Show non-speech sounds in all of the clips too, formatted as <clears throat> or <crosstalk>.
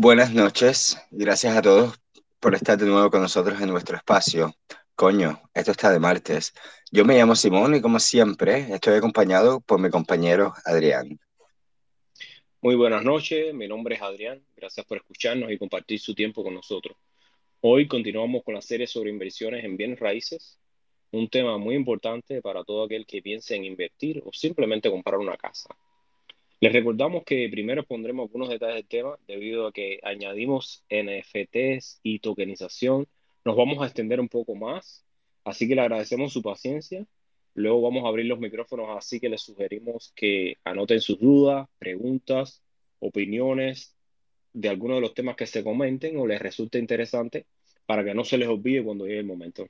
Buenas noches, gracias a todos por estar de nuevo con nosotros en nuestro espacio. Coño, esto está de martes. Yo me llamo Simón y como siempre estoy acompañado por mi compañero Adrián. Muy buenas noches, mi nombre es Adrián, gracias por escucharnos y compartir su tiempo con nosotros. Hoy continuamos con la serie sobre inversiones en bienes raíces, un tema muy importante para todo aquel que piense en invertir o simplemente comprar una casa. Les recordamos que primero pondremos algunos detalles del tema debido a que añadimos NFTs y tokenización. Nos vamos a extender un poco más, así que le agradecemos su paciencia. Luego vamos a abrir los micrófonos, así que les sugerimos que anoten sus dudas, preguntas, opiniones de algunos de los temas que se comenten o les resulte interesante para que no se les olvide cuando llegue el momento.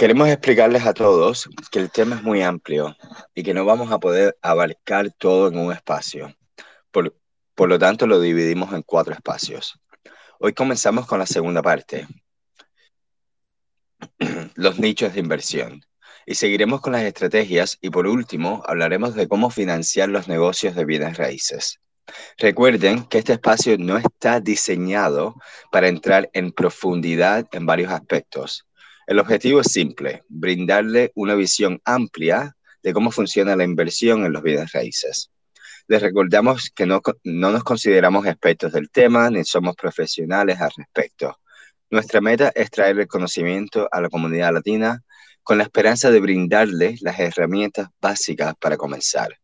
Queremos explicarles a todos que el tema es muy amplio y que no vamos a poder abarcar todo en un espacio. Por, por, lo tanto, lo dividimos en cuatro espacios. Hoy comenzamos con la segunda parte, <clears throat> los nichos de inversión. Y seguiremos con las estrategias y por último hablaremos de cómo financiar los negocios de bienes raíces. Recuerden que este espacio no está diseñado para entrar en profundidad en varios aspectos el objetivo es simple, brindarle una visión amplia de cómo funciona la inversión en los bienes raíces. Les recordamos que no, nos consideramos expertos del tema ni somos profesionales al respecto. Nuestra meta es traer el conocimiento a la comunidad latina con la esperanza de brindarles las herramientas básicas para comenzar.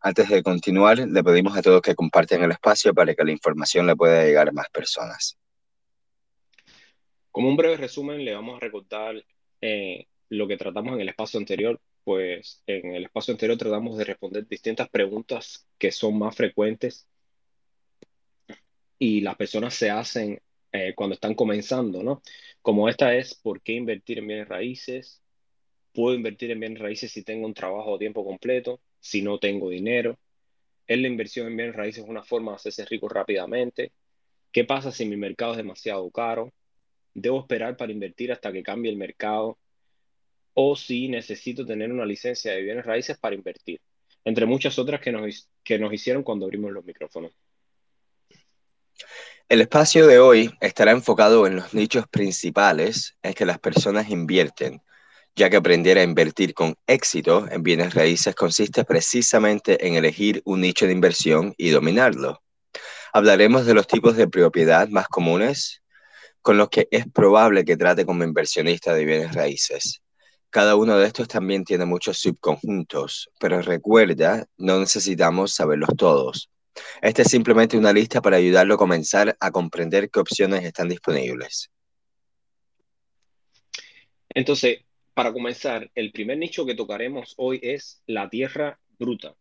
Antes de continuar, le pedimos a todos que compartan el espacio para que la información le pueda llegar a más personas. Como un breve resumen, le vamos a recordar eh, lo que tratamos en el espacio anterior. Pues en el espacio anterior tratamos de responder distintas preguntas que son más frecuentes y las personas se hacen eh, cuando están comenzando, ¿no? Como esta es, ¿por qué invertir en bienes raíces? ¿Puedo invertir en bienes raíces si tengo un trabajo a tiempo completo? Si no tengo dinero. ¿Es la inversión en bienes raíces una forma de hacerse rico rápidamente? ¿Qué pasa si mi mercado es demasiado caro? Debo esperar para invertir hasta que cambie el mercado o si necesito tener una licencia de bienes raíces para invertir, entre muchas otras que nos, que nos hicieron cuando abrimos los micrófonos. El espacio de hoy estará enfocado en los nichos principales en que las personas invierten, ya que aprender a invertir con éxito en bienes raíces consiste precisamente en elegir un nicho de inversión y dominarlo. Hablaremos de los tipos de propiedad más comunes, con los que es probable que trate como inversionista de bienes raíces. Cada uno de estos también tiene muchos subconjuntos, pero recuerda, no necesitamos saberlos todos. Esta es simplemente una lista para ayudarlo a comenzar a comprender qué opciones están disponibles. Entonces, para comenzar, el primer nicho que tocaremos hoy es la tierra bruta,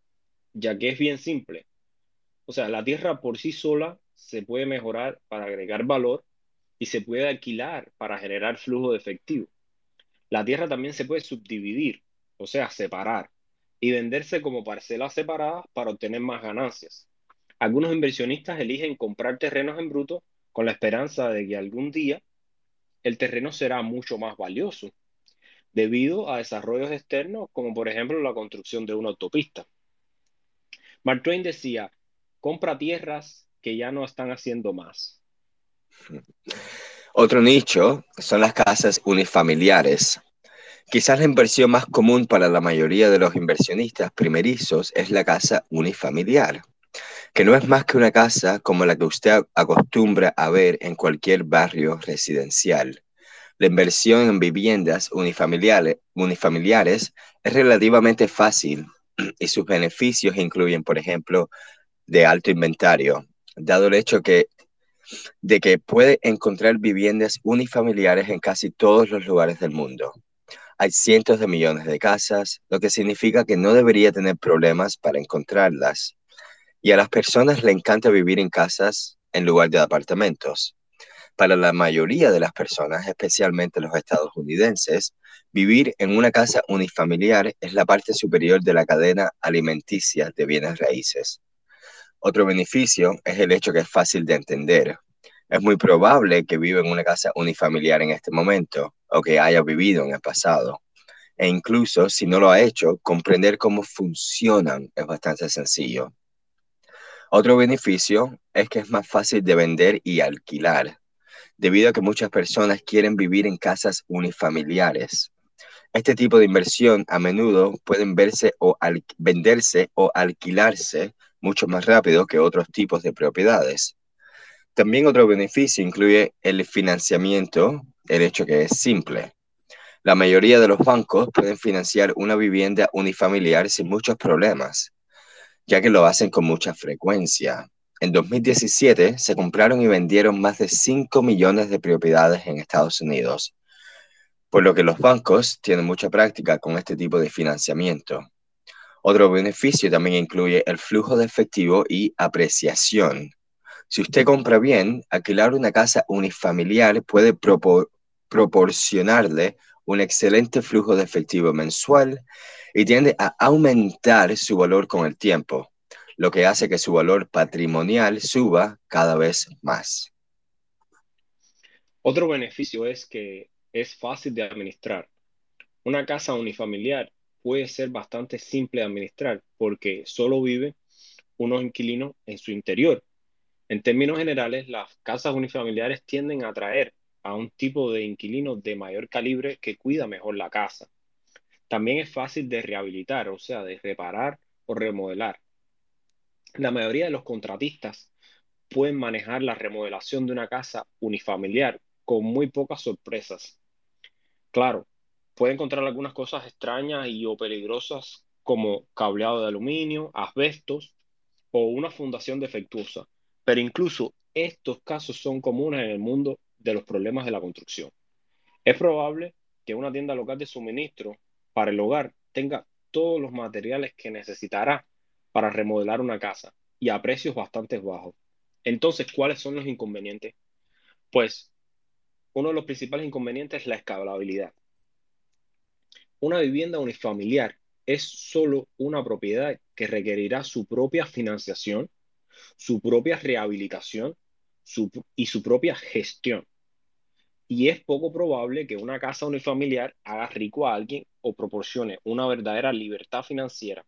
ya que es bien simple. O sea, la tierra por sí sola se puede mejorar para agregar valor y se puede alquilar para generar flujo de efectivo. La tierra también se puede subdividir, o sea, separar, y venderse como parcelas separadas para obtener más ganancias. Algunos inversionistas eligen comprar terrenos en bruto con la esperanza de que algún día el terreno será mucho más valioso, debido a desarrollos externos como por ejemplo la construcción de una autopista. Mark Twain decía, compra tierras que ya no están haciendo más. Otro nicho son las casas unifamiliares. Quizás la inversión más común para la mayoría de los inversionistas primerizos es la casa unifamiliar, que no es más que una casa como la que usted acostumbra a ver en cualquier barrio residencial. La inversión en viviendas unifamiliares, es relativamente fácil y sus beneficios incluyen, por ejemplo, de alto inventario, dado el hecho que de que puede encontrar viviendas unifamiliares en casi todos los lugares del mundo. Hay cientos de millones de casas, lo que significa que no debería tener problemas para encontrarlas. Y a las personas le encanta vivir en casas en lugar de apartamentos. Para la mayoría de las personas, especialmente los estadounidenses, vivir en una casa unifamiliar es la parte superior de la cadena alimenticia de bienes raíces. Otro beneficio es el hecho que es fácil de entender. Es muy probable que viva en una casa unifamiliar en este momento o que haya vivido en el pasado. E incluso si no lo ha hecho, comprender cómo funcionan es bastante sencillo. Otro beneficio es que es más fácil de vender y alquilar, debido a que muchas personas quieren vivir en casas unifamiliares. Este tipo de inversión a menudo pueden verse o venderse o alquilarse mucho más rápido que otros tipos de propiedades. También otro beneficio incluye el financiamiento, el hecho que es simple. La mayoría de los bancos pueden financiar una vivienda unifamiliar sin muchos problemas, ya que lo hacen con mucha frecuencia. En 2017 se compraron y vendieron más de 5 millones de propiedades en Estados Unidos, por lo que los bancos tienen mucha práctica con este tipo de financiamiento. Otro beneficio también incluye el flujo de efectivo y apreciación. Si usted compra bien, alquilar una casa unifamiliar puede proporcionarle un excelente flujo de efectivo mensual y tiende a aumentar su valor con el tiempo, lo que hace que su valor patrimonial suba cada vez más. Otro beneficio es que es fácil de administrar. Una casa unifamiliar puede ser bastante simple de administrar porque solo vive unos inquilinos en su interior. En términos generales, las casas unifamiliares tienden a atraer a un tipo de inquilino de mayor calibre que cuida mejor la casa. También es fácil de rehabilitar, o sea, de reparar o remodelar. La mayoría de los contratistas pueden manejar la remodelación de una casa unifamiliar con muy pocas sorpresas. Claro, puede encontrar algunas cosas extrañas y o peligrosas como cableado de aluminio, asbestos o una fundación defectuosa, pero incluso estos casos son comunes en el mundo de los problemas de la construcción. Es probable que una tienda local de suministro para el hogar tenga todos los materiales que necesitará para remodelar una casa y a precios bastante bajos. Entonces, ¿cuáles son los inconvenientes? Pues uno de los principales inconvenientes es la escalabilidad. Una vivienda unifamiliar es solo una propiedad que requerirá su propia financiación, su propia rehabilitación y su propia gestión. Y es poco probable que una casa unifamiliar haga rico a alguien o proporcione una verdadera libertad financiera.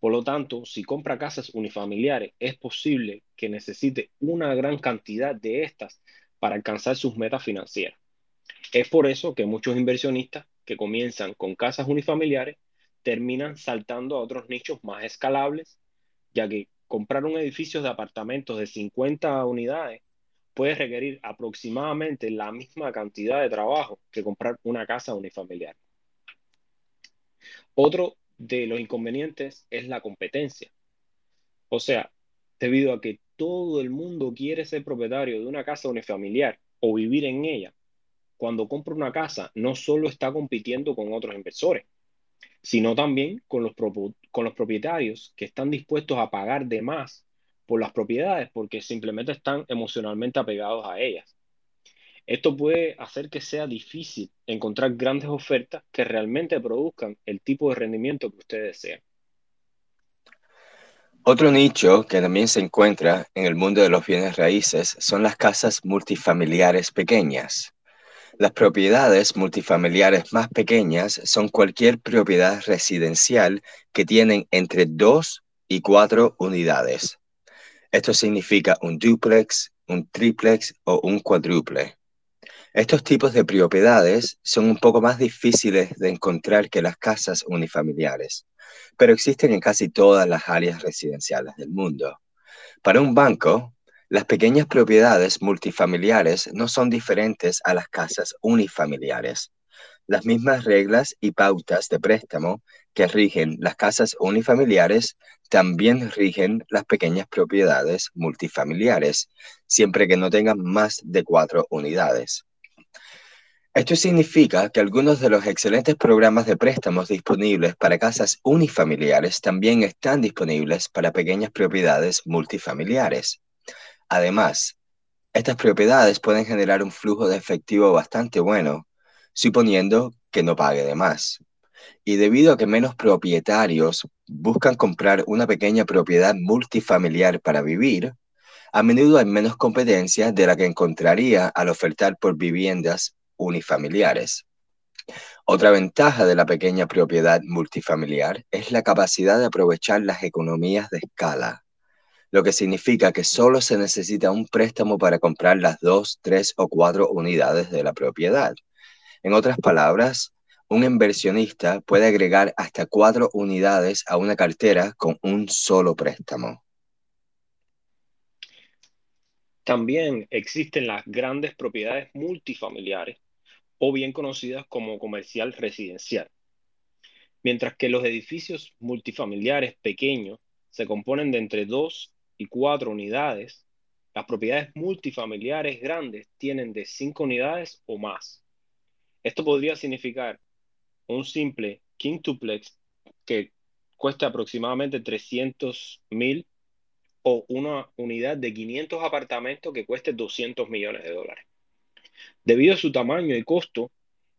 Por lo tanto, si compra casas unifamiliares, es posible que necesite una gran cantidad de estas para alcanzar sus metas financieras. Es por eso que muchos inversionistas que comienzan con casas unifamiliares terminan saltando a otros nichos más escalables, ya que comprar un edificio de apartamentos de 50 unidades puede requerir aproximadamente la misma cantidad de trabajo que comprar una casa unifamiliar. Otro de los inconvenientes es la competencia. O sea, debido a que todo el mundo quiere ser propietario de una casa unifamiliar o vivir en ella, cuando compra una casa no solo está compitiendo con otros inversores, sino también con los, con los propietarios que están dispuestos a pagar de más por las propiedades porque simplemente están emocionalmente apegados a ellas. Esto puede hacer que sea difícil encontrar grandes ofertas que realmente produzcan el tipo de rendimiento que usted desea. Otro nicho que también se encuentra en el mundo de los bienes raíces son las casas multifamiliares pequeñas. Las propiedades multifamiliares más pequeñas son cualquier propiedad residencial que tienen entre dos y cuatro unidades. Esto significa un duplex, un triplex o un cuádruple. Estos tipos de propiedades son un poco más difíciles de encontrar que las casas unifamiliares pero existen en casi todas las áreas residenciales del mundo. Para un banco, las pequeñas propiedades multifamiliares no son diferentes a las casas unifamiliares. Las mismas reglas y pautas de préstamo que rigen las casas unifamiliares también rigen las pequeñas propiedades multifamiliares, siempre que no tengan más de cuatro unidades. Esto significa que algunos de los excelentes programas de préstamos disponibles para casas unifamiliares también están disponibles para pequeñas propiedades multifamiliares. Además, estas propiedades pueden generar un flujo de efectivo bastante bueno, suponiendo que no pague de más. Y debido a que menos propietarios buscan comprar una pequeña propiedad multifamiliar para vivir, a menudo hay menos competencia de la que encontraría al ofertar por viviendas unifamiliares. Otra ventaja de la pequeña propiedad multifamiliar es la capacidad de aprovechar las economías de escala. Lo que significa que solo se necesita un préstamo para comprar las dos, tres o cuatro unidades de la propiedad. En otras palabras, un inversionista puede agregar hasta cuatro unidades a una cartera con un solo préstamo. También existen las grandes propiedades multifamiliares o bien conocidas como comercial residencial. Mientras que los edificios multifamiliares pequeños se componen de entre dos y cuatro unidades, las propiedades multifamiliares grandes tienen de cinco unidades o más. Esto podría significar un simple quintuplex que cuesta aproximadamente 300 mil o una unidad de 500 apartamentos que cueste 200 millones de dólares. Debido a su tamaño y costo,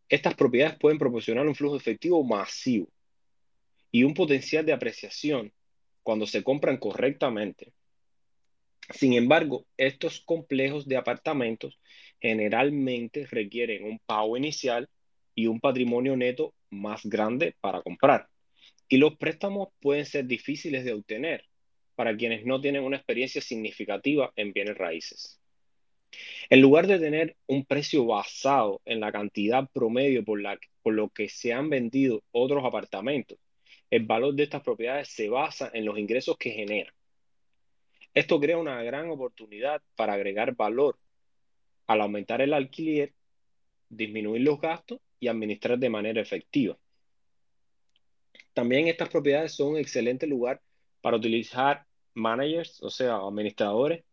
estas propiedades pueden proporcionar un flujo efectivo masivo y un potencial de apreciación cuando se compran correctamente. Sin embargo, estos complejos de apartamentos generalmente requieren un pago inicial y un patrimonio neto más grande para comprar. Y los préstamos pueden ser difíciles de obtener para quienes no tienen una experiencia significativa en bienes raíces. En lugar de tener un precio basado en la cantidad promedio por, lo que se han vendido otros apartamentos, el valor de estas propiedades se basa en los ingresos que generan. Esto crea una gran oportunidad para agregar valor al aumentar el alquiler, disminuir los gastos y administrar de manera efectiva. También estas propiedades son un excelente lugar para utilizar managers, o sea, administradores,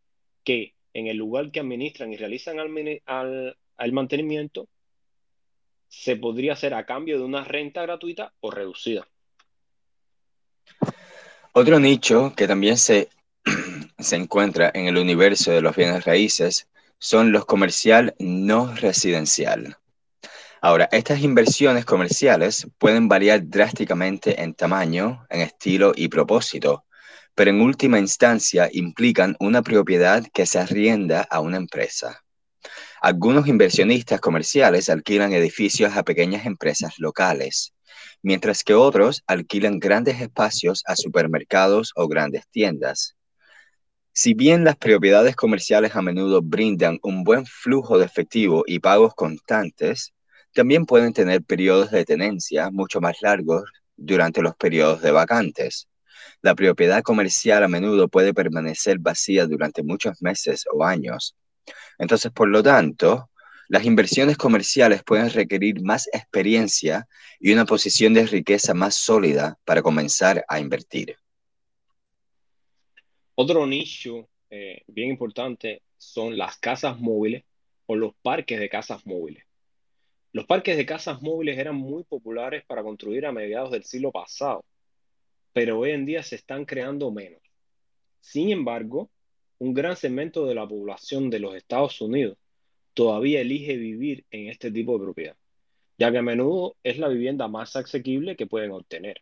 que en el lugar que administran y realizan el mantenimiento, se podría hacer a cambio de una renta gratuita o reducida. Otro nicho que también se, se encuentra en el universo de los bienes raíces son los comercial no residencial. Ahora, estas inversiones comerciales pueden variar drásticamente en tamaño, en estilo y propósito, pero en última instancia implican una propiedad que se arrienda a una empresa. Algunos inversionistas comerciales alquilan edificios a pequeñas empresas locales, mientras que otros alquilan grandes espacios a supermercados o grandes tiendas. Si bien las propiedades comerciales a menudo brindan un buen flujo de efectivo y pagos constantes, también pueden tener periodos de tenencia mucho más largos durante los periodos de vacantes. La propiedad comercial a menudo puede permanecer vacía durante muchos meses o años. Entonces, por lo tanto, las inversiones comerciales pueden requerir más experiencia y una posición de riqueza más sólida para comenzar a invertir. Otro nicho eh, bien importante son las casas móviles o los parques de casas móviles. Los parques de casas móviles eran muy populares para construir a mediados del siglo pasado, pero hoy en día se están creando menos. Sin embargo, un gran segmento de la población de los Estados Unidos todavía elige vivir en este tipo de propiedad, ya que a menudo es la vivienda más asequible que pueden obtener.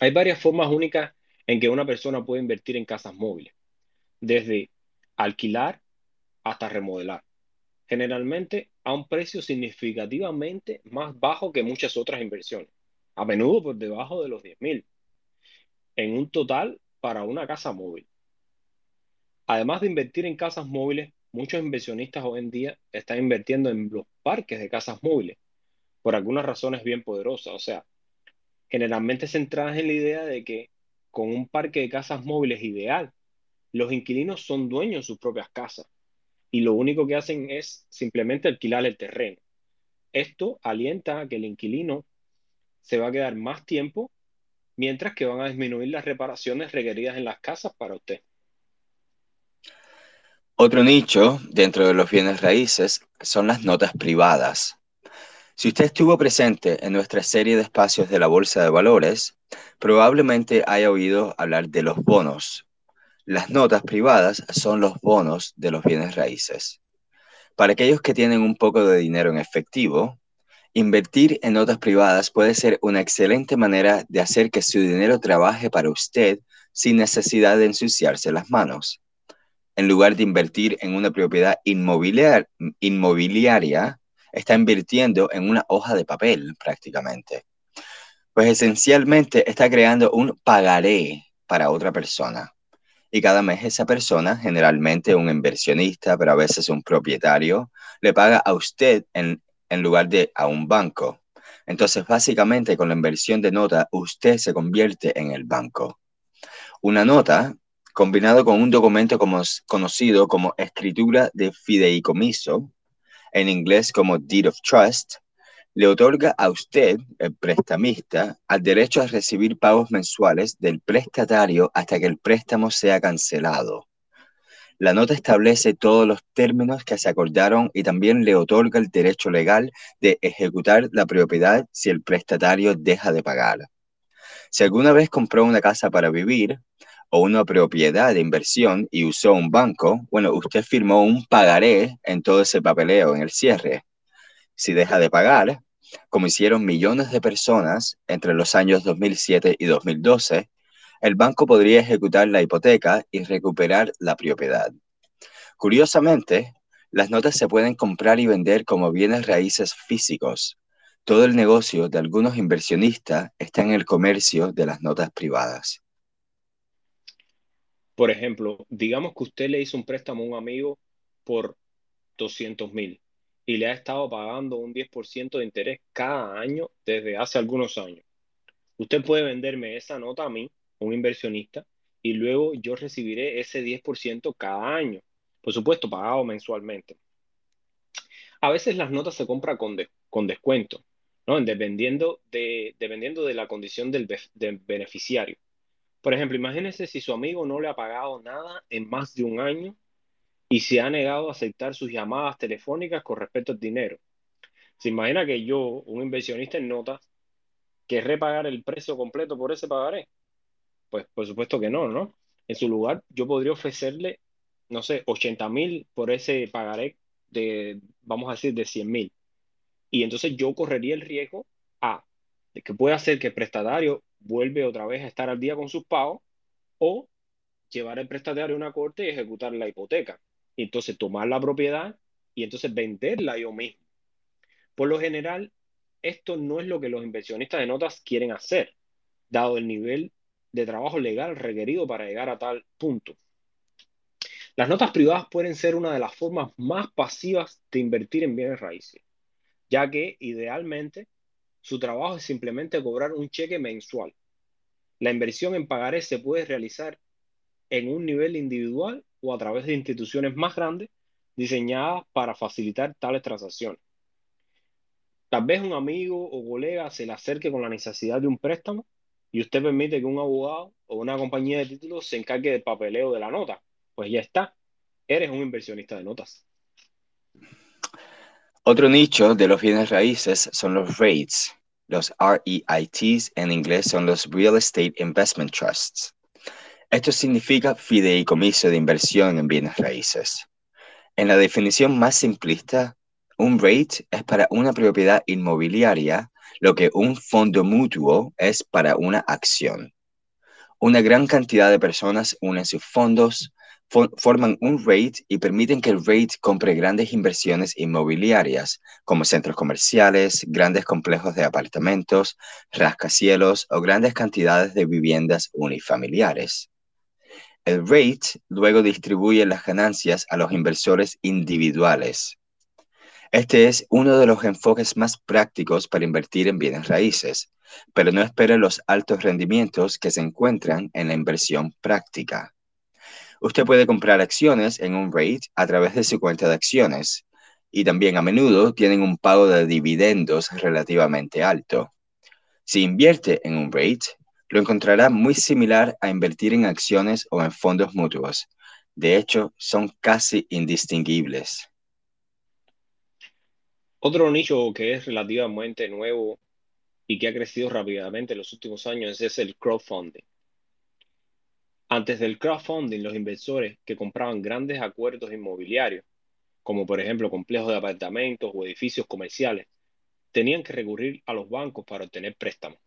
Hay varias formas únicas en que una persona puede invertir en casas móviles, desde alquilar hasta remodelar, generalmente a un precio significativamente más bajo que muchas otras inversiones, a menudo por debajo de los 10 mil, en un total para una casa móvil. Además de invertir en casas móviles, muchos inversionistas hoy en día están invirtiendo en los parques de casas móviles, por algunas razones bien poderosas, o sea, generalmente centradas en la idea de que con un parque de casas móviles ideal, los inquilinos son dueños de sus propias casas y lo único que hacen es simplemente alquilar el terreno. Esto alienta a que el inquilino se va a quedar más tiempo mientras que van a disminuir las reparaciones requeridas en las casas para usted. Otro nicho dentro de los bienes raíces son las notas privadas. Si usted estuvo presente en nuestra serie de espacios de la Bolsa de Valores, probablemente haya oído hablar de los bonos. Las notas privadas son los bonos de los bienes raíces. Para aquellos que tienen un poco de dinero en efectivo, invertir en notas privadas puede ser una excelente manera de hacer que su dinero trabaje para usted sin necesidad de ensuciarse las manos. En lugar de invertir en una propiedad inmobiliaria, está invirtiendo en una hoja de papel prácticamente. Pues esencialmente está creando un pagaré para otra persona. Y cada mes esa persona, generalmente un inversionista, pero a veces un propietario, le paga a usted en, lugar de a un banco. Entonces, básicamente, con la inversión de nota, usted se convierte en el banco. Una nota, combinado con un documento como, conocido como escritura de fideicomiso, en inglés como Deed of Trust, le otorga a usted, el prestamista, el derecho a recibir pagos mensuales del prestatario hasta que el préstamo sea cancelado. La nota establece todos los términos que se acordaron y también le otorga el derecho legal de ejecutar la propiedad si el prestatario deja de pagar. Si alguna vez compró una casa para vivir o una propiedad de inversión y usó un banco, bueno, usted firmó un pagaré en todo ese papeleo, en el cierre. Si deja de pagar, como hicieron millones de personas entre los años 2007 y 2012, el banco podría ejecutar la hipoteca y recuperar la propiedad. Curiosamente, las notas se pueden comprar y vender como bienes raíces físicos. Todo el negocio de algunos inversionistas está en el comercio de las notas privadas. Por ejemplo, digamos que usted le hizo un préstamo a un amigo por 200 mil y le ha estado pagando un 10% de interés cada año desde hace algunos años. Usted puede venderme esa nota a mí, un inversionista, y luego yo recibiré ese 10% cada año, por supuesto, pagado mensualmente. A veces las notas se compran con, con descuento, ¿no? Dependiendo de, dependiendo de la condición del, del beneficiario. Por ejemplo, imagínese si su amigo no le ha pagado nada en más de un año y se ha negado a aceptar sus llamadas telefónicas con respecto al dinero. Se imagina que yo, un inversionista en notas, querré pagar el precio completo por ese pagaré. Pues por supuesto que no, ¿no? En su lugar, yo podría ofrecerle, no sé, 80 mil por ese pagaré de, vamos a decir, de 100 mil. Y entonces yo correría el riesgo A, de que pueda hacer que el prestatario vuelve otra vez a estar al día con sus pagos o llevar el prestatario a una corte y ejecutar la hipoteca y entonces tomar la propiedad y entonces venderla yo mismo. Por lo general, esto no es lo que los inversionistas de notas quieren hacer, dado el nivel de trabajo legal requerido para llegar a tal punto. Las notas privadas pueden ser una de las formas más pasivas de invertir en bienes raíces, ya que idealmente su trabajo es simplemente cobrar un cheque mensual. La inversión en pagarés se puede realizar en un nivel individual o a través de instituciones más grandes diseñadas para facilitar tales transacciones. Tal vez un amigo o colega se le acerque con la necesidad de un préstamo y usted permite que un abogado o una compañía de títulos se encargue del papeleo de la nota. Pues ya está, eres un inversionista de notas. Otro nicho de los bienes raíces son los REITs. Los REITs en inglés son los Real Estate Investment Trusts. Esto significa fideicomiso de inversión en bienes raíces. En la definición más simplista, un REIT es para una propiedad inmobiliaria lo que un fondo mutuo es para una acción. Una gran cantidad de personas unen sus fondos, forman un REIT y permiten que el REIT compre grandes inversiones inmobiliarias, como centros comerciales, grandes complejos de apartamentos, rascacielos o grandes cantidades de viviendas unifamiliares. El REIT luego distribuye las ganancias a los inversores individuales. Este es uno de los enfoques más prácticos para invertir en bienes raíces, pero no espere los altos rendimientos que se encuentran en la inversión práctica. Usted puede comprar acciones en un REIT a través de su cuenta de acciones y también a menudo tienen un pago de dividendos relativamente alto. Si invierte en un REIT, lo encontrará muy similar a invertir en acciones o en fondos mutuos. De hecho, son casi indistinguibles. Otro nicho que es relativamente nuevo y que ha crecido rápidamente en los últimos años es el crowdfunding. Antes del crowdfunding, los inversores que compraban grandes acuerdos inmobiliarios, como por ejemplo complejos de apartamentos o edificios comerciales, tenían que recurrir a los bancos para obtener préstamos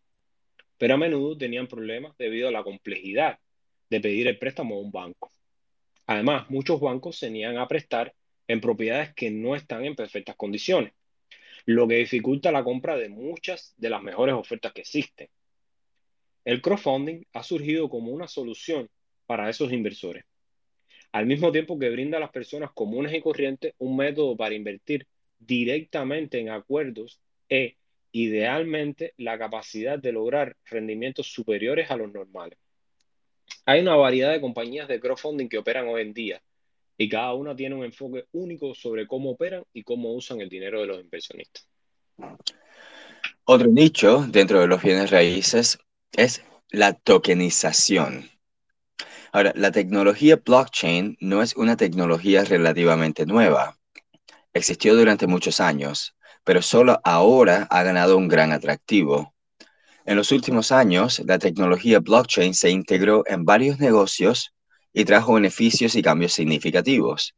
pero a menudo tenían problemas debido a la complejidad de pedir el préstamo a un banco. Además, muchos bancos se niegan a prestar en propiedades que no están en perfectas condiciones, lo que dificulta la compra de muchas de las mejores ofertas que existen. El crowdfunding ha surgido como una solución para esos inversores, al mismo tiempo que brinda a las personas comunes y corrientes un método para invertir directamente en acuerdos e, idealmente, la capacidad de lograr rendimientos superiores a los normales. Hay una variedad de compañías de crowdfunding que operan hoy en día y cada una tiene un enfoque único sobre cómo operan y cómo usan el dinero de los inversionistas. Otro nicho dentro de los bienes raíces es la tokenización. Ahora, la tecnología blockchain no es una tecnología relativamente nueva. Existió durante muchos años, pero solo ahora ha ganado un gran atractivo. En los últimos años, la tecnología blockchain se integró en varios negocios y trajo beneficios y cambios significativos.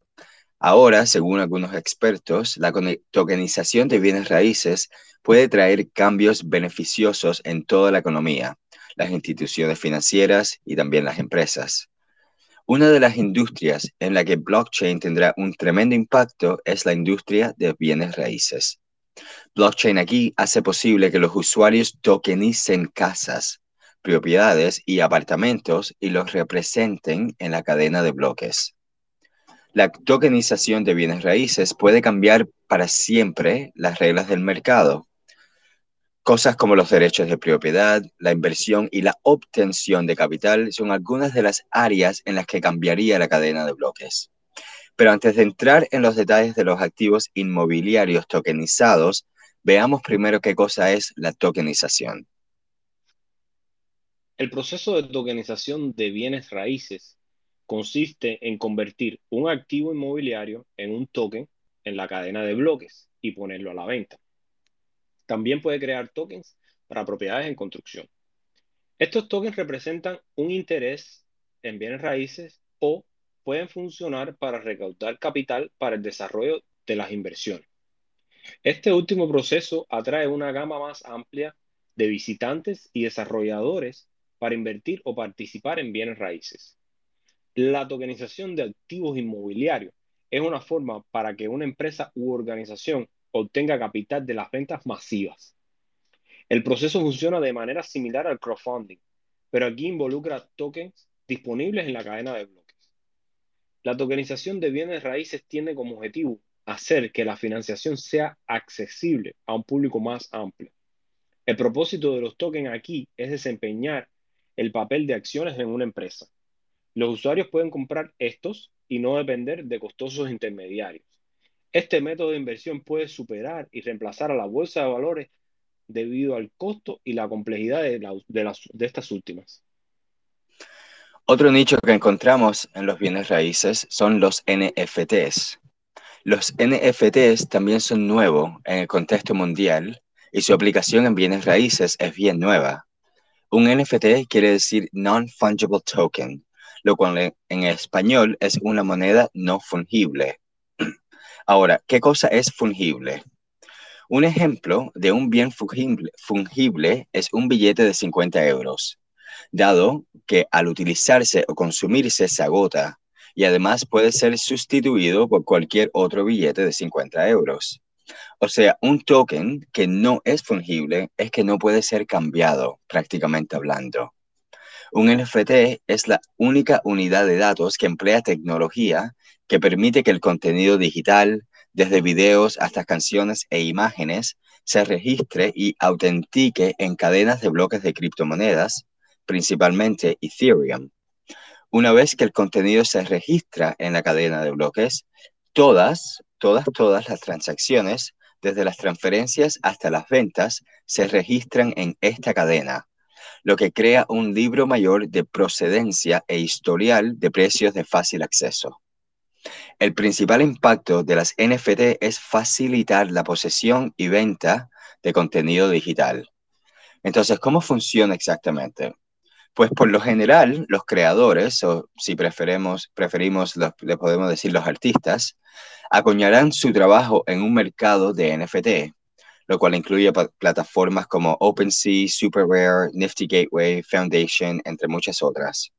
Ahora, según algunos expertos, la tokenización de bienes raíces puede traer cambios beneficiosos en toda la economía, las instituciones financieras y también las empresas. Una de las industrias en la que blockchain tendrá un tremendo impacto es la industria de bienes raíces. Blockchain aquí hace posible que los usuarios tokenicen casas, propiedades y apartamentos y los representen en la cadena de bloques. La tokenización de bienes raíces puede cambiar para siempre las reglas del mercado Cosas como los derechos de propiedad, la inversión y la obtención de capital son algunas de las áreas en las que cambiaría la cadena de bloques. Pero antes de entrar en los detalles de los activos inmobiliarios tokenizados, veamos primero qué cosa es la tokenización. El proceso de tokenización de bienes raíces consiste en convertir un activo inmobiliario en un token en la cadena de bloques y ponerlo a la venta. También puede crear tokens para propiedades en construcción. Estos tokens representan un interés en bienes raíces o pueden funcionar para recaudar capital para el desarrollo de las inversiones. Este último proceso atrae una gama más amplia de visitantes y desarrolladores para invertir o participar en bienes raíces. La tokenización de activos inmobiliarios es una forma para que una empresa u organización obtenga capital de las ventas masivas. El proceso funciona de manera similar al crowdfunding, pero aquí involucra tokens disponibles en la cadena de bloques. La tokenización de bienes raíces tiene como objetivo hacer que la financiación sea accesible a un público más amplio. El propósito de los tokens aquí es desempeñar el papel de acciones en una empresa. Los usuarios pueden comprar estos y no depender de costosos intermediarios. Este método de inversión puede superar y reemplazar a la bolsa de valores debido al costo y la complejidad de, de, estas últimas. Otro nicho que encontramos en los bienes raíces son los NFTs. Los NFTs también son nuevos en el contexto mundial y su aplicación en bienes raíces es bien nueva. Un NFT quiere decir Non-Fungible Token, lo cual en español es una moneda no fungible. <clears throat> Ahora, ¿qué cosa es fungible? Un ejemplo de un bien fungible, es un billete de 50 euros, dado que al utilizarse o consumirse se agota y además puede ser sustituido por cualquier otro billete de 50 euros. O sea, un token que no es fungible es que no puede ser cambiado, prácticamente hablando. Un NFT es la única unidad de datos que emplea tecnología que permite que el contenido digital, desde videos hasta canciones e imágenes, se registre y autentique en cadenas de bloques de criptomonedas, principalmente Ethereum. Una vez que el contenido se registra en la cadena de bloques, todas, todas, todas las transacciones, desde las transferencias hasta las ventas, se registran en esta cadena, lo que crea un libro mayor de procedencia e historial de precios de fácil acceso. El principal impacto de las NFT es facilitar la posesión y venta de contenido digital. Entonces, ¿cómo funciona exactamente? Pues por lo general, los creadores, o si preferimos, preferimos le podemos decir los artistas, acuñarán su trabajo en un mercado de NFT, lo cual incluye plataformas como OpenSea, SuperRare, Nifty Gateway, Foundation, entre muchas otras.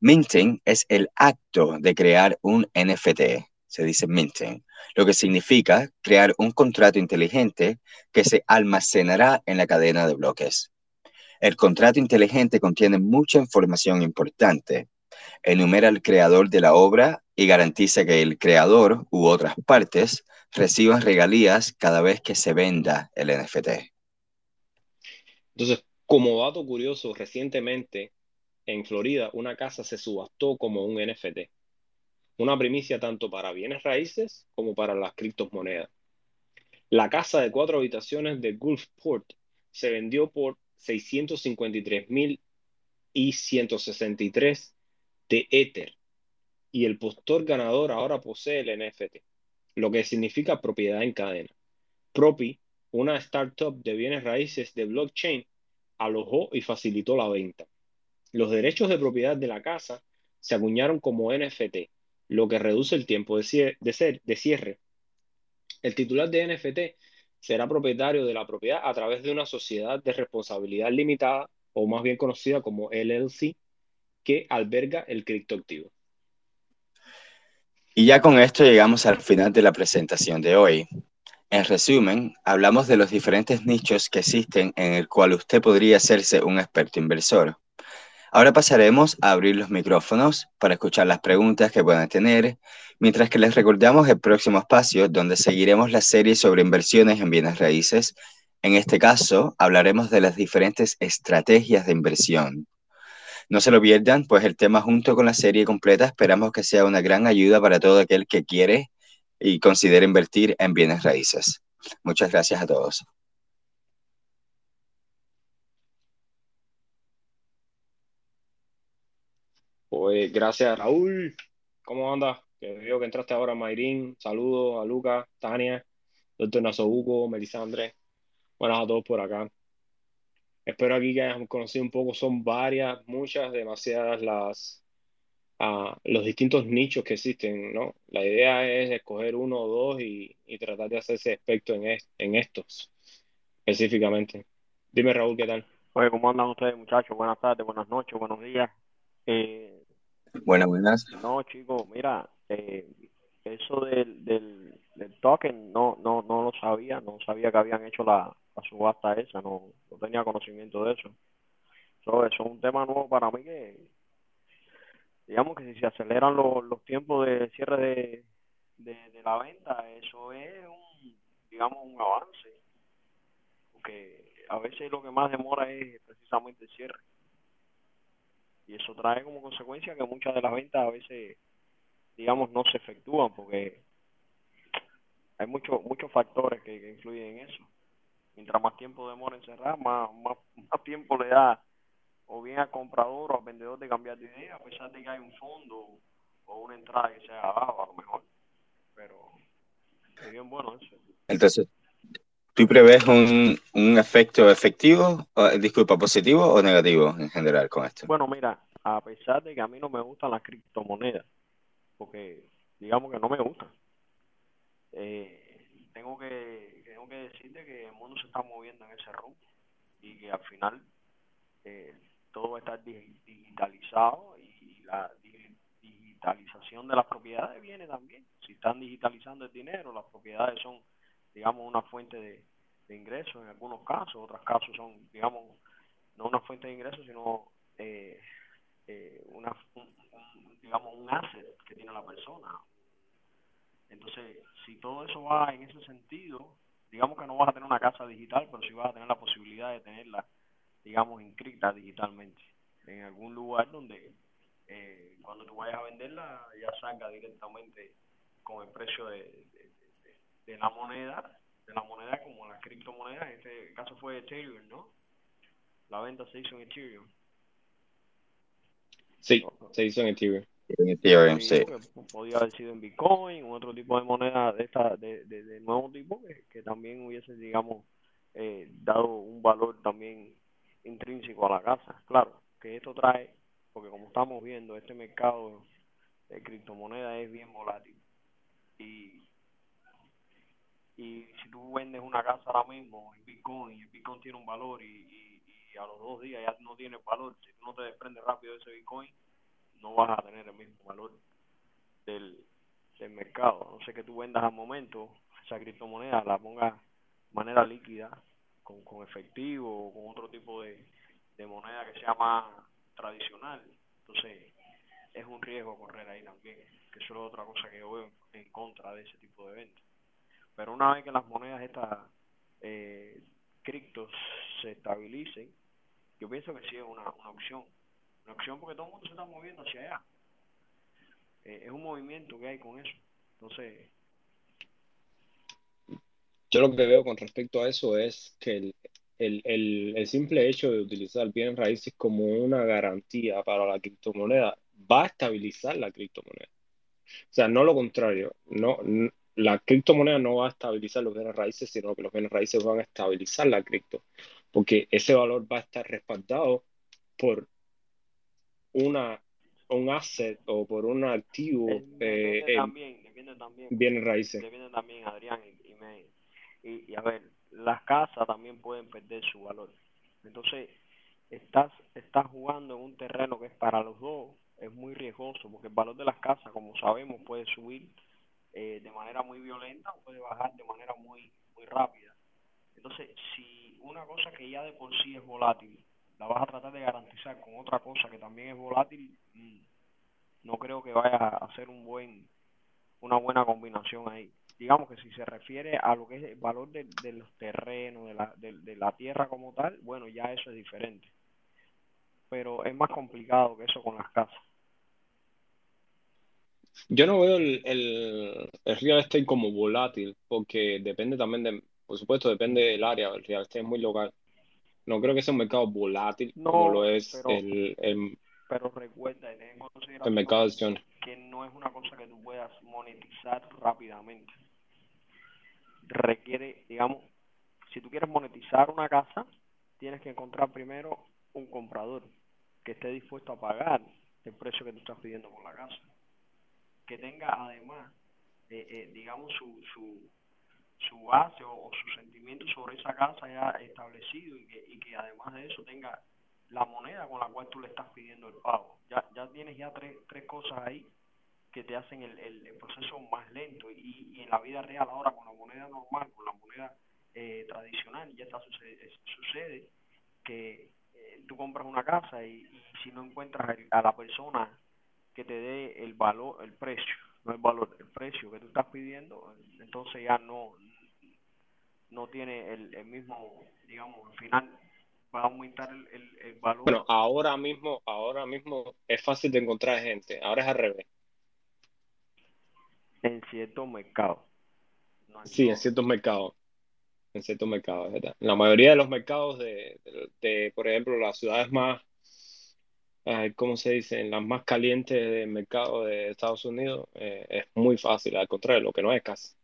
Minting es el acto de crear un NFT, se dice minting, lo que significa crear un contrato inteligente que se almacenará en la cadena de bloques. El contrato inteligente contiene mucha información importante, enumera al creador de la obra y garantiza que el creador u otras partes reciban regalías cada vez que se venda el NFT. Entonces, como dato curioso, recientemente en Florida una casa se subastó como un NFT. Una primicia tanto para bienes raíces como para las criptomonedas. La casa de cuatro habitaciones de Gulfport se vendió por 653 mil y 163 de Ether. Y el postor ganador ahora posee el NFT, lo que significa propiedad en cadena. Propi, una startup de bienes raíces de blockchain, alojó y facilitó la venta. Los derechos de propiedad de la casa se acuñaron como NFT, lo que reduce el tiempo de, de cierre. El titular de NFT será propietario de la propiedad a través de una sociedad de responsabilidad limitada, o más bien conocida como LLC, que alberga el criptoactivo. Y ya con esto llegamos al final de la presentación de hoy. En resumen, hablamos de los diferentes nichos que existen en el cual usted podría hacerse un experto inversor. Ahora pasaremos a abrir los micrófonos para escuchar las preguntas que puedan tener, mientras que les recordamos el próximo espacio donde seguiremos la serie sobre inversiones en bienes raíces. En este caso, hablaremos de las diferentes estrategias de inversión. No se lo pierdan, pues el tema junto con la serie completa esperamos que sea una gran ayuda para todo aquel que quiere y considere invertir en bienes raíces. Muchas gracias a todos. Pues gracias, Raúl. ¿Cómo andas? Que veo que entraste ahora, Mayrín. Saludos a Lucas, Tania, doctor Nasobuco, Melisandre. Buenas a todos por acá. Espero aquí que hayan conocido un poco. Son varias, muchas, demasiadas las uh, los distintos nichos que existen, ¿no? La idea es escoger uno o dos y, y tratar de hacerse experto en, en estos específicamente. Dime, Raúl, ¿qué tal? Oye, ¿cómo andan ustedes, muchachos? Buenas tardes, buenas noches, buenos días. Eh, Buenas, buenas. No, chicos, mira, eh, eso del, del, token no, no, no lo sabía, no sabía que habían hecho la, la subasta esa, no, no tenía conocimiento de eso. eso es un tema nuevo para mí que, digamos que si se aceleran los, los tiempos de cierre de, de, de la venta, eso es un, digamos, un avance. Porque a veces lo que más demora es precisamente el cierre y eso trae como consecuencia que muchas de las ventas a veces digamos no se efectúan porque hay muchos muchos factores que, influyen en eso. Mientras más tiempo demora en cerrar más, más, más tiempo le da o bien al comprador o al vendedor de cambiar de idea a pesar de que hay un fondo o una entrada que sea abajo a lo mejor. Pero es bien bueno eso. Entonces ¿Tú prevés un, un efecto efectivo, disculpa, positivo o negativo en general con esto? Bueno, mira, a pesar de que a mí no me gustan las criptomonedas, porque digamos que no me gustan, eh, tengo que tengo que decirte que el mundo se está moviendo en ese rumbo y que al final eh, todo va a estar digitalizado y la digitalización de las propiedades viene también. Si están digitalizando el dinero, las propiedades son digamos, una fuente de, ingresos en algunos casos, otros casos son, digamos, no una fuente de ingresos, sino eh, eh, una, un, digamos, un asset que tiene la persona. Entonces, si todo eso va en ese sentido, digamos que no vas a tener una casa digital, pero sí vas a tener la posibilidad de tenerla, digamos, inscrita digitalmente en algún lugar donde eh, cuando tú vayas a venderla ya salga directamente con el precio de, de la moneda, de la moneda como la criptomoneda, en este caso fue Ethereum, ¿no? La venta se hizo en Ethereum. Sí, se hizo en Ethereum. En Ethereum, sí. Podía haber sido en Bitcoin, u otro tipo de moneda de esta de, de, de nuevo tipo que, que también hubiese, digamos, eh, dado un valor también intrínseco a la casa. Claro, que esto trae, porque como estamos viendo, este mercado de criptomonedas es bien volátil. Y y si tú vendes una casa ahora mismo en Bitcoin y el Bitcoin tiene un valor y, y, y, a los dos días ya no tiene valor, si tú no te desprendes rápido de ese Bitcoin, no vas a tener el mismo valor del, del mercado. No sé que tú vendas al momento esa criptomoneda, la pongas de manera líquida, con, con efectivo o con otro tipo de, de moneda que sea más tradicional. Entonces, es un riesgo correr ahí también, que eso es otra cosa que yo veo en contra de ese tipo de eventos. Pero una vez que las monedas estas eh, criptos se estabilicen, yo pienso que sí es una, una opción. Una opción porque todo el mundo se está moviendo hacia allá. Eh, es un movimiento que hay con eso. Entonces... Yo lo que veo con respecto a eso es que el, el, el, el simple hecho de utilizar bienes raíces como una garantía para la criptomoneda va a estabilizar la criptomoneda. O sea, no lo contrario. No, la criptomoneda no va a estabilizar los bienes raíces, sino que los bienes raíces van a estabilizar la cripto, porque ese valor va a estar respaldado por una un asset o por un activo eh, también, depende también bienes raíces. Depende también, Adrián, y, me, y, y, a ver, las casas también pueden perder su valor. Entonces, estás, estás jugando en un terreno que es para los dos, es muy riesgoso, porque el valor de las casas, como sabemos, puede subir eh, de manera muy violenta o puede bajar de manera muy, muy rápida. Entonces, si una cosa que ya de por sí es volátil, la vas a tratar de garantizar con otra cosa que también es volátil, mm, no creo que vaya a ser un buen, una buena combinación ahí. Digamos que si se refiere a lo que es el valor de, los terrenos, de la, de la tierra como tal, bueno, ya eso es diferente. Pero es más complicado que eso con las casas. Yo no veo el, el, el real estate como volátil, porque depende también de, por supuesto, depende del área, el real estate es muy local. No creo que sea un mercado volátil No, como lo es pero, el, el, pero recuerda en el mercado de acciones. que no es una cosa que tú puedas monetizar rápidamente. Requiere, digamos, si tú quieres monetizar una casa, tienes que encontrar primero un comprador que esté dispuesto a pagar el precio que tú estás pidiendo por la casa. Que tenga además, eh, eh, digamos, su, su, su base o, su sentimiento sobre esa casa ya establecido y que, y que además de eso tenga la moneda con la cual tú le estás pidiendo el pago. Ya, ya tienes ya tres, tres cosas ahí que te hacen el, el, el proceso más lento y, y en la vida real ahora con la moneda normal, con la moneda eh, tradicional, ya está sucede, sucede que eh, tú compras una casa y, y si no encuentras a la persona que te dé el valor, el precio, no el valor, el precio que tú estás pidiendo, entonces ya no no tiene el, el mismo, digamos, al final va a aumentar el, el, el valor. Bueno, ahora mismo, ahora mismo es fácil de encontrar gente, ahora es al revés. en ciertos mercados. No Sí, en ciertos mercados, en ciertos mercados, ¿verdad? La mayoría de los mercados de, de, de, por ejemplo, las ciudades más, ay, ¿cómo se dice? En las más calientes del mercado de Estados Unidos, eh, es muy fácil, al contrario, lo que no es casi.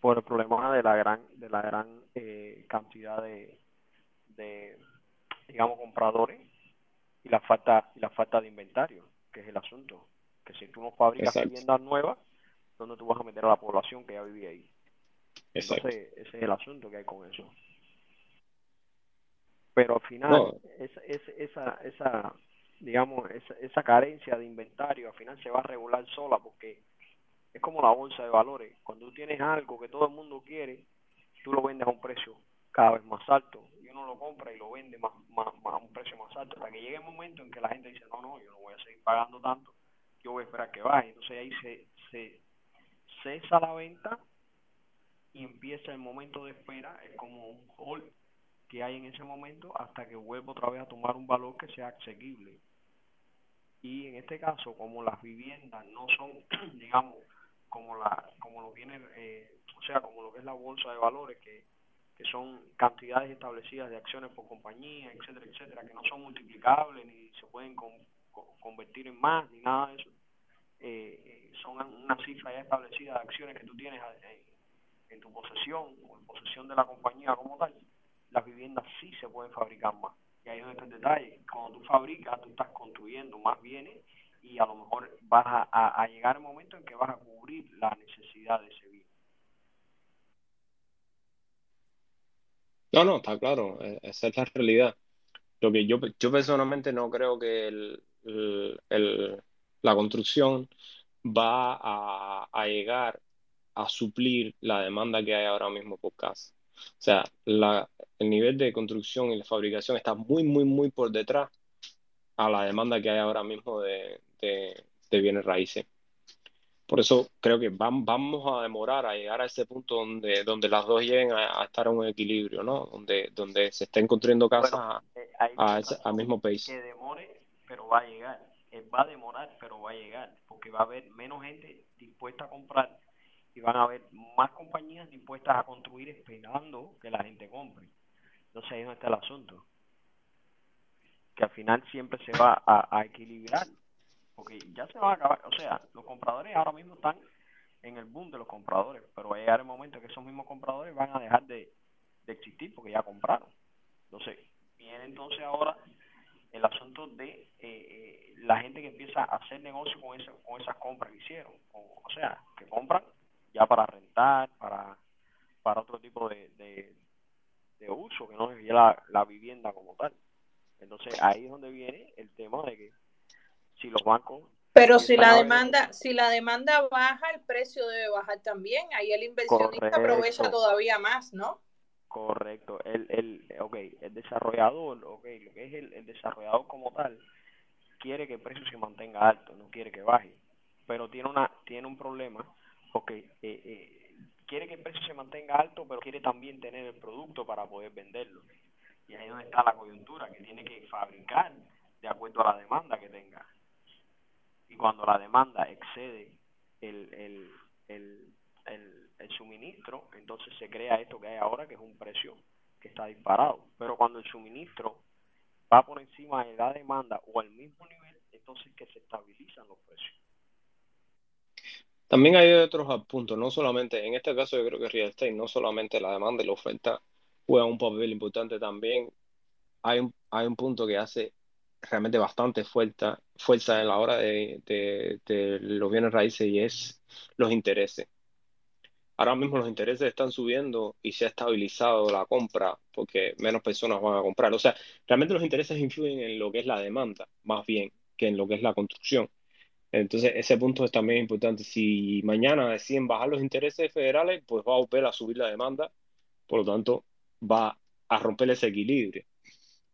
por el problema de la gran de la gran eh, cantidad de, de digamos compradores y la falta y la falta de inventario que es el asunto que si tú no fabricas Exacto, viviendas nuevas ¿dónde tú vas a meter a la población que ya vivía ahí? exacto. entonces ese es el asunto que hay con eso pero al final No, esa esa esa, esa digamos esa, esa carencia de inventario al final se va a regular sola porque es como la bolsa de valores. Cuando tú tienes algo que todo el mundo quiere, tú lo vendes a un precio cada vez más alto. Y uno lo compra y lo vende más, más, más a un precio más alto. Hasta que llegue el momento en que la gente dice no no yo no voy a seguir pagando tanto yo voy a esperar que baje entonces ahí se, se cesa la venta y empieza el momento de espera. Es como un hold que hay en ese momento hasta que vuelva otra vez a tomar un valor que sea asequible. Y en este caso como las viviendas no son <clears throat> digamos como la como lo viene eh, o sea como lo que es la bolsa de valores que, que son cantidades establecidas de acciones por compañía etcétera etcétera que no son multiplicables ni se pueden con, con- convertir en más ni nada de eso eh, son una cifra ya establecida de acciones que tú tienes eh, en tu posesión o en posesión de la compañía como tal las viviendas sí se pueden fabricar más y ahí es donde está el detalle cuando tú fabricas tú estás construyendo más bienes y a lo mejor vas a, llegar el momento en que vas a cubrir la necesidad de ese bien. no, no, está claro, eh, esa es la realidad. Lo que yo, yo personalmente no creo que el, el- la construcción va a llegar a suplir la demanda que hay ahora mismo por casa. O sea, la, el nivel de construcción y la fabricación está muy, muy, muy por detrás a la demanda que hay ahora mismo de, de bienes raíces. Por eso creo que vamos a demorar a llegar a ese punto donde, donde las dos lleguen a, estar en un equilibrio, ¿no? Donde, donde se estén construyendo casas eh, al mismo país. Que demore, pero va a llegar. Eh, va a demorar, pero va a llegar. Porque va a haber menos gente dispuesta a comprar y van a haber más compañías dispuestas a construir esperando que la gente compre. Entonces ahí no está el asunto. Que al final siempre se va a equilibrar porque ya se va a acabar, o sea, los compradores ahora mismo están en el boom de los compradores, pero va a llegar el momento que esos mismos compradores van a dejar de, existir porque ya compraron. Entonces, viene entonces ahora el asunto de eh, eh, la gente que empieza a hacer negocio con, esa, con esas compras que hicieron. O, sea, que compran ya para rentar, para, para otro tipo de, de, uso, que no es la, la vivienda como tal. Entonces ahí es donde viene el tema de que si los bancos pero si la demanda, si la demanda baja, el precio debe bajar también. Ahí el inversionista aprovecha todavía más, ¿no? Correcto. El, el, okay, el desarrollador, okay, lo que es el, desarrollador como tal, quiere que el precio se mantenga alto, no quiere que baje. Pero tiene una, tiene un problema, porque eh, eh, quiere que el precio se mantenga alto, pero quiere también tener el producto para poder venderlo. Y ahí es donde está la coyuntura, que tiene que fabricar de acuerdo a la demanda que tenga y cuando la demanda excede el, el, el, el, suministro, entonces se crea esto que hay ahora, que es un precio que está disparado. Pero cuando el suministro va por encima de la demanda o al mismo nivel, entonces que se estabilizan los precios. También hay otros puntos, no solamente, en este caso yo creo que real estate, no solamente la demanda y la oferta juegan un papel importante también. Hay un, hay un punto que hace realmente bastante fuerza, fuerza en la hora de, de, los bienes raíces y es los intereses. Ahora mismo los intereses están subiendo y se ha estabilizado la compra porque menos personas van a comprar. O sea, realmente los intereses influyen en lo que es la demanda, más bien que en lo que es la construcción. Entonces, ese punto es también importante. Si mañana deciden bajar los intereses federales, pues va a volver a subir la demanda, por lo tanto, va a romper ese equilibrio.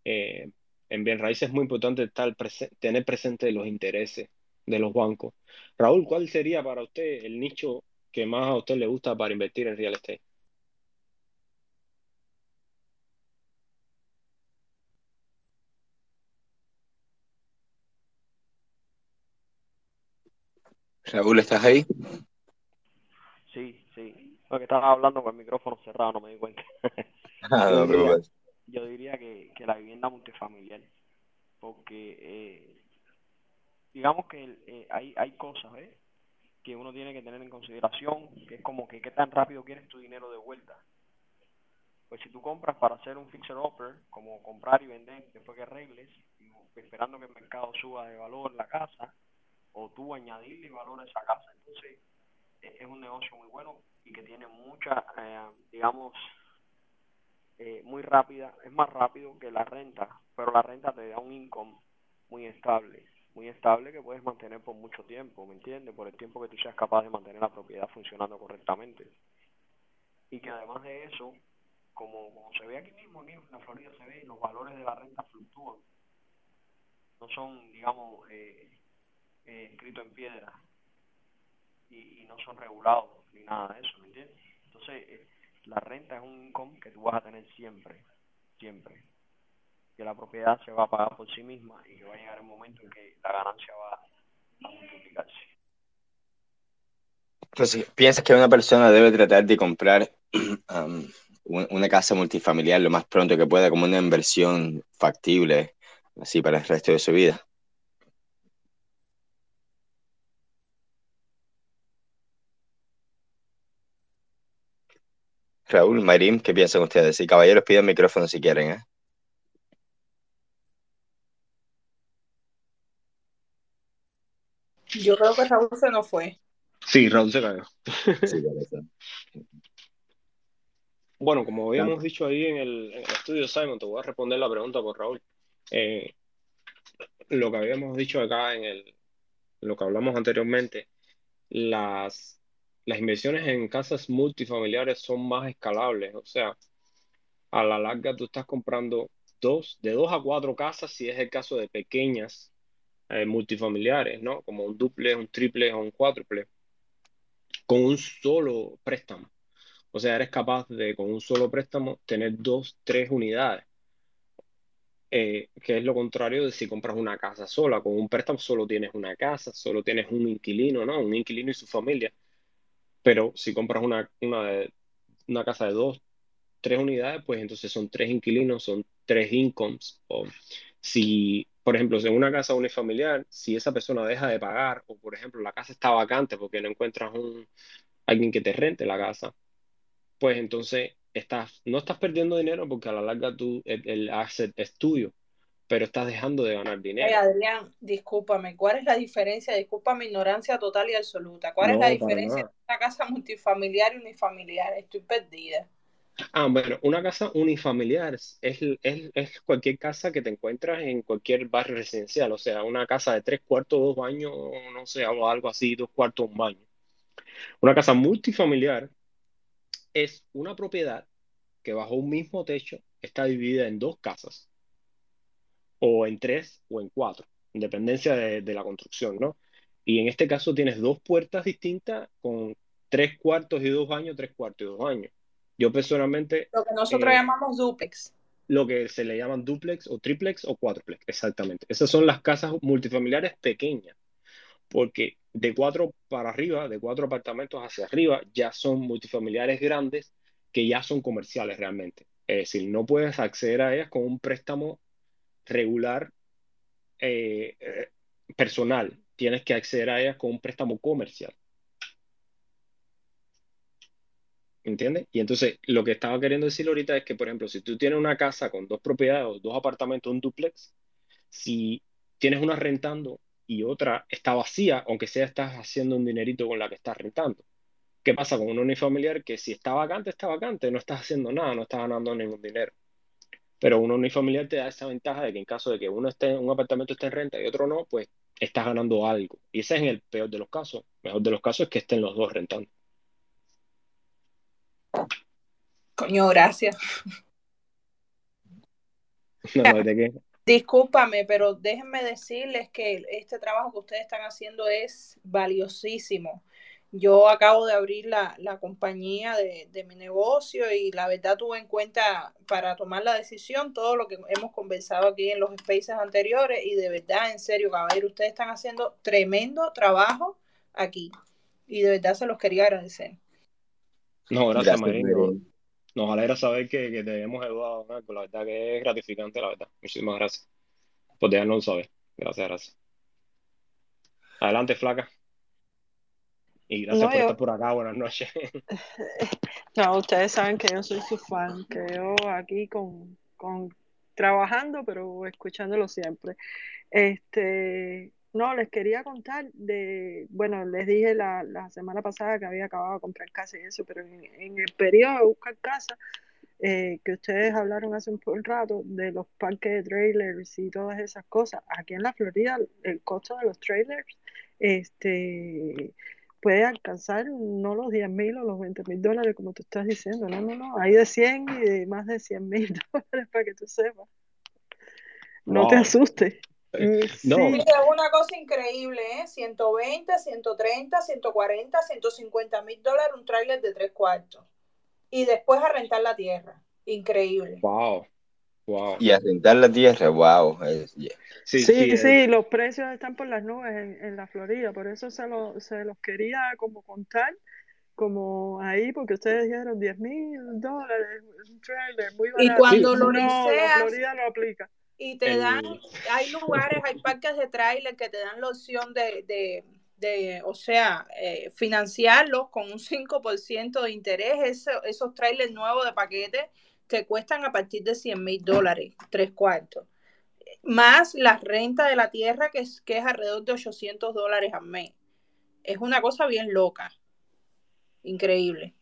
Eh, en bien raíces es muy importante estar tener presente los intereses de los bancos. Raúl, ¿cuál sería para usted el nicho que más a usted le gusta para invertir en real estate? Raúl, ¿estás ahí? Sí, sí. Porque estaba hablando con el micrófono cerrado, no me di cuenta. <laughs> Ah, no, yo diría que, que la vivienda multifamiliar, porque eh, digamos que eh, hay, hay cosas que uno tiene que tener en consideración, que es como que qué tan rápido quieres tu dinero de vuelta. Pues si tú compras para hacer un fixer upper, como comprar y vender después que arregles, esperando que el mercado suba de valor la casa, o tú añadirle valor a esa casa, entonces e, es un negocio muy bueno y que tiene mucha, eh, digamos, eh, muy rápida, es más rápido que la renta, pero la renta te da un income muy estable, muy estable que puedes mantener por mucho tiempo, ¿me entiendes? Por el tiempo que tú seas capaz de mantener la propiedad funcionando correctamente. Y que además de eso, como, como se ve aquí mismo, en la Florida se ve, los valores de la renta fluctúan. No son, digamos, eh, eh, escritos en piedra y, y, no son regulados ni nada de eso, ¿me entiendes? Entonces, eh, la renta es un income que tú vas a tener siempre, siempre. Que la propiedad se va a pagar por sí misma y que va a llegar el momento en que la ganancia va a multiplicarse. Entonces, ¿piensas que una persona debe tratar de comprar <clears throat> um, una casa multifamiliar lo más pronto que pueda como una inversión factible, así para el resto de su vida? Raúl, Mayrim, ¿qué piensan ustedes? Y caballeros, piden micrófono si quieren, ¿eh? Yo creo que Raúl se nos fue. Sí, Raúl se cayó. bueno, como habíamos dicho ahí en el, estudio Simon, te voy a responder la pregunta por Raúl. Eh, lo que habíamos dicho acá en el, lo que hablamos anteriormente, las las inversiones en casas multifamiliares son más escalables, o sea, a la larga tú estás comprando dos, de dos a cuatro casas si es el caso de pequeñas eh, multifamiliares, ¿no? Como un duple, un triple o un cuádruple, con un solo préstamo. O sea, eres capaz de, con un solo préstamo, tener dos, tres unidades. Eh, que es lo contrario de si compras una casa sola. Con un préstamo solo tienes una casa, solo tienes un inquilino, ¿no? Un inquilino y su familia. Pero si compras una, una, una casa de dos, tres unidades, pues entonces son tres inquilinos, son tres incomes. O si, por ejemplo, en una casa unifamiliar, si esa persona deja de pagar, o por ejemplo la casa está vacante porque no encuentras un, alguien que te rente la casa, pues entonces estás, no estás perdiendo dinero porque a la larga tú, el, asset es tuyo, pero estás dejando de ganar dinero. Adrián, discúlpame, ¿cuál es la diferencia? Disculpa mi ignorancia total y absoluta. ¿Cuál es la diferencia entre una casa multifamiliar y unifamiliar? Estoy perdida. Ah, bueno, una casa unifamiliar es, es, cualquier casa que te encuentras en cualquier barrio residencial, o sea, una casa de tres cuartos, dos baños, no sé, o algo así, dos cuartos, un baño. Una casa multifamiliar es una propiedad que bajo un mismo techo está dividida en dos casas, o en tres o en cuatro, en dependencia de, de la construcción, ¿no? Y en este caso tienes dos puertas distintas con tres cuartos y dos baños, tres cuartos y dos baños. Yo personalmente... Lo que nosotros eh, llamamos duplex. Lo que se le llaman duplex o triplex o cuádruplex, exactamente. Esas son las casas multifamiliares pequeñas, porque de cuatro para arriba, de cuatro apartamentos hacia arriba, ya son multifamiliares grandes que ya son comerciales realmente. Es decir, no puedes acceder a ellas con un préstamo regular eh, eh, personal. Tienes que acceder a ellas con un préstamo comercial. ¿Entiendes? Y entonces lo que estaba queriendo decir ahorita es que, por ejemplo, si tú tienes una casa con dos propiedades, dos apartamentos, un duplex, si tienes una rentando y otra está vacía, aunque sea estás haciendo un dinerito con la que estás rentando. ¿Qué pasa con un unifamiliar? Que si está vacante, está vacante, no estás haciendo nada, no estás ganando ningún dinero. Pero un unifamiliar te da esa ventaja de que en caso de que uno esté, un apartamento esté en renta y otro no, pues estás ganando algo. Y ese es el peor de los casos. Mejor de los casos es que estén los dos rentando. Coño, gracias. No, ¿de qué? <laughs> Discúlpame, pero déjenme decirles que este trabajo que ustedes están haciendo es valiosísimo. Yo acabo de abrir la, compañía de, mi negocio y la verdad tuve en cuenta para tomar la decisión todo lo que hemos conversado aquí en los spaces anteriores y de verdad, en serio, caballero, ustedes están haciendo tremendo trabajo aquí y de verdad se los quería agradecer. No, gracias, gracias Nos alegra saber que, que te hemos ayudado La verdad que es gratificante, la verdad. Muchísimas gracias por dejarnos saber. Gracias, gracias. Adelante, flaca. Y gracias por estar por acá. Buenas noches. <laughs> No, ustedes saben que yo soy su fan, que yo aquí con, con trabajando, pero escuchándolo siempre. Este, no, les quería contar de, bueno, les dije la, la semana pasada que había acabado de comprar casa y eso, pero en, el periodo de buscar casa, eh, que ustedes hablaron hace un, rato de los parques de trailers y todas esas cosas, aquí en la Florida el costo de los trailers este, puede alcanzar no los 10 mil o los 20 mil dólares como tú estás diciendo, no, no, no, hay de 100 y de más de 100 mil <laughs> dólares para que tú sepas. No te asustes. Eh, no. Sí, es una cosa increíble, ¿eh? 120, 130, 140, 150 mil dólares un tráiler de tres cuartos. Y después a rentar la tierra. Increíble. Wow. Wow. Y a rentar la tierra, wow. Sí, sí, sí, los precios están por las nubes en, la Florida, por eso se, lo, se los quería como contar, como ahí, porque ustedes dijeron 10 mil dólares, un trailer muy barato. Y cuando lo no, la Florida no aplica y te dan, hay lugares, hay parques de trailer que te dan la opción de, de, o sea, eh, financiarlos con un 5% de interés. esos trailers nuevos de paquete te cuestan a partir de 100 mil dólares, tres cuartos. Más la renta de la tierra, que es, que es alrededor de 800 dólares al mes. Es una cosa bien loca. Increíble.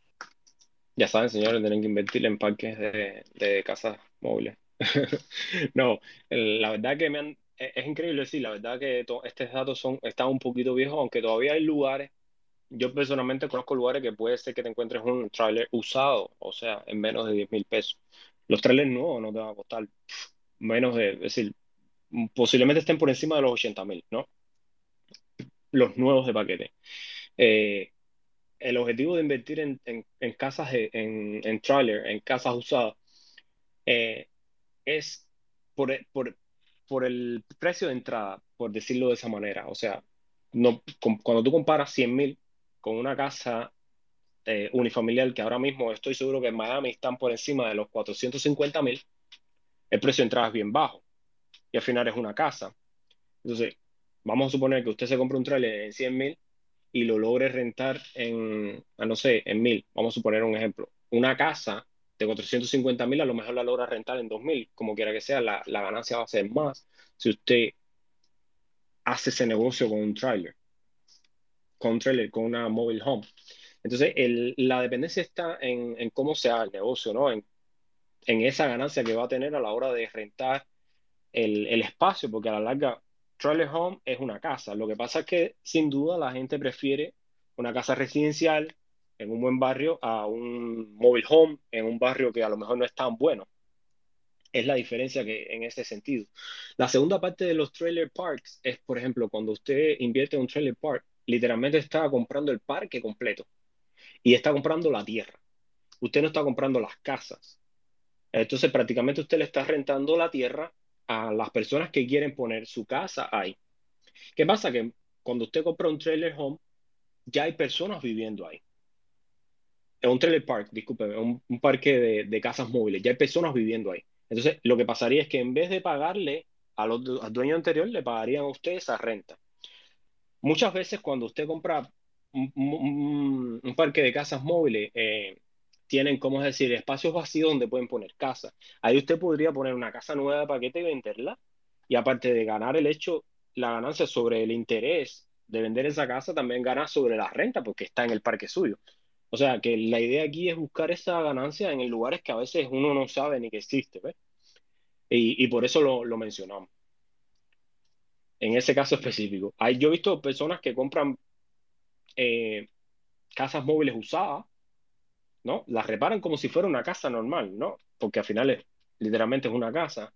Ya saben, señores, tienen que invertir en parques de, de casas móviles. <laughs> No, la verdad que me han, e, es increíble, sí, la verdad que estos datos son, están un poquito viejos, aunque todavía hay lugares, yo personalmente conozco lugares que puede ser que te encuentres un trailer usado, o sea, en menos de 10 mil pesos. Los trailers nuevos no te van a costar menos de, es decir, posiblemente estén por encima de los 80 mil, ¿no? Los nuevos de paquete. Eh, el objetivo de invertir en, casas, en, en trailer, en casas usadas, eh, es por, por, por, el precio de entrada, por decirlo de esa manera. O sea, no, cuando tú comparas 100 mil con una casa eh, unifamiliar, que ahora mismo estoy seguro que en Miami están por encima de los 450 mil, el precio de entrada es bien bajo. Y al final es una casa. Entonces, vamos a suponer que usted se compra un trailer en 100 mil y lo logre rentar en, no sé, en mil. Vamos a suponer un ejemplo. Una casa de 450 mil a lo mejor la logra rentar en 2000, como quiera que sea, la, la, ganancia va a ser más si usted hace ese negocio con un trailer, con trailer, con una mobile home. Entonces, el, la dependencia está en, en, cómo sea el negocio, ¿no? En, en, esa ganancia que va a tener a la hora de rentar el, el espacio, porque a la larga, trailer home es una casa. Lo que pasa es que, sin duda, la gente prefiere una casa residencial en un buen barrio a un mobile home en un barrio que a lo mejor no es tan bueno. Es la diferencia que en ese sentido. La segunda parte de los trailer parks es, por ejemplo, cuando usted invierte en un trailer park, literalmente está comprando el parque completo y está comprando la tierra. Usted no está comprando las casas. Entonces, prácticamente usted le está rentando la tierra a las personas que quieren poner su casa ahí. ¿Qué pasa? Que cuando usted compra un trailer home, ya hay personas viviendo ahí un trailer park, disculpe, un, parque de, casas móviles, ya hay personas viviendo ahí. Entonces, lo que pasaría es que en vez de pagarle a los, al dueño anterior, le pagarían a usted esa renta. Muchas veces cuando usted compra un, parque de casas móviles, eh, tienen, como es decir, espacios vacíos donde pueden poner casas. Ahí usted podría poner una casa nueva de paquete y venderla. Y aparte de ganar el hecho, la ganancia sobre el interés de vender esa casa, también gana sobre la renta porque está en el parque suyo. O sea, que la idea aquí es buscar esa ganancia en lugares que a veces uno no sabe ni que existe, ¿ves? Y, por eso lo, mencionamos. En ese caso específico. Yo he visto personas que compran eh, casas móviles usadas, ¿no? Las reparan como si fuera una casa normal, ¿no? Porque al final es, literalmente es una casa.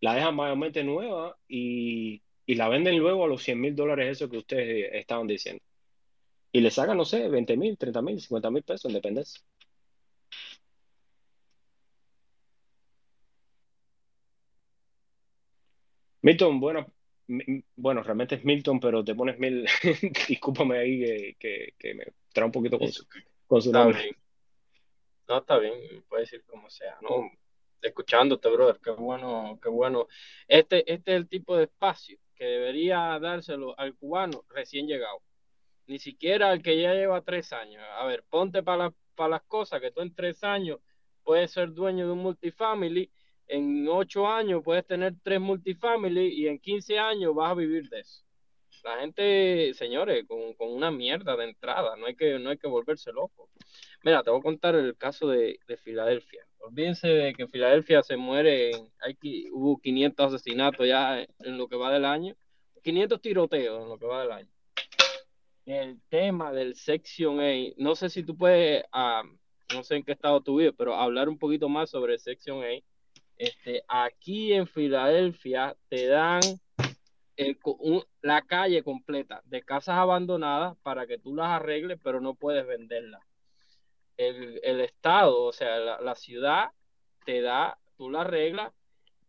La dejan mayormente nueva y, y la venden luego a los 100 mil dólares, eso que ustedes estaban diciendo y le sacan, no sé, 20 mil, 30 mil, 50 mil pesos en dependencia. Milton, bueno, bueno, realmente es Milton, pero te pones mil, <laughs> discúlpame ahí que, que, me trae un poquito con su, con su nombre. No, está bien, puede decir como sea, ¿no? Escuchándote, brother, qué bueno, qué bueno. Este, este es el tipo de espacio que debería dárselo al cubano recién llegado ni siquiera el que ya lleva tres años. A ver, ponte para las cosas que tú en tres años puedes ser dueño de un multifamily, en ocho años puedes tener tres multifamily y en quince años vas a vivir de eso. La gente, señores, con, una mierda de entrada, no hay, que, no hay que volverse loco. Mira, te voy a contar el caso de, Filadelfia. Olvídense de que Filadelfia se muere, hay, hubo 500 asesinatos ya en lo que va del año, 500 tiroteos en lo que va del año el tema del Section A. No sé si tú puedes, ah, no sé en qué estado tú vives, pero hablar un poquito más sobre Section A. Este, aquí en Filadelfia te dan la calle completa de casas abandonadas para que tú las arregles, pero no puedes venderlas. El, estado, o sea, la, ciudad te da, tú la arreglas,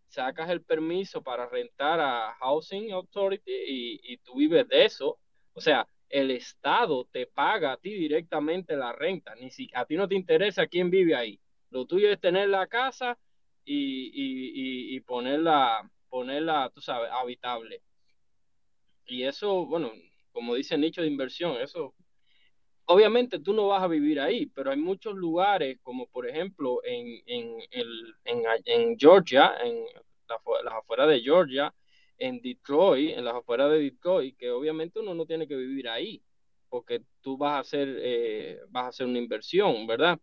sacas el permiso para rentar a Housing Authority y, y tú vives de eso. O sea, el Estado te paga a ti directamente la renta. Ni si a ti no te interesa quién vive ahí. Lo tuyo es tener la casa y, ponerla, ponerla, tú sabes, habitable. Y eso, bueno, como dice nicho de inversión, eso, obviamente tú no vas a vivir ahí, pero hay muchos lugares, como por ejemplo en, en, en Georgia, en las afueras de Georgia, en Detroit, en las afueras de Detroit, que obviamente uno no tiene que vivir ahí, porque tú vas a hacer, eh, vas a hacer una inversión, ¿verdad?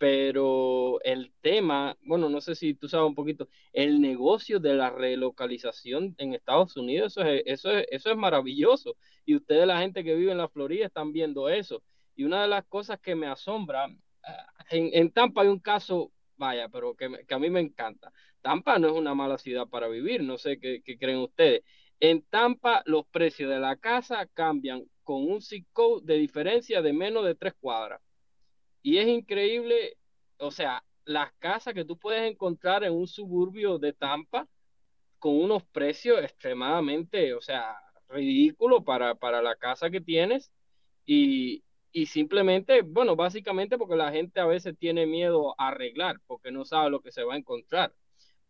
Pero el tema, bueno, no sé si tú sabes un poquito, el negocio de la relocalización en Estados Unidos, eso es, eso es, eso es maravilloso. Y ustedes, la gente que vive en la Florida, están viendo eso. Y una de las cosas que me asombra, ah, en, en Tampa hay un caso, vaya, pero que, que a mí me encanta. Tampa no es una mala ciudad para vivir, no sé qué, creen ustedes. En Tampa los precios de la casa cambian con un zip code de diferencia de menos de tres cuadras. Y es increíble, o sea, las casas que tú puedes encontrar en un suburbio de Tampa con unos precios extremadamente, o sea, ridículos para, para la casa que tienes. Y, y simplemente, bueno, básicamente porque la gente a veces tiene miedo a arreglar, porque no sabe lo que se va a encontrar.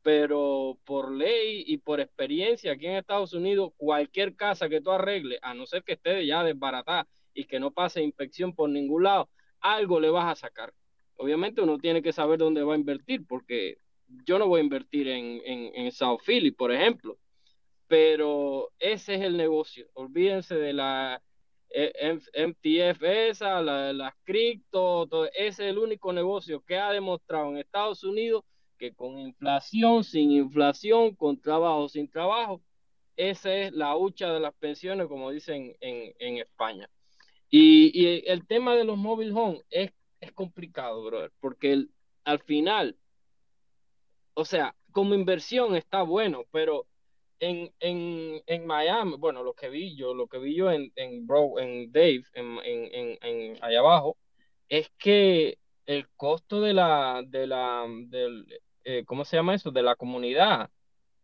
Pero por ley y por experiencia aquí en Estados Unidos, cualquier casa que tú arregles, a no ser que esté ya desbaratada y que no pase inspección por ningún lado, algo le vas a sacar. Obviamente uno tiene que saber dónde va a invertir, porque yo no voy a invertir en, en, en South Philly, por ejemplo, pero ese es el negocio. Olvídense de la MTF esa, las cripto, ese es el único negocio que ha demostrado en Estados Unidos que con inflación, sin inflación, con trabajo, sin trabajo, esa es la hucha de las pensiones, como dicen en, España. Y, el tema de los mobile home es, es complicado, brother, porque al final, o sea, como inversión está bueno, pero en, en, en, Miami, bueno, lo que vi yo, lo que vi yo en, en, Bro, en Dave, en, en, allá abajo, es que el costo de la, de la, del, eh, ¿cómo se llama eso? De la comunidad,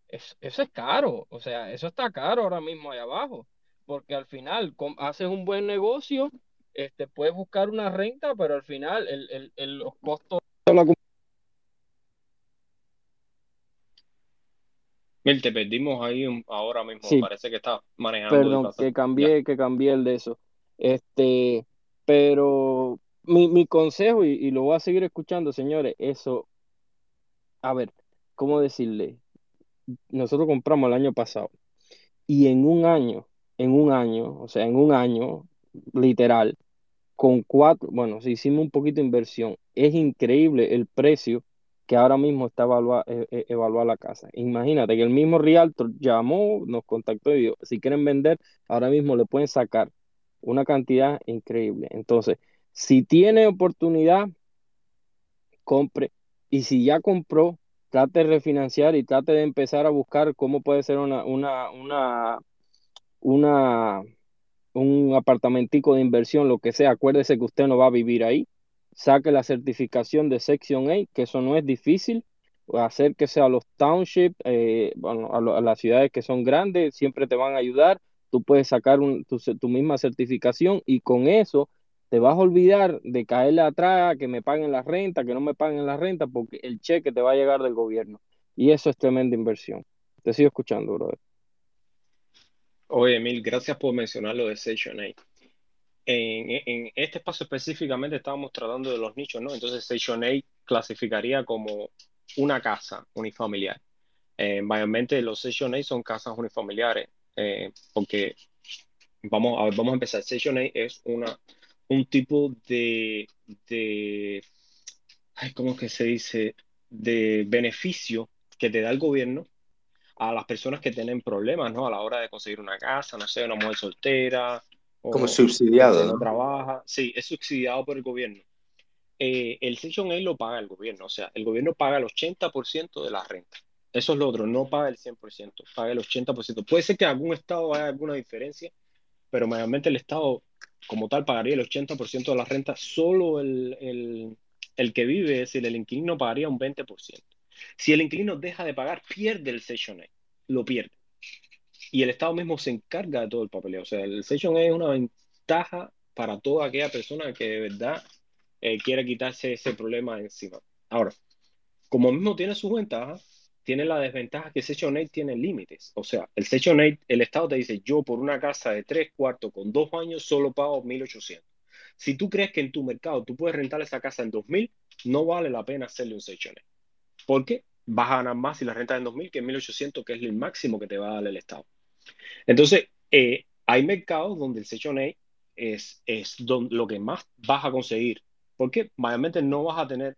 es, eso es caro, o sea, eso está caro ahora mismo allá abajo, porque al final haces un buen negocio, este, puedes buscar una renta, pero al final el, el, el los costos Mil, te perdimos ahí ahora mismo. Sí, Parece que estás manejando perdón, que cambié, que cambié el de eso. Este, pero mi, mi consejo, y, y lo voy a seguir escuchando, señores, eso, a ver, ¿cómo decirle? Nosotros compramos el año pasado y en un año, en un año, o sea, en un año, literal, con cuatro, bueno, si hicimos un poquito de inversión, es increíble el precio que ahora mismo está eh, eh, evaluar la casa. Imagínate que el mismo realtor llamó, nos contactó y dijo, si quieren vender, ahora mismo le pueden sacar una cantidad increíble. Entonces, si tiene oportunidad, compre. Y si ya compró, trate de refinanciar y trate de empezar a buscar cómo puede ser una, una, una, una, un apartamentico de inversión, lo que sea. Acuérdese que usted no va a vivir ahí saque la certificación de Section 8, que eso no es difícil, acérquese a los townships, eh, bueno, a, las ciudades que son grandes, siempre te van a ayudar, tú puedes sacar tu, misma certificación y con eso te vas a olvidar de caerle atrás, que me paguen la renta, que no me paguen la renta, porque el cheque te va a llegar del gobierno. Y eso es tremenda inversión. Te sigo escuchando, brother. Oye, Emil, gracias por mencionar lo de Section 8 en, este espacio específicamente estábamos tratando de los nichos, ¿no? Entonces Station A clasificaría como una casa unifamiliar. Eh, los Station A son casas unifamiliares, eh, porque vamos a, vamos a empezar. Station A es una, un tipo de, de ¿cómo que se dice? De beneficio que te da el gobierno a las personas que tienen problemas, ¿no? A la hora de conseguir una casa, no sé, una mujer soltera, como subsidiado. No trabaja. Sí, es subsidiado por el gobierno. Eh, el Section 8 lo paga el gobierno, o sea, el gobierno paga el 80% de la renta. Eso es lo otro, no paga el 100%, paga el 80%. Puede ser que en algún estado haya alguna diferencia, pero mayormente el estado como tal pagaría el 80% de la renta, solo el, el, el, que vive, es decir, el inquilino pagaría un 20%. Si el inquilino deja de pagar, pierde el Section 8, lo pierde y el Estado mismo se encarga de todo el papeleo. O sea, el Session es una ventaja para toda aquella persona que de verdad eh, quiere quitarse ese problema encima. Ahora, como mismo tiene sus ventajas, tiene la desventaja que Session 8 tiene límites. O sea, el Session 8, el Estado te dice, yo por una casa de tres cuartos con dos baños solo pago 1.800. Si tú crees que en tu mercado tú puedes rentar esa casa en 2.000, no vale la pena hacerle un Session 8. Porque vas a ganar más si la rentas en 2.000 que en 1.800, que es el máximo que te va a dar el Estado. Entonces, eh, hay mercados donde el Section A es, es lo que más vas a conseguir, porque mayormente no vas a tener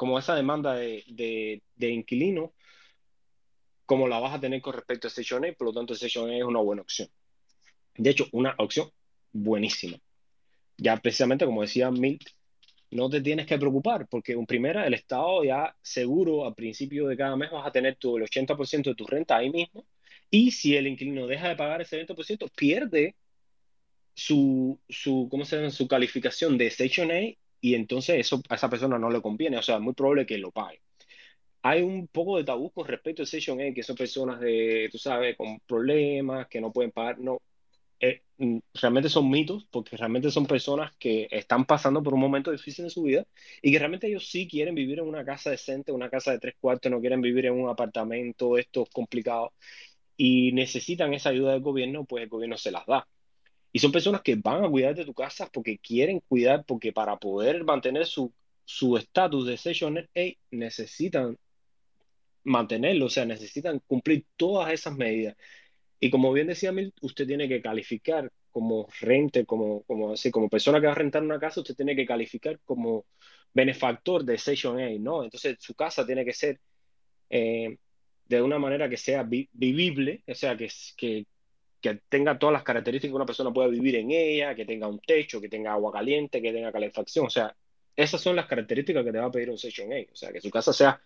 como esa demanda de, de, inquilinos como la vas a tener con respecto a Section A, por lo tanto, Section A es una buena opción. De hecho, una opción buenísima. Ya precisamente, como decía Milt, no te tienes que preocupar, porque un primera, el Estado ya seguro al principio de cada mes vas a tener tu, el 80% de tu renta ahí mismo, y si el inquilino deja de pagar ese 20%, pierde su, su, ¿cómo se llama? su calificación de Section A y entonces eso a esa persona no le conviene, o sea, es muy probable que lo pague. Hay un poco de tabú con respecto a Section A, que son personas de, tú sabes, con problemas, que no pueden pagar, eh, mm, realmente son mitos, porque realmente son personas que están pasando por un momento difícil en su vida y que realmente ellos sí quieren vivir en una casa decente, una casa de tres cuartos, no quieren vivir en un apartamento, esto es complicado, y necesitan esa ayuda del gobierno, pues el gobierno se las da. Y son personas que van a cuidar de tu casa porque quieren cuidar, porque para poder mantener su su estatus de Session A necesitan mantenerlo, o sea, necesitan cumplir todas esas medidas. Y como bien decía Mil, usted tiene que calificar como rente, como, como, así, como persona que va a rentar una casa, usted tiene que calificar como benefactor de Session A, ¿no? Entonces su casa tiene que ser eh, de una manera que sea vivible, o sea, que, que, que tenga todas las características que una persona pueda vivir en ella, que tenga un techo, que tenga agua caliente, que tenga calefacción, o sea, esas son las características que te va a pedir un Session A, o sea, que su casa sea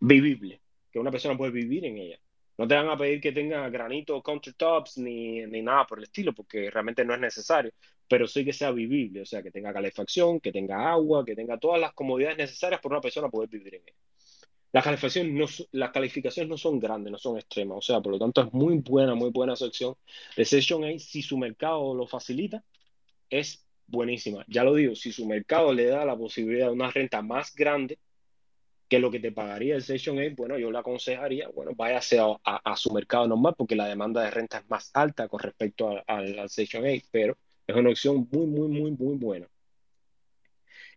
vivible, que una persona pueda vivir en ella. No te van a pedir que tenga granito countertops ni, ni nada por el estilo, porque realmente no es necesario, pero sí que sea vivible, o sea, que tenga calefacción, que tenga agua, que tenga todas las comodidades necesarias para una persona poder vivir en ella. Las calefacciones no, las calificaciones no son grandes, no son extremas, o sea, por lo tanto es muy buena, muy buena sección de Session A. Si su mercado lo facilita, es buenísima. Ya lo digo, si su mercado le da la posibilidad de una renta más grande, que lo que te pagaría el Session A, bueno, yo le aconsejaría, bueno, váyase a, a, su mercado normal porque la demanda de renta es más alta con respecto al Session A, pero es una opción muy, muy, muy, muy buena.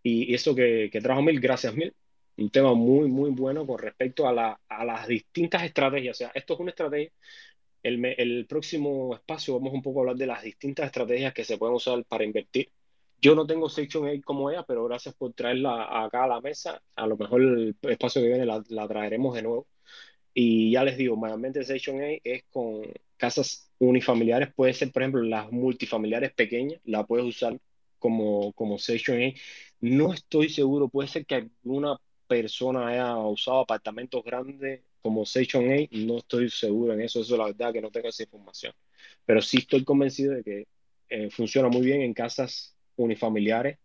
Y eso que, que trajo Mil, gracias Mil, un tema muy, muy bueno con respecto a, la, a las distintas estrategias. O sea, esto es una estrategia. El, el próximo espacio vamos un poco a hablar de las distintas estrategias que se pueden usar para invertir yo no tengo Section 8 como ella, pero gracias por traerla acá a la mesa. A lo mejor el espacio que viene la, traeremos de nuevo. Y ya les digo, mayormente Section 8 es con casas unifamiliares. Puede ser, por ejemplo, las multifamiliares pequeñas, la puedes usar como, como Section 8. No estoy seguro, puede ser que alguna persona haya usado apartamentos grandes como Section 8. No estoy seguro en eso, eso es la verdad que no tengo esa información. Pero sí estoy convencido de que eh, funciona muy bien en casas unifamiliares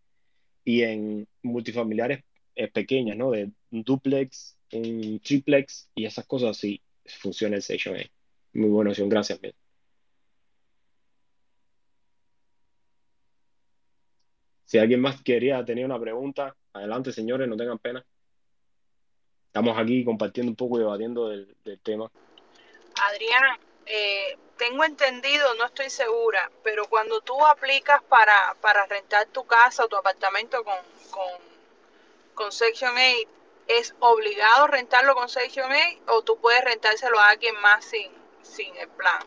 y en multifamiliares eh, pequeñas, ¿no? De un duplex, un triplex y esas cosas así funciona el Station A. Muy buena opción, gracias, Si alguien más quería tener una pregunta, adelante, señores, no tengan pena. Estamos aquí compartiendo un poco y debatiendo del, del tema. Adrián, eh, tengo entendido, no estoy segura, pero cuando tú aplicas para, para rentar tu casa o tu apartamento con, con, con Section 8, ¿es obligado rentarlo con Section 8 o tú puedes rentárselo a alguien más sin, sin el plan?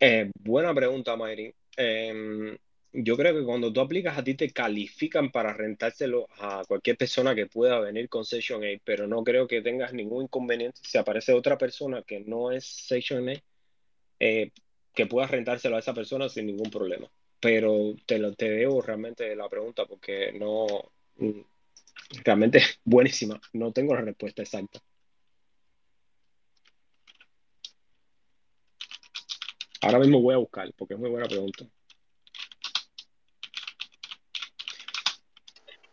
Eh, buena pregunta, Mayri. Em, yo creo que cuando tú aplicas a ti te califican para rentárselo a cualquier persona que pueda venir con Session A, pero no creo que tengas ningún inconveniente si aparece otra persona que no es Session A, eh, que puedas rentárselo a esa persona sin ningún problema. Pero te lo te debo realmente la pregunta porque no realmente <laughs> buenísima. No tengo la respuesta exacta. Ahora mismo voy a buscar porque es muy buena pregunta.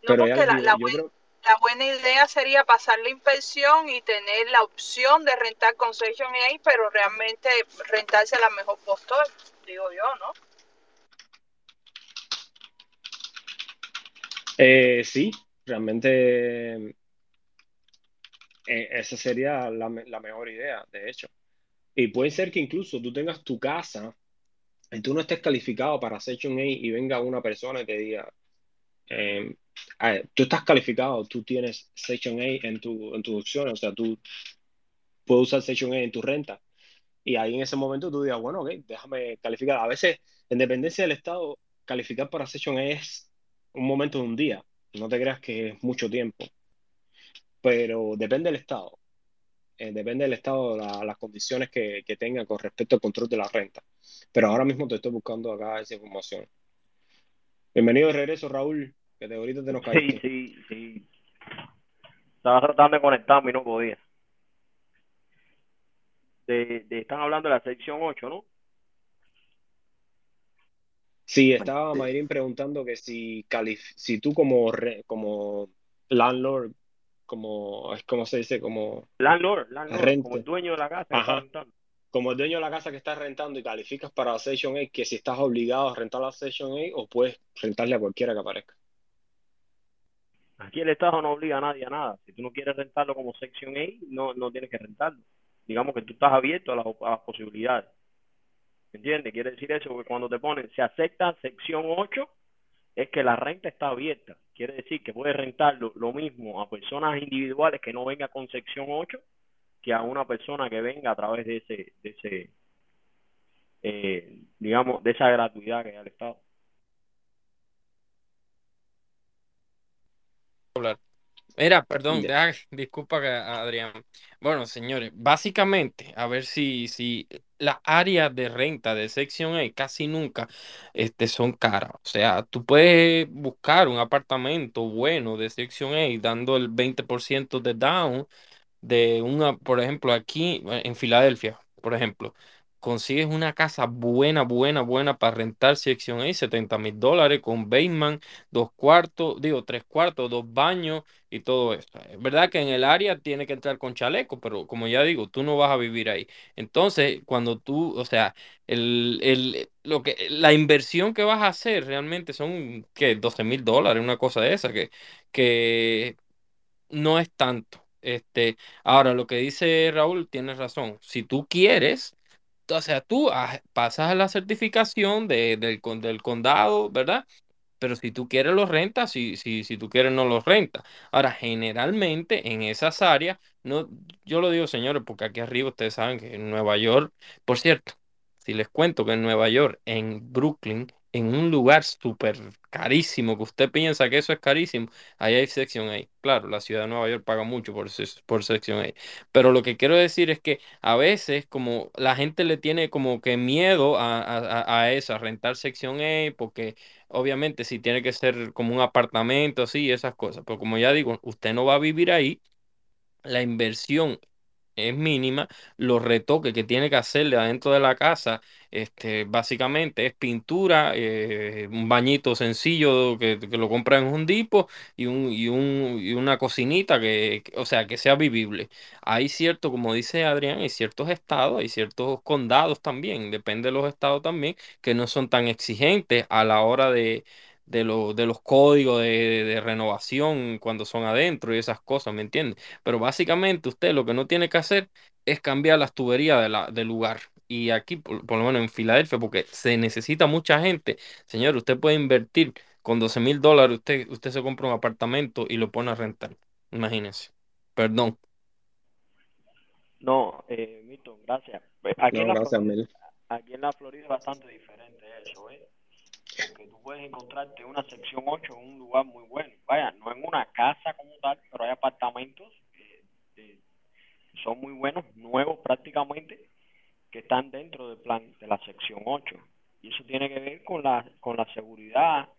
No, porque la, buena idea sería pasar la inspección y tener la opción de rentar con Session A, pero realmente rentarse la mejor postor, digo yo, ¿no? Eh, sí, realmente eh, esa sería la, la, mejor idea, de hecho. Y puede ser que incluso tú tengas tu casa y tú no estés calificado para Session A y venga una persona y te diga, eh, tú estás calificado, tú tienes Section A en tu, en tu opción, o sea, tú puedes usar Section A en tu renta. Y ahí en ese momento tú digas, bueno, ok, déjame calificar. A veces, en dependencia del estado, calificar para Section A es un momento de un día. No te creas que es mucho tiempo. Pero depende del estado. Eh, depende del estado, las condiciones que, que tenga con respecto al control de la renta. Pero ahora mismo te estoy buscando acá esa información. Bienvenido de regreso, Raúl, que te ahorita te nos Sí, caíste. sí, sí. Estaba tratando de conectarme y no podía. De, de, están hablando de la sección 8, ¿no? Sí, estaba Mayrin preguntando que si, calif- si tú como, re- como landlord, como, es como se dice, como Landlord, landlord, como el dueño de la casa que ajá, rentando. como el dueño de la casa que estás rentando y calificas para la Section 8, que si estás obligado a rentar la Section 8 o puedes rentarle a cualquiera que aparezca. Aquí el Estado no obliga a nadie a nada. Si tú no quieres rentarlo como sección A, no, no tienes que rentarlo. Digamos que tú estás abierto a las, posibilidades. ¿Entiendes? Quiere decir eso que cuando te ponen, se acepta sección 8, es que la renta está abierta. Quiere decir que puedes rentarlo lo mismo a personas individuales que no venga con sección 8 que a una persona que venga a través de ese, de ese eh, digamos, de esa gratuidad que da el Estado. Mira, perdón, deja- disculpa Adrián. Bueno, señores, básicamente, a ver si, si las áreas de renta de sección A casi nunca este, son caras. O sea, tú puedes buscar un apartamento bueno de sección A dando el 20% de down de una, por ejemplo, aquí en Filadelfia, por ejemplo, consigues una casa buena, buena, buena para rentar sección A, 70 mil dólares con basement, dos cuartos, digo, tres cuartos, dos baños y todo eso. Es verdad que en el área tiene que entrar con chaleco, pero como ya digo, tú no vas a vivir ahí. Entonces, cuando tú, o sea, el, el, lo que, la inversión que vas a hacer realmente son, ¿qué? 12 mil dólares, una cosa de esa, que, que no es tanto. Este, ahora, lo que dice Raúl, tienes razón. Si tú quieres, o sea, tú pasas a la certificación de- del, del condado, ¿verdad? Pero si tú quieres los rentas, si, si, si tú quieres no los rentas. Ahora, generalmente en esas áreas, no, yo lo digo señores, porque aquí arriba ustedes saben que en Nueva York, por cierto, si les cuento que en Nueva York, en Brooklyn, en un lugar súper carísimo, que usted piensa que eso es carísimo, ahí hay sección A. Claro, la ciudad de Nueva York paga mucho por, por sección A. Pero lo que quiero decir es que a veces como la gente le tiene como que miedo a, a, a a eso, a rentar sección A, porque Obviamente, si tiene que ser como un apartamento, así, esas cosas. Pero como ya digo, usted no va a vivir ahí, la inversión es mínima, los retoques que tiene que hacerle adentro de la casa, este, básicamente es pintura, eh, un bañito sencillo que, que lo compra en un Depot y, un, y, un, y una cocinita que, o sea, que sea vivible. Hay cierto, como dice Adrián, hay ciertos estados, hay ciertos condados también, depende de los estados también, que no son tan exigentes a la hora de... De, lo- de los códigos de, de renovación cuando son adentro y esas cosas, ¿me entiendes? Pero básicamente usted lo que no tiene que hacer es cambiar las tuberías de la, del lugar. Y aquí, por, por lo menos en Filadelfia, porque se necesita mucha gente, señor, usted puede invertir con 12 mil dólares, usted, usted se compra un apartamento y lo pone a rentar. Imagínese. Perdón. No, eh, Milton, gracias. Pues Aquí No, en la gracias, Florida, Mel. aquí en la Florida es bastante diferente eso, ¿eh? Porque tú puedes encontrarte una sección 8 en un lugar muy bueno. Vaya, no en una casa como tal, pero hay apartamentos que, que son muy buenos, nuevos prácticamente, que están dentro del plan de la sección 8. Y eso tiene que ver con la, con la seguridad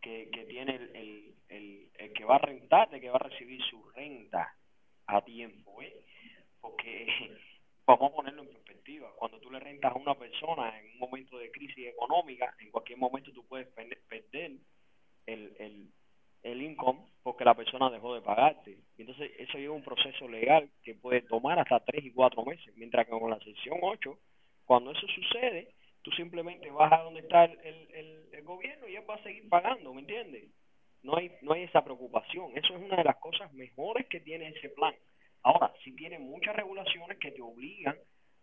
que, que tiene el, el, el, el que va a rentar, de que va a recibir su renta a tiempo, ¿eh? Porque <laughs> vamos a ponerlo en Cuando tú le rentas a una persona en un momento de crisis económica, en cualquier momento tú puedes perder el, el, el income porque la persona dejó de pagarte. Entonces eso lleva un proceso legal que puede tomar hasta tres y cuatro meses. Mientras que con la sección 8, cuando eso sucede, tú simplemente vas a donde está el, el, el, gobierno y él va a seguir pagando, ¿me entiendes? No hay, no hay esa preocupación. Eso es una de las cosas mejores que tiene ese plan. Ahora, sí tiene muchas regulaciones que te obligan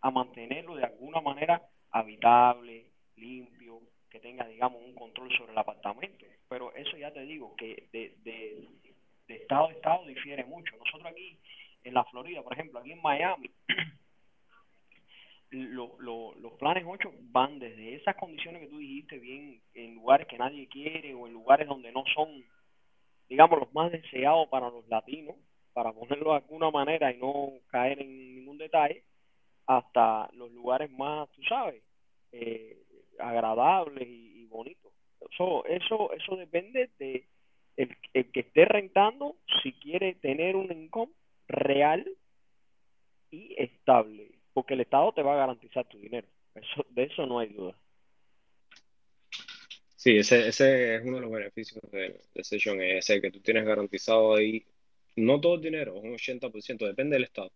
a mantenerlo de alguna manera habitable, limpio, que tenga, digamos, un control sobre el apartamento. Pero eso ya te digo, que de, de, estado a estado difiere mucho. Nosotros aquí en la Florida, por ejemplo, aquí en Miami, <clears throat> lo, lo, los planes 8 van desde esas condiciones que tú dijiste, bien en lugares que nadie quiere o en lugares donde no son, digamos, los más deseados para los latinos, para ponerlo de alguna manera y no caer en ningún detalle, hasta los lugares más, tú sabes, eh, agradables y, y bonitos. Eso, eso, eso depende de el, el que esté rentando si quiere tener un income real y estable, porque el Estado te va a garantizar tu dinero. Eso, de eso no hay duda. Sí, ese, ese es uno de los beneficios de, de Session, ese que tú tienes garantizado ahí, no todo el dinero, un 80%, depende del Estado.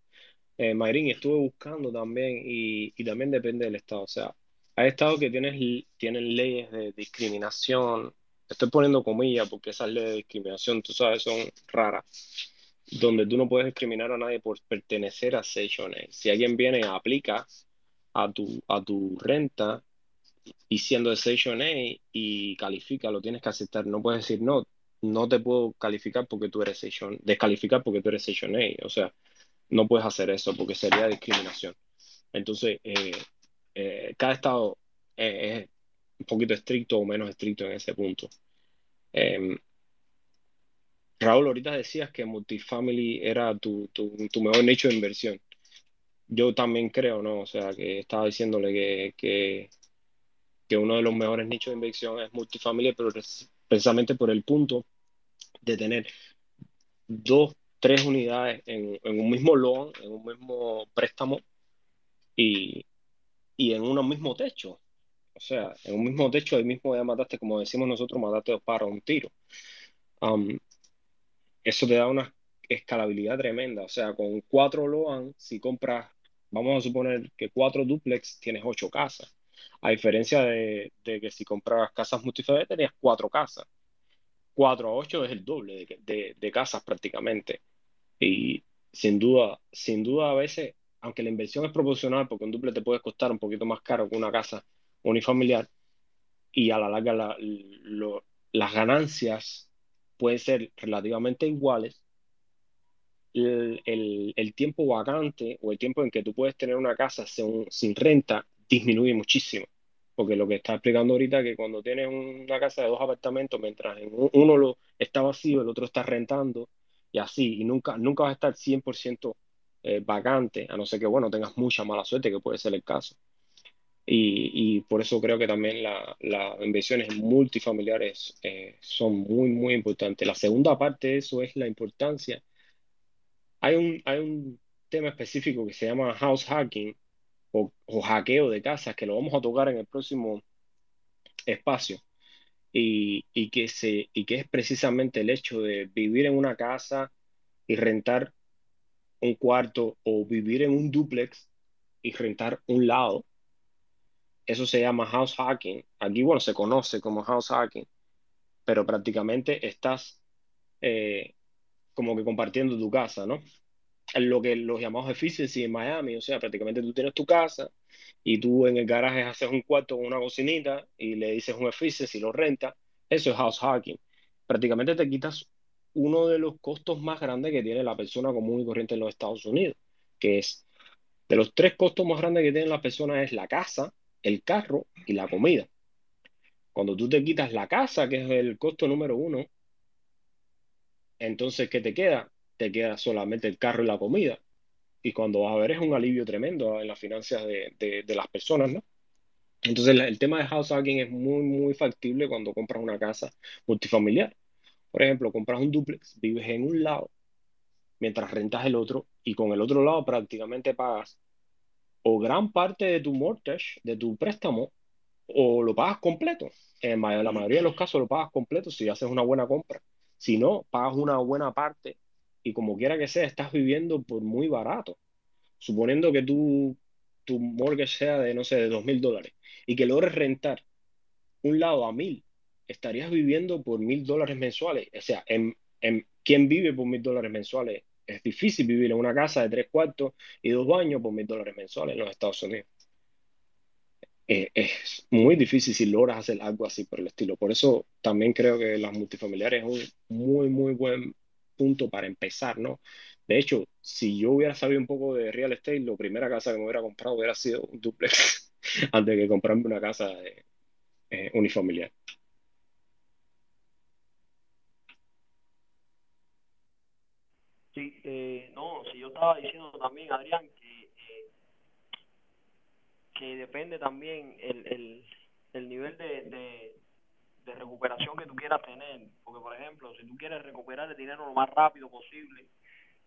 Eh, Mayrin, estuve buscando también y, y también depende del Estado. O sea, hay estados que tienen, tienen leyes de discriminación, estoy poniendo comillas porque esas leyes de discriminación, tú sabes, son raras, donde tú no puedes discriminar a nadie por pertenecer a Session A. Si alguien viene y aplica a tu, a tu renta y siendo de Session A y califica, lo tienes que aceptar. No puedes decir, no, no te puedo calificar porque tú eres Session, descalificar porque tú eres Session A. O sea, no puedes hacer eso porque sería discriminación. Entonces, eh, eh, cada estado eh, es un poquito estricto o menos estricto en ese punto. Em, Raúl, ahorita decías que multifamily era tu, tu, mejor nicho de inversión. Yo también creo, ¿no? O sea, que estaba diciéndole que que uno de los mejores nichos de inversión es multifamily, pero precisamente por el punto de tener dos, tres unidades en, un mismo loan, en un mismo préstamo y, en un mismo techo. O sea, en un mismo techo, ahí mismo ya mataste, como decimos nosotros, mataste dos un tiro. Um, eso te da una escalabilidad tremenda. O sea, con cuatro loan, si compras, vamos a suponer que cuatro duplex, tienes ocho casas. A diferencia de, que si comprabas casas multifamiliares tenías cuatro casas. Cuatro a ocho es el doble de, casas prácticamente. Y sin duda, sin duda a veces, aunque la inversión es proporcional, porque un duple te puede costar un poquito más caro que una casa unifamiliar, y a la larga las ganancias pueden ser relativamente iguales, el, el, tiempo vacante o el tiempo en que tú puedes tener una casa sin renta disminuye muchísimo. Porque lo que está explicando ahorita es que cuando tienes una casa de dos apartamentos, mientras uno lo está vacío, el otro está rentando, y así, y nunca, nunca vas a estar 100% eh, vacante, a no ser que, bueno, tengas mucha mala suerte, que puede ser el caso. Y, y por eso creo que también las inversiones multifamiliares eh, son muy, muy importantes. La segunda parte de eso es la importancia. Hay un, hay un tema específico que se llama house hacking, o, hackeo de casas, que lo vamos a tocar en el próximo espacio, y, y, que se, y que es precisamente el hecho de vivir en una casa y rentar un cuarto o vivir en un duplex y rentar un lado. Eso se llama house hacking. Aquí, bueno, se conoce como house hacking, pero prácticamente estás eh, como que compartiendo tu casa, ¿no? Lo que los llamamos efficiency en Miami, o sea, prácticamente tú tienes tu casa y tú en el garaje haces un cuarto con una cocinita y le dices un efficiency y lo renta, eso es house hacking. Prácticamente te quitas uno de los costos más grandes que tiene la persona común y corriente en los Estados Unidos, que es de los tres costos más grandes que tienen las personas es la casa, el carro y la comida. Cuando tú te quitas la casa, que es el costo número uno, entonces, ¿qué te queda? Te queda solamente el carro y la comida. Y cuando vas a ver es un alivio tremendo en las finanzas de, las personas, ¿no? Entonces el, tema de house hacking es muy, muy factible cuando compras una casa multifamiliar. Por ejemplo, compras un duplex, vives en un lado, mientras rentas el otro, y con el otro lado prácticamente pagas o gran parte de tu mortgage, de tu préstamo, o lo pagas completo. En la mayoría de los casos lo pagas completo si haces una buena compra. Si no, pagas una buena parte y como quiera que sea, estás viviendo por muy barato. Suponiendo que tu, tu mortgage sea de, no sé, de dos mil dólares y que logres rentar un lado a mil, estarías viviendo por mil dólares mensuales. O sea, en, en, ¿quién vive por mil dólares mensuales? Es difícil vivir en una casa de tres cuartos y dos baños por mil dólares mensuales en los Estados Unidos. Eh, es muy difícil si logras hacer algo así por el estilo. Por eso también creo que las multifamiliares es un muy, muy buen punto para empezar, ¿no? De hecho, si yo hubiera sabido un poco de real estate, la primera casa que me hubiera comprado hubiera sido un duplex <laughs> antes que comprarme una casa eh, unifamiliar. Sí, eh, no, si yo estaba diciendo también, Adrián, que, eh, que depende también el, el, el nivel de, de recuperación que tú quieras tener. Porque, por ejemplo, si tú quieres recuperar el dinero lo más rápido posible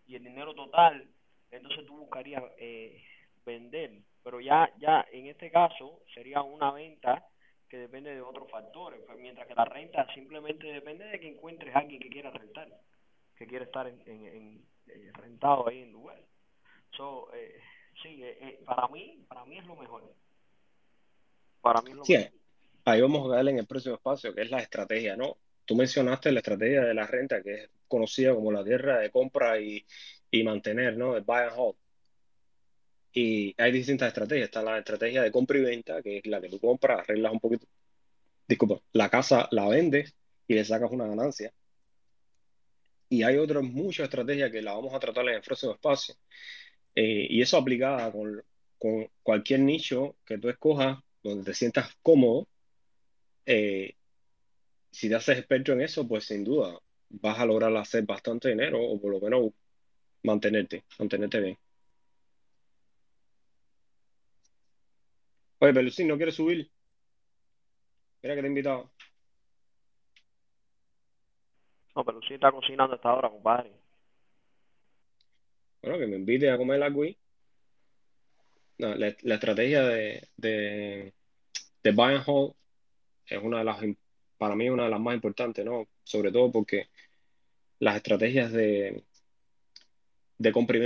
y el dinero total, entonces tú buscarías eh, vender. Pero ya, ya en este caso sería una venta que depende de otros factores, pues mientras que la renta simplemente depende de que encuentres a alguien que quiera rentar, que quiere estar en, en, en eh, rentado ahí en lugar. So, eh, sí, eh, eh, para mí, para mí es lo mejor. Para mí es lo Sí, mejor. Ahí vamos a darle en el próximo espacio, que es la estrategia, ¿no? Tú mencionaste la estrategia de la renta, que es conocida como la tierra de compra y, y mantener, ¿no? El buy and hold. Y hay distintas estrategias. Está la estrategia de compra y venta, que es la que tú compras, arreglas un poquito, disculpa, la casa la vendes y le sacas una ganancia. Y hay otras muchas estrategias que la vamos a tratar en el próximo espacio. Eh, y eso aplicada con, con cualquier nicho que tú escojas, donde te sientas cómodo, eh, si te haces experto en eso, pues sin duda vas a lograr hacer bastante dinero o por lo menos mantenerte, mantenerte bien. Oye, Pelusín, ¿no quieres subir? Mira que te he invitado. No, pero sí está cocinando a esta hora, compadre. Bueno, que me invite a comer algo ahí. No, la, la estrategia de, de, de buy and hold es una de las, para mí, una de las más importantes, ¿no? Sobre todo porque las estrategias de, de compra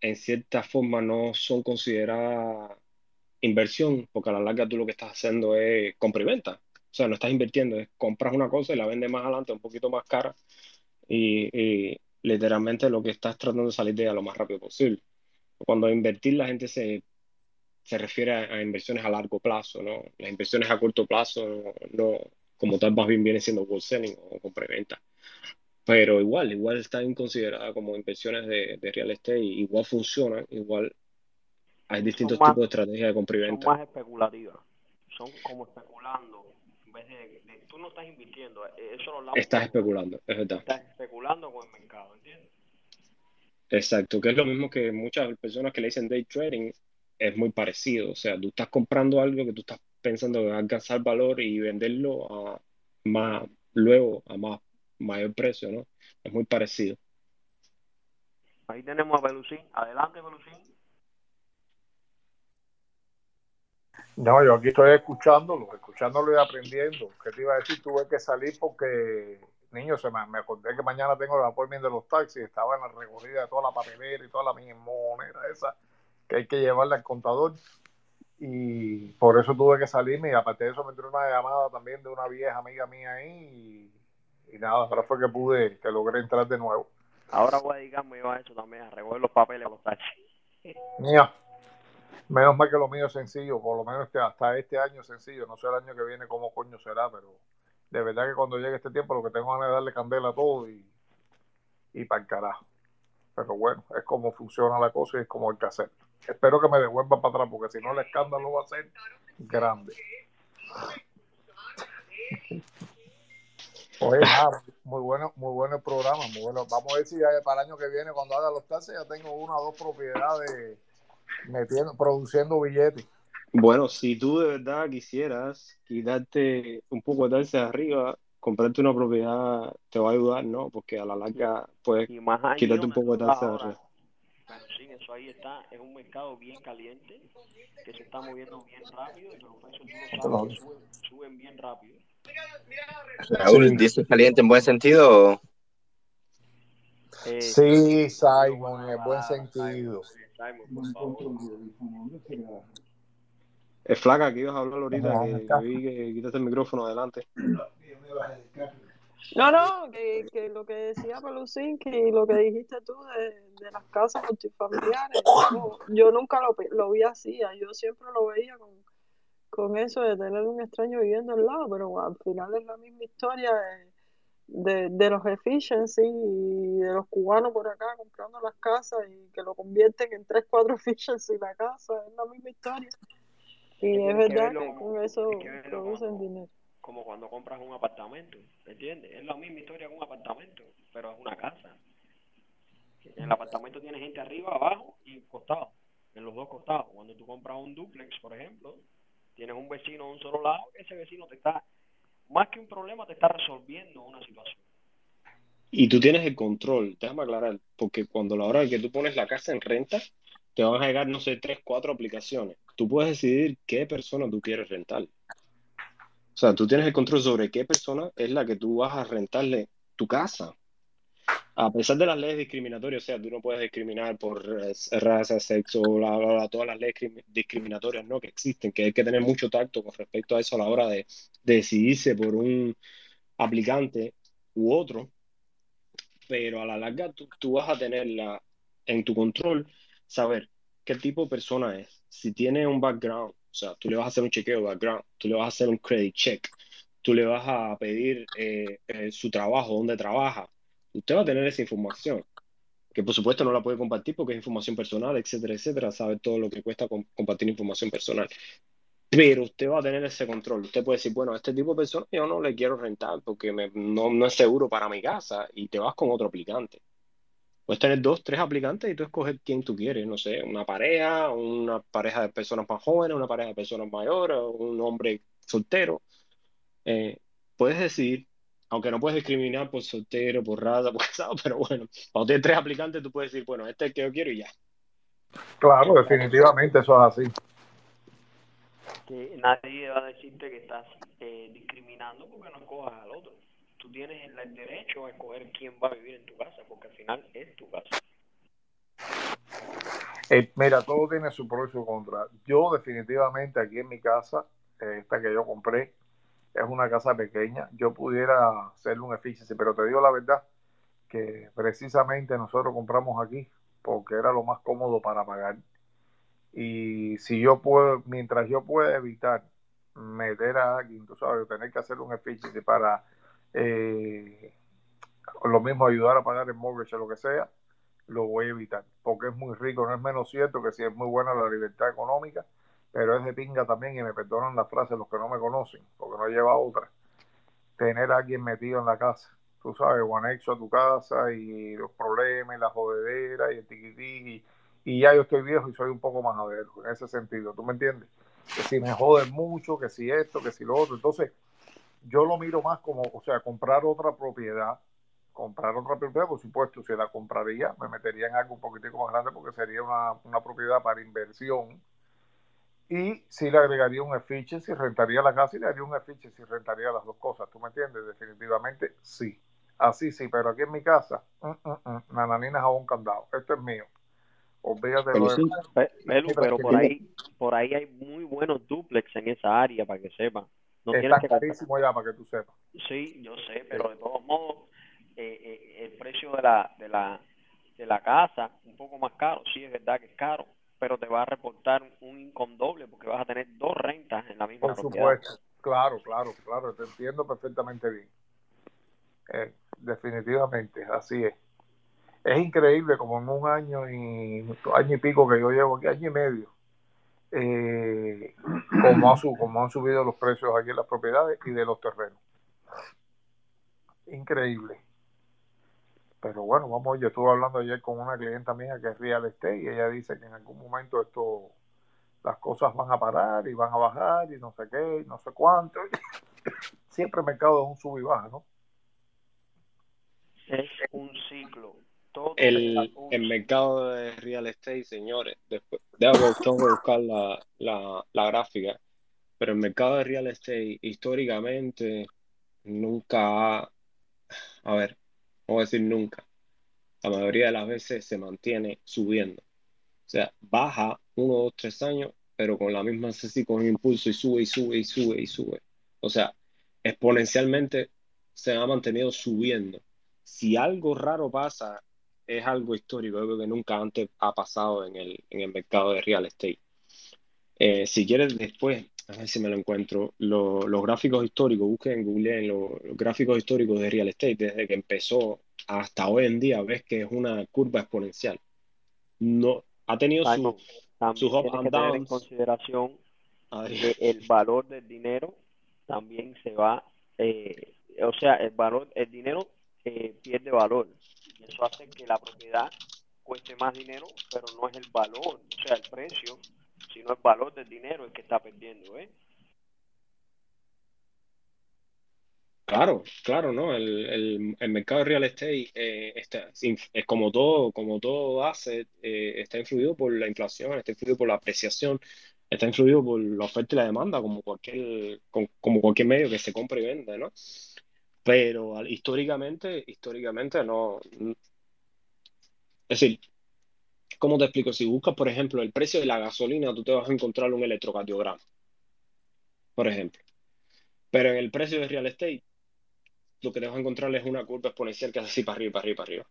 en cierta forma no son consideradas inversión, porque a la larga tú lo que estás haciendo es compra y venta. O sea, no estás invirtiendo, es compras una cosa y la vendes más adelante un poquito más cara y, y literalmente lo que estás tratando de salir de ella lo más rápido posible. Cuando invertir la gente se, se refiere a, a inversiones a largo plazo, ¿no? Las inversiones a corto plazo no, no- como tal más bien viene siendo wholesaling o compra y venta. Pero igual, igual están consideradas como inversiones de, de real estate, y igual funcionan, igual hay distintos más, tipos de estrategias de compra y son venta. más especulativas. Son como especulando. En vez de, de- tú no estás invirtiendo, eh, eso lo hablamos Estás especulando, es verdad. estás especulando con el mercado, ¿entiendes? Exacto, que es lo mismo que muchas personas que le dicen day trading, es muy parecido. O sea, tú estás comprando algo que tú estás pensando que va a alcanzar valor y venderlo a más, luego a más mayor precio, ¿no? Es muy parecido. Ahí tenemos a Pelusín. Adelante, Pelusín. No, yo aquí estoy escuchándolo, escuchándolo y aprendiendo. ¿Qué te iba a decir? Tuve que salir porque, niño, se me, me acordé que mañana tengo el appointment de los taxis. Estaba en la recogida de toda la papelera y toda la moneda esa que hay que llevarle al contador. Y por eso tuve que salirme. Y aparte de eso, me entró una llamada también de una vieja amiga mía ahí. Y, y nada, ahora fue que pude, que logré entrar de nuevo. Ahora voy a dedicarme yo a eso también, a recoger los papeles a los taxis. Mía, menos mal que lo mío es sencillo, por lo menos este- hasta este año es sencillo. No sé el año que viene cómo coño será, pero de verdad que cuando llegue este tiempo lo que tengo ganas es darle candela a todo y, y para el carajo. Pero bueno, es como funciona la cosa y es como hay que hacer. Espero que me devuelvan para atrás, porque si no el escándalo va a ser grande. <laughs> Oye, muy bueno, muy bueno el programa, muy bueno. Vamos a ver si para el año que viene, cuando haga los taxes, ya tengo una o dos propiedades metiendo, produciendo billetes. Bueno, si tú de verdad quisieras quitarte un poco de taxes arriba, comprarte una propiedad te va a ayudar, ¿no? Porque a la larga puedes quitarte un poco de taxes arriba. Pero sí, eso ahí está, es un mercado bien caliente, que se está moviendo bien rápido y los precios tú lo sabes que suben, suben bien rápido. Raúl, Sí. ¿dices caliente en buen sentido? Eh, Sí, Simon, en buen sentido. Simon, Simon, por favor. Es flaca que ibas a hablar ahorita, que, que vi que quitaste el micrófono adelante. No, no, que, que lo que decía Pelusín, que lo que dijiste tú de, de las casas multifamiliares, yo, yo nunca lo, lo vi así, ah, yo siempre lo veía con, con eso de tener un extraño viviendo al lado, pero al final es la misma historia de, de, de los efficiency y de los cubanos por acá comprando las casas y que lo convierten en 3, 4 <laughs> efficiency la casa, es la misma historia. Y es que verdad que con eso producen dinero. Como cuando compras un apartamento, ¿entiendes? Es la misma historia que un apartamento, pero es una casa. En el apartamento tiene gente arriba, abajo y costado, en los dos costados. Cuando tú compras un duplex, por ejemplo, tienes un vecino a un solo lado, ese vecino te está más que un problema, te está resolviendo una situación. Y tú tienes el control, déjame aclarar, porque cuando la hora de que tú pones la casa en renta, te van a llegar, no sé, tres, cuatro aplicaciones. Tú puedes decidir qué persona tú quieres rentar. O sea, tú tienes el control sobre qué persona es la que tú vas a rentarle tu casa. A pesar de las leyes discriminatorias, o sea, tú no puedes discriminar por raza, sexo, bla, bla, bla, todas las leyes crim- discriminatorias ¿no? que existen, que hay que tener mucho tacto con respecto a eso a la hora de, de decidirse por un aplicante u otro, pero a la larga tú, tú vas a tener la, en tu control saber qué tipo de persona es, si tiene un background, o sea, tú le vas a hacer un chequeo de background, tú le vas a hacer un credit check, tú le vas a pedir eh, eh, su trabajo, dónde trabaja, usted va a tener esa información, que por supuesto no la puede compartir porque es información personal, etcétera, etcétera, sabe todo lo que cuesta com- compartir información personal. Pero usted va a tener ese control. Usted puede decir, bueno, a este tipo de personas yo no le quiero rentar porque no, no es seguro para mi casa y te vas con otro aplicante. Puedes tener dos, tres aplicantes y tú escoger quién tú quieres, no sé, una pareja, una pareja de personas más jóvenes, una pareja de personas mayores, un hombre soltero. Eh, puedes decidir, aunque no puedes discriminar por soltero, por raza, <laughs> por casado, pero bueno, cuando tienes tres aplicantes tú puedes decir, bueno, este es el que yo quiero y ya. Claro, definitivamente eso es así. Que nadie va a decirte que estás eh, discriminando porque no escojas al otro. Tú tienes el, derecho a escoger quién va a vivir en tu casa, porque al final es tu casa. Eh, mira, todo tiene su pro y su contra. Yo definitivamente aquí en mi casa, eh, esta que yo compré, es una casa pequeña. Yo pudiera hacerle un efficiency, pero te digo la verdad que precisamente nosotros compramos aquí porque era lo más cómodo para pagar. Y si yo puedo, mientras yo pueda evitar meter a alguien, tú sabes, tener que hacer un efficiency para eh, lo mismo ayudar a pagar el mortgage o lo que sea, lo voy a evitar, porque es muy rico, no es menos cierto que sí es muy buena la libertad económica, pero es de pinga también, y me perdonan la frase los que no me conocen, porque no lleva otra, tener a alguien metido en la casa, tú sabes, o anexo a tu casa, y los problemas, y la jodedera, y el tiquitiqui, y ya yo estoy viejo y soy un poco más majadero, en ese sentido, ¿tú me entiendes? Que si me joden mucho, que si esto, que si lo otro, entonces yo lo miro más como, o sea, comprar otra propiedad, comprar otra propiedad, por supuesto, si la compraría, me metería en algo un poquitico más grande porque sería una, una propiedad para inversión. Y si le agregaría un efficiency, rentaría la casa y le haría un efficiency, rentaría las dos cosas. ¿Tú me entiendes? Definitivamente sí. Así sí, pero aquí en mi casa, mm, mm, mm, nananina jabón candado. Esto es mío. Olvídate de Pero sí, por ahí, por ahí hay muy buenos duplex en esa área, para que sepan. No Está que carísimo ya para que tú sepas. Sí, yo sé, pero de todos modos, eh, eh, el precio de la, de la, de la casa, un poco más caro, sí es verdad que es caro, pero te va a reportar un income doble porque vas a tener dos rentas en la misma Por propiedad. supuesto. Claro, claro, claro. Te entiendo perfectamente bien. Eh, definitivamente, así es. Es increíble como en un año y año y pico que yo llevo aquí, año y medio, eh, <clears throat> como, ha su- como han subido los precios aquí en las propiedades y de los terrenos. Increíble. Pero bueno, vamos, yo estuve hablando ayer con una clienta mía que es real estate y ella dice que en algún momento esto, las cosas van a parar y van a bajar y no sé qué, y no sé cuánto. <laughs> Siempre el mercado es un sub y baja, ¿no? Es un ciclo. Todo el, el mercado de real estate, señores, después, tengo que buscar la, la, la gráfica, pero el mercado de real estate históricamente nunca ha, a ver, vamos a decir nunca, la mayoría de las veces se mantiene subiendo. O sea, baja uno, dos, tres años, pero con la misma así, con impulso y sube y sube y sube y sube. O sea, exponencialmente se ha mantenido subiendo. Si algo raro pasa, es algo histórico, algo que nunca antes ha pasado en el, en el mercado de real estate. Eh, si quieres después, a ver si me lo encuentro, lo- los gráficos históricos, busquen en Google en los, los gráficos históricos de real estate, desde que empezó hasta hoy en día, ves que es una curva exponencial. No, ha tenido Simon, su, sus tienes and que tener en consideración que el valor del dinero también se va, eh, o sea, el valor, el dinero eh, pierde valor. Y eso hace que la propiedad cueste más dinero, pero no es el valor, o sea, el precio, sino el valor del dinero el que está perdiendo, ¿eh? Claro, claro, ¿no? El, el, el mercado de real estate eh, está, es como todo, como todo asset, eh, está influido por la inflación, está influido por la apreciación, está influido por la oferta y la demanda, como cualquier, como, como cualquier medio que se compra y vende, ¿no? Pero históricamente, históricamente no. Es decir, ¿cómo te explico? Si buscas, por ejemplo, el precio de la gasolina, tú te vas a encontrar un electrocardiograma, por ejemplo. Pero en el precio de real estate, lo que te vas a encontrar es una curva exponencial que es así para arriba, para arriba, para arriba.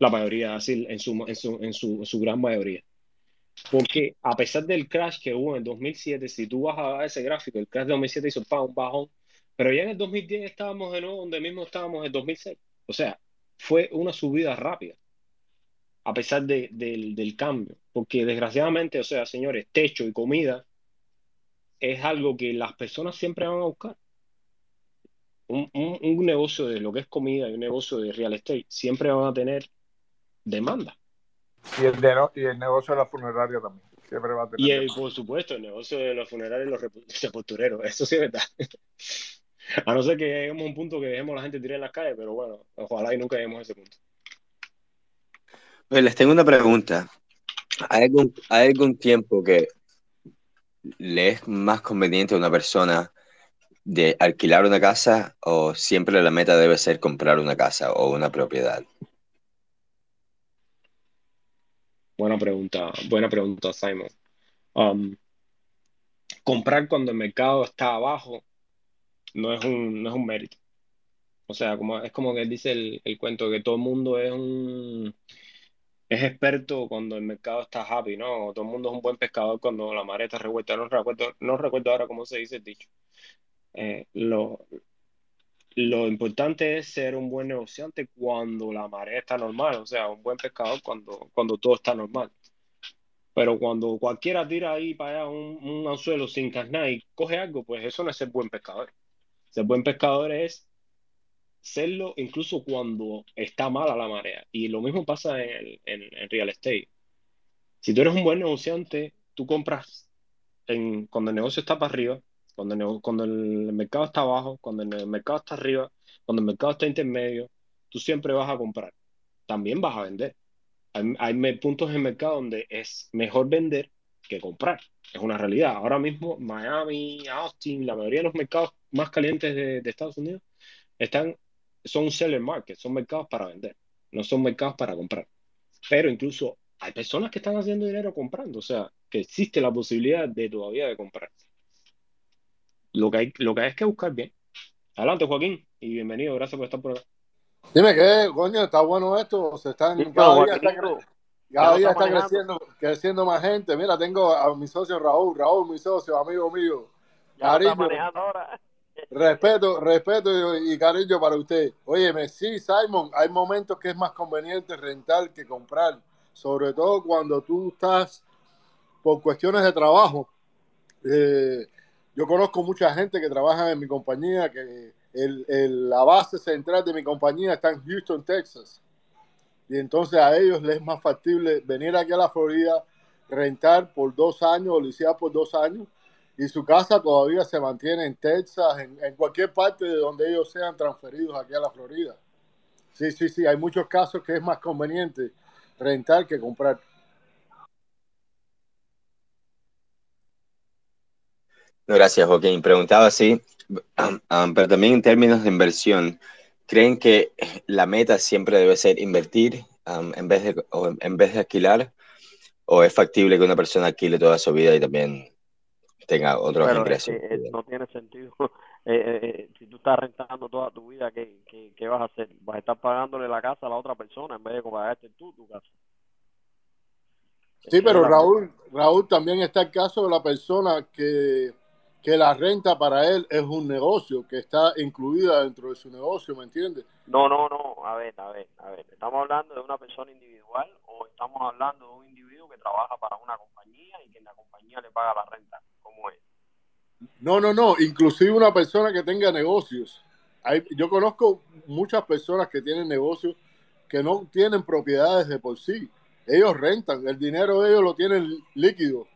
La mayoría, así en su, en su, en su, en su gran mayoría. Porque a pesar del crash que hubo en 2007, si tú vas a ese gráfico, el crash de 2007 hizo un bajón, pero ya en el 2010 estábamos de nuevo donde mismo estábamos en 2006. O sea, fue una subida rápida, a pesar de, del, del cambio. Porque desgraciadamente, o sea, señores, techo y comida es algo que las personas siempre van a buscar. Un, un, un negocio de lo que es comida y un negocio de real estate siempre van a tener demanda. Y el, de, y el negocio de la funeraria también. Siempre va a tener Y el, por supuesto, el negocio de los funerarios y los sepultureros. <laughs> Eso sí es verdad. A no ser que lleguemos a un punto que dejemos a la gente tirar en las calles, pero bueno, ojalá y nunca lleguemos a ese punto. Oye, les tengo una pregunta. ¿Hay algún, hay algún tiempo que le es más conveniente a una persona de alquilar una casa o siempre la meta debe ser comprar una casa o una propiedad? Buena pregunta, buena pregunta, Simon. Um, comprar cuando el mercado está abajo no es un, no es un mérito. O sea, como, es como que dice el, el cuento que todo el mundo es un es experto cuando el mercado está happy, ¿no? Todo el mundo es un buen pescador cuando la marea está revuelta. No recuerdo, no recuerdo ahora cómo se dice el dicho. Eh, lo, lo importante es ser un buen negociante cuando la marea está normal, o sea, un buen pescador cuando, cuando todo está normal. Pero cuando cualquiera tira ahí para allá un, un anzuelo sin carnar y coge algo, pues eso no es ser buen pescador. Ser buen pescador es serlo incluso cuando está mala la marea. Y lo mismo pasa en, el, en, en real estate. Si tú eres un buen negociante, tú compras en, cuando el negocio está para arriba, cuando el, cuando el mercado está abajo, cuando el mercado está arriba, cuando el mercado está intermedio, tú siempre vas a comprar. También vas a vender. Hay, hay puntos en mercado donde es mejor vender que comprar. Es una realidad. Ahora mismo Miami, Austin, la mayoría de los mercados más calientes de, de Estados Unidos están, son seller market, son mercados para vender, no son mercados para comprar. Pero incluso hay personas que están haciendo dinero comprando, o sea, que existe la posibilidad de todavía de comprar. Lo que hay, lo que hay es que buscar bien. Adelante, Joaquín, y bienvenido, gracias por estar por acá. Dime qué, coño, está bueno esto, se están, Sí, cada día está, cada día está creciendo, creciendo más gente. Mira, tengo a mi socio Raúl, Raúl, mi socio, amigo mío, Ya lo está cariño, manejando ahora. Respeto, respeto y, cariño para usted. Óyeme, sí, Simon, hay momentos que es más conveniente rentar que comprar, sobre todo cuando tú estás por cuestiones de trabajo. Eh, yo conozco mucha gente que trabaja en mi compañía, que la base central de mi compañía está en Houston, Texas. Y entonces a ellos les es más factible venir aquí a la Florida, rentar por dos años o liciar por dos años, y su casa todavía se mantiene en Texas, en, cualquier parte de donde ellos sean transferidos aquí a la Florida. Sí, sí, sí, hay muchos casos que es más conveniente rentar que comprar. Gracias, Joaquín. Preguntaba así, um, pero también en términos de inversión, ¿creen que la meta siempre debe ser invertir en, vez de, en vez de alquilar? ¿O es factible que una persona alquile toda su vida y también tenga otros Pero es que eh, no tiene sentido. <laughs> Eh, eh, eh, si tú estás rentando toda tu vida, ¿qué, qué, qué vas a hacer? ¿Vas a estar pagándole la casa a la otra persona en vez de pagarte tú tu casa? Sí, pero Raúl, Raúl también está el caso de la persona que, que la renta para él es un negocio, que está incluida dentro de su negocio, ¿me entiendes? No, no, no. A ver, a ver, a ver. ¿Estamos hablando de una persona individual o estamos hablando de un individuo que trabaja para una compañía y que la compañía le paga la renta? ¿Cómo es? No, no, no, inclusive una persona que tenga negocios. Hay, yo conozco muchas personas que tienen negocios que no tienen propiedades de por sí. Ellos rentan, el dinero de ellos lo tienen líquido.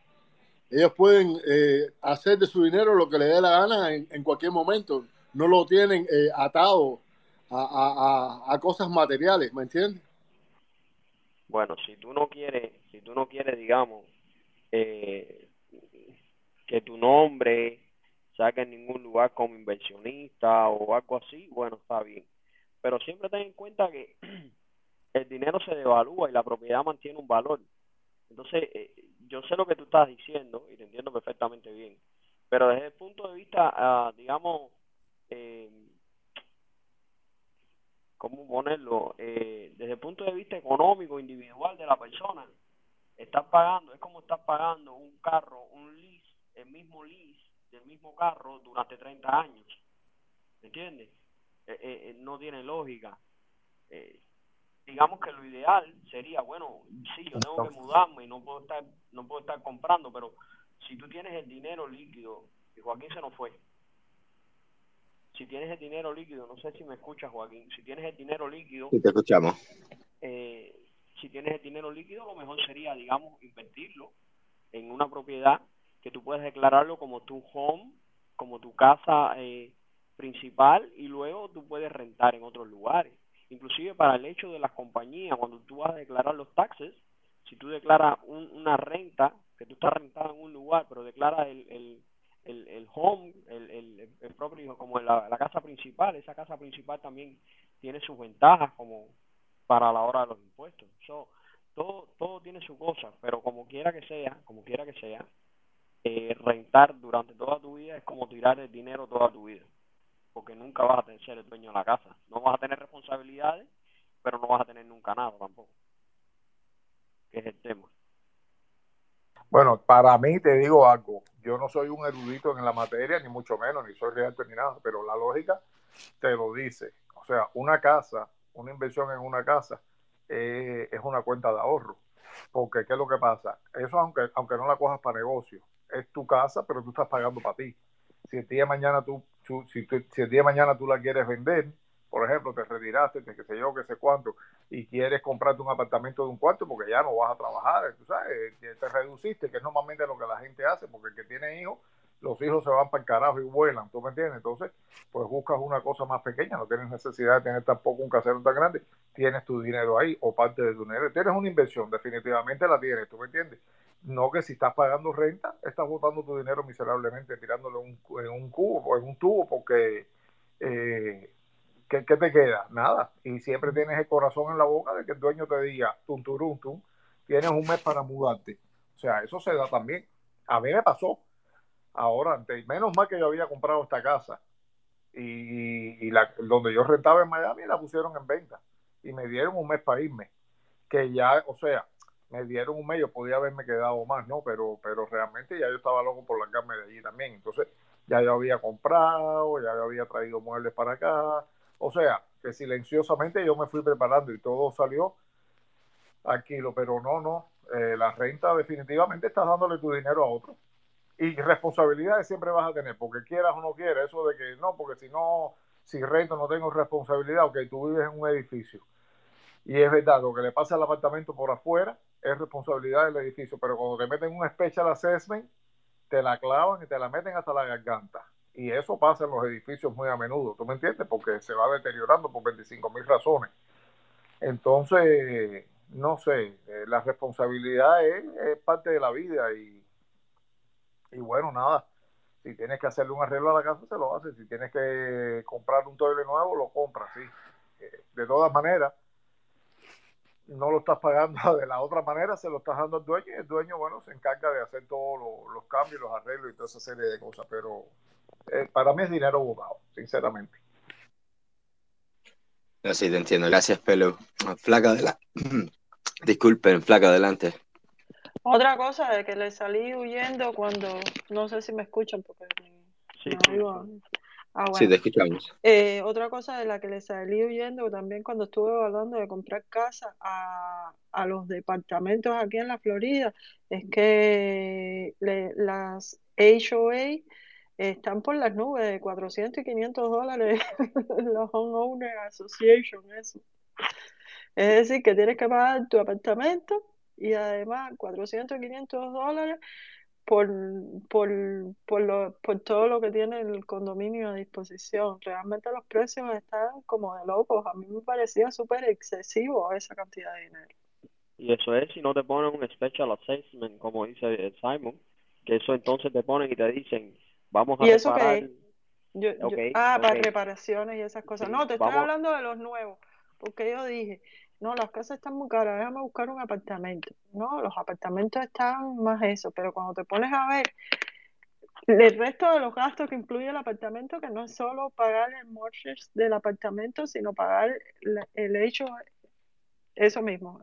Ellos pueden eh, hacer de su dinero lo que les dé la gana en, cualquier momento. no lo tienen eh, atado a, a, a, cosas materiales, ¿me entiendes? Bueno, si tú no quieres, si tú no quieres, digamos, eh, que tu nombre saque en ningún lugar como inversionista o algo así, bueno, está bien. Pero siempre ten en cuenta que <clears throat> el dinero se devalúa y la propiedad mantiene un valor. Entonces, eh, yo sé lo que tú estás diciendo y te entiendo perfectamente bien, pero desde el punto de vista, ah, digamos, eh, ¿cómo ponerlo? Eh, desde el punto de vista económico, individual de la persona, estás pagando, es como estás pagando un carro, un lease, el mismo lease del mismo carro durante 30 años. ¿Me entiendes? Eh, eh, no tiene lógica. Digamos que lo ideal sería, bueno, sí, yo tengo que mudarme y no puedo estar, no puedo estar comprando, pero si tú tienes el dinero líquido, y Joaquín se nos fue, si tienes el dinero líquido, no sé si me escuchas, Joaquín, si tienes el dinero líquido... Sí, te escuchamos. Eh, si tienes el dinero líquido, lo mejor sería, digamos, invertirlo en una propiedad que tú puedes declararlo como tu home, como tu casa eh, principal y luego tú puedes rentar en otros lugares. Inclusive para el hecho de las compañías, cuando tú vas a declarar los taxes, si tú declaras una renta, que tú estás rentado en un lugar, pero declaras el el, el home, el, el, el propio, como la, la casa principal, esa casa principal también tiene sus ventajas como para la hora de los impuestos. So, todo, todo tiene su cosa, pero como quiera que sea, como quiera que sea, eh, rentar durante toda tu vida es como tirar el dinero toda tu vida, porque nunca vas a ser el dueño de la casa. No vas a tener responsabilidades, pero no vas a tener nunca nada tampoco, que es el tema. Bueno, para mí te digo algo, yo no soy un erudito en la materia, ni mucho menos, ni soy real ni nada, pero la lógica te lo dice. O sea, una casa, una inversión en una casa eh, es una cuenta de ahorro. Porque, ¿qué es lo que pasa? Eso, aunque, aunque no la cojas para negocio, es tu casa, pero tú estás pagando para ti. Si el día de mañana tú, si, si el día de mañana tú la quieres vender, por ejemplo, te retiraste, te, qué sé yo, qué sé cuánto, y quieres comprarte un apartamento de un cuarto porque ya no vas a trabajar, tú sabes, te reduciste, que es normalmente lo que la gente hace, porque el que tiene hijos, los hijos se van para el carajo y vuelan, ¿tú me entiendes? Entonces, pues buscas una cosa más pequeña, no tienes necesidad de tener tampoco un casero tan grande, tienes tu dinero ahí o parte de tu dinero, tienes una inversión, definitivamente la tienes, ¿tú me entiendes? No que si estás pagando renta, estás botando tu dinero miserablemente, tirándolo en un, cubo o en un tubo, porque eh, ¿qué, te queda? Nada. Y siempre tienes el corazón en la boca de que el dueño te diga, tum, turum, tum, tienes un mes para mudarte. O sea, eso se da también. A mí me pasó. Ahora, menos mal que yo había comprado esta casa y, la, donde yo rentaba en Miami la pusieron en venta y me dieron un mes para irme. Que ya, o sea, me dieron un mes, yo podía haberme quedado más, ¿no? Pero, pero realmente ya yo estaba loco por largarme de allí también. Entonces, ya yo había comprado, ya yo había traído muebles para acá, o sea, que silenciosamente yo me fui preparando y todo salió tranquilo, pero no, no. Eh, la renta definitivamente estás dándole tu dinero a otro. Y responsabilidades siempre vas a tener, porque quieras o no quieras, eso de que no, porque si no, si rento no tengo responsabilidad, ok, tú vives en un edificio. Y es verdad, lo que le pasa al apartamento por afuera es responsabilidad del edificio, pero cuando te meten un special assessment, te la clavan y te la meten hasta la garganta. Y eso pasa en los edificios muy a menudo, ¿tú me entiendes? Porque se va deteriorando por 25 mil razones. Entonces, no sé, eh, la responsabilidad es, parte de la vida y, y bueno, nada, si tienes que hacerle un arreglo a la casa, se lo haces. Si tienes que comprar un toile nuevo, lo compras, sí. Eh, de todas maneras, no lo estás pagando <laughs> de la otra manera, se lo estás dando al dueño y el dueño, bueno, se encarga de hacer todos los cambios, los arreglos y toda esa serie de cosas, pero eh, para mí es dinero votado, sinceramente. Sí, te entiendo. Gracias, Pelo. Flaca adelante. <clears throat> Disculpen, flaca adelante. Otra cosa de que le salí huyendo cuando, no sé si me escuchan porque sí, ah, sí, te escuchamos. Eh, otra cosa de la que le salí huyendo también cuando estuve evaluando de comprar casa a, a los departamentos aquí en la Florida es que le, las HOA están por las nubes de 400 y 500 dólares <laughs> los Homeowner Association, eso. Es decir, que tienes que pagar tu apartamento y además 400 y 500 dólares por, por, por, lo, por todo lo que tiene el condominio a disposición. Realmente los precios están como de locos. A mí me parecía súper excesivo esa cantidad de dinero. Y eso es si no te ponen un special assessment, como dice Simon, que eso entonces te ponen y te dicen, vamos a ¿Y eso reparar. Yo, yo- ah, para reparaciones y esas cosas. No, te estoy vamos- hablando de los nuevos, porque yo dije, no, las casas están muy caras, déjame buscar un apartamento. No, los apartamentos están más eso, pero cuando te pones a ver el resto de los gastos que incluye el apartamento, que no es solo pagar el mortgage del apartamento, sino pagar el hecho, eso mismo,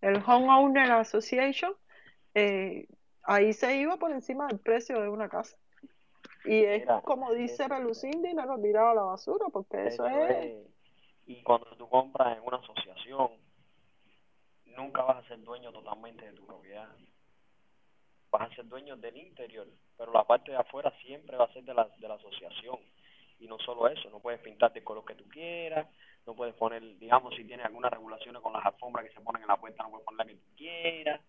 el- Homeowner Association, eh, ahí se iba por encima del precio de una casa. Y es Mira, como dice eso- Pelucín, dinero tirado a la basura, porque eso, Eso es... es. Y cuando tú compras en una asociación, nunca vas a ser dueño totalmente de tu propiedad. Vas a ser dueño del interior, pero la parte de afuera siempre va a ser de la, de la asociación. Y no solo eso, no puedes pintarte el color que tú quieras, no puedes poner, digamos, si tienes algunas regulaciones con las alfombras que se ponen en la puerta, no puedes poner la que tú quieras.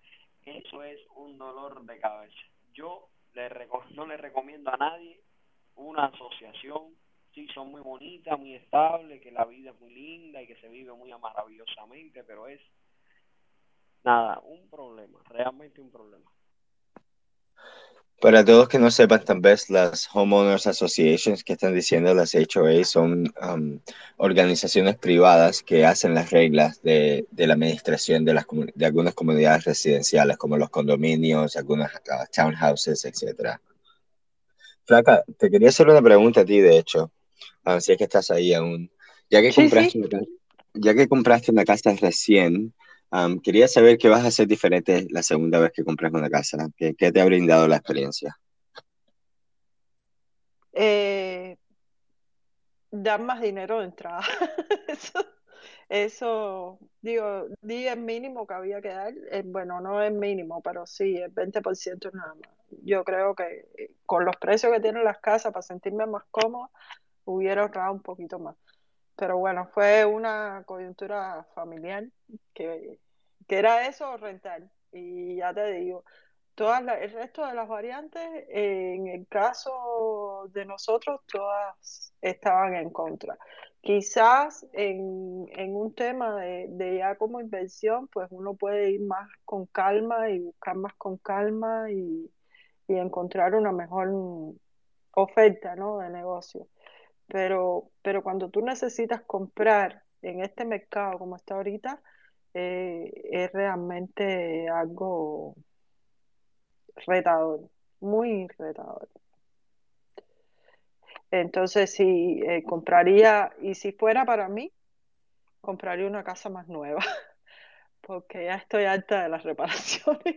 Eso es un dolor de cabeza. Yo le no le recomiendo a nadie una asociación sí son muy bonitas, muy estables, que la vida es muy linda y que se vive muy maravillosamente, pero es nada, un problema, realmente un problema. Para todos que no sepan, tal vez las Homeowners Associations que están diciendo las HOA son um, organizaciones privadas que hacen las reglas de, de la administración de, las, de algunas comunidades residenciales, como los condominios, algunas uh, townhouses, etc. Flaca, te quería hacer una pregunta a ti, de hecho, um, si es que estás ahí aún. Ya que Sí, compraste sí. ya que compraste una casa recién, um, quería saber qué vas a hacer diferente la segunda vez que compras una casa. ¿Qué, qué te ha brindado la experiencia? Eh, dar más dinero de entrada. <laughs> Eso, eso, digo, di el mínimo que había que dar. eh, bueno, no es mínimo, pero sí, el 20% nada más. Yo creo que eh, con los precios que tienen las casas, para sentirme más cómoda, hubiera ahorrado un poquito más. Pero bueno, fue una coyuntura familiar que, que era eso rentar. Y ya te digo, todas la- el resto de las variantes, en el caso de nosotros, todas estaban en contra. Quizás en, en un tema de, de ya como inversión, pues uno puede ir más con calma y buscar más con calma y, y encontrar una mejor oferta, ¿no? de negocio. Pero, pero cuando tú necesitas comprar en este mercado como está ahorita, eh, es realmente algo retador, muy retador. Entonces, si eh, compraría, y si fuera para mí, compraría una casa más nueva, <laughs> porque ya estoy harta de las reparaciones.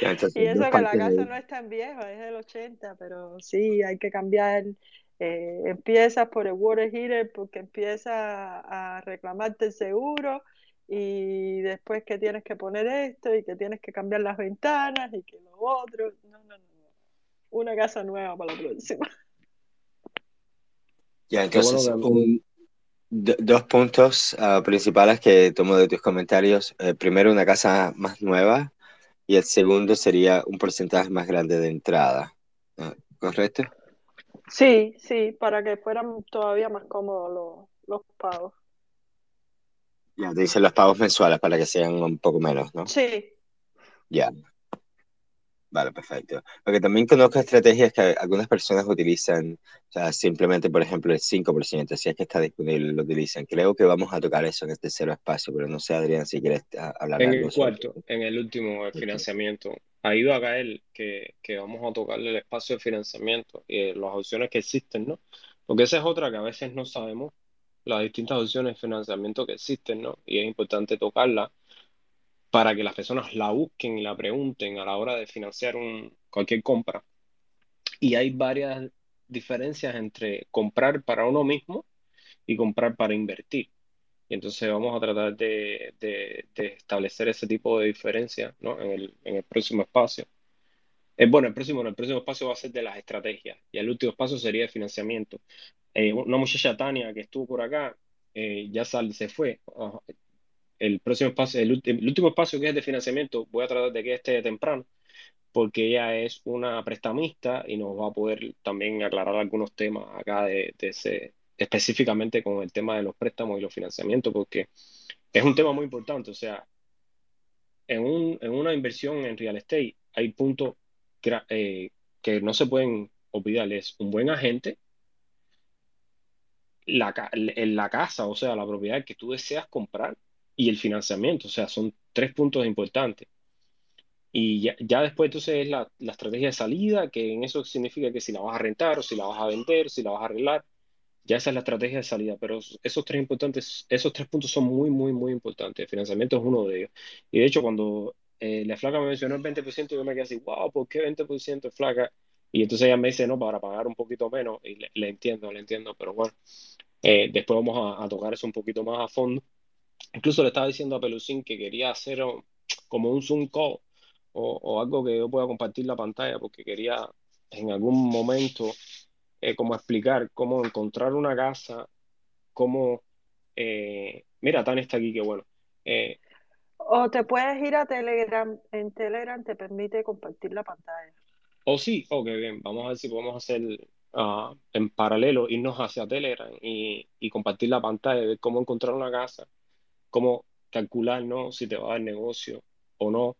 Ya, Y eso que la casa no es tan vieja, es del 80, pero sí, hay que cambiar. Eh, empiezas por el water heater porque empieza a reclamarte el seguro y después que tienes que poner esto y que tienes que cambiar las ventanas y que lo otro. No, no, no, no. Una casa nueva para la próxima. Ya, bueno entonces, que un- do- dos puntos ah, principales que tomo de tus comentarios. Eh, primero, una casa más nueva y el segundo sería un porcentaje más grande de entrada. ¿Correcto? Sí, sí, para que fueran todavía más cómodos los, los pagos. Ya, te dicen los pagos mensuales para que sean un poco menos, ¿no? Sí, Ya, vale, perfecto. Porque también conozco estrategias que algunas personas utilizan, o sea, simplemente, por ejemplo, el 5%, si es que está disponible, lo utilizan. Creo que vamos a tocar eso en el tercero espacio, pero no sé, Adrián, si quieres ah, hablar En algo el sobre cuarto, en el último de financiamiento, ha ido a caer que, que vamos a tocarle el espacio de financiamiento y las opciones que existen, ¿no? Porque esa es otra que a veces no sabemos, las distintas opciones de financiamiento que existen, ¿no? Y es importante tocarla para que las personas la busquen y la pregunten a la hora de financiar un, cualquier compra. Y hay varias diferencias entre comprar para uno mismo y comprar para invertir. Y entonces vamos a tratar de, de- de establecer ese tipo de diferencia, ¿no? En el, en el próximo espacio. Eh, bueno, el próximo, el próximo espacio va a ser de las estrategias y el último espacio sería de financiamiento. Eh, una muchacha Tania que estuvo por acá, eh, ya sal- se fue. El próximo espacio, el, el último espacio que es de financiamiento, voy a tratar de que esté temprano porque ella es una prestamista y nos va a poder también aclarar algunos temas acá de, de ese, específicamente con el tema de los préstamos y los financiamientos, porque es un tema muy importante. O sea, en, un, en una inversión en real estate hay puntos eh, que no se pueden olvidar. Es un buen agente, la, la casa, o sea, la propiedad que tú deseas comprar y el financiamiento. O sea, son tres puntos importantes. Y ya, ya después entonces es la, la, estrategia de salida, que en eso significa que si la vas a rentar o si la vas a vender, si la vas a arreglar, ya esa es la estrategia de salida. Pero esos tres importantes, esos tres puntos son muy, muy, muy importantes. El financiamiento es uno de ellos. Y de hecho, cuando eh, la flaca me mencionó el 20%, yo me quedé así, wow, ¿por qué 20% es flaca? Y entonces ella me dice, no, para pagar un poquito menos. Y le, entiendo, le entiendo, pero bueno, eh, después vamos a, tocar eso un poquito más a fondo. Incluso le estaba diciendo a Pelucín que quería hacer como un Zoom call o, algo que yo pueda compartir la pantalla porque quería en algún momento eh, como explicar cómo encontrar una casa, cómo... Eh, mira, Tania está aquí, qué bueno. Eh, o te puedes ir a Telegram, en Telegram te permite compartir la pantalla. O oh, sí, ok, bien, vamos a ver si podemos hacer uh, en paralelo, irnos hacia Telegram y, y compartir la pantalla, de cómo encontrar una casa, cómo calcular, ¿no? Si te va a dar negocio o no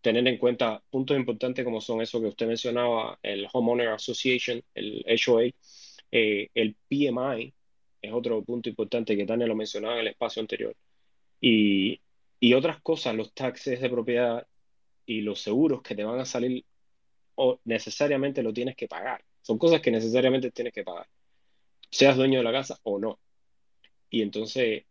tener en cuenta puntos importantes como son eso que usted mencionaba, el Homeowner Association, el HOA, eh, el PMI, es otro punto importante que Tania lo mencionaba en el espacio anterior. Y, y otras cosas, los taxes de propiedad y los seguros que te van a salir o necesariamente lo tienes que pagar. Son cosas que necesariamente tienes que pagar, seas dueño de la casa o no. Y entonces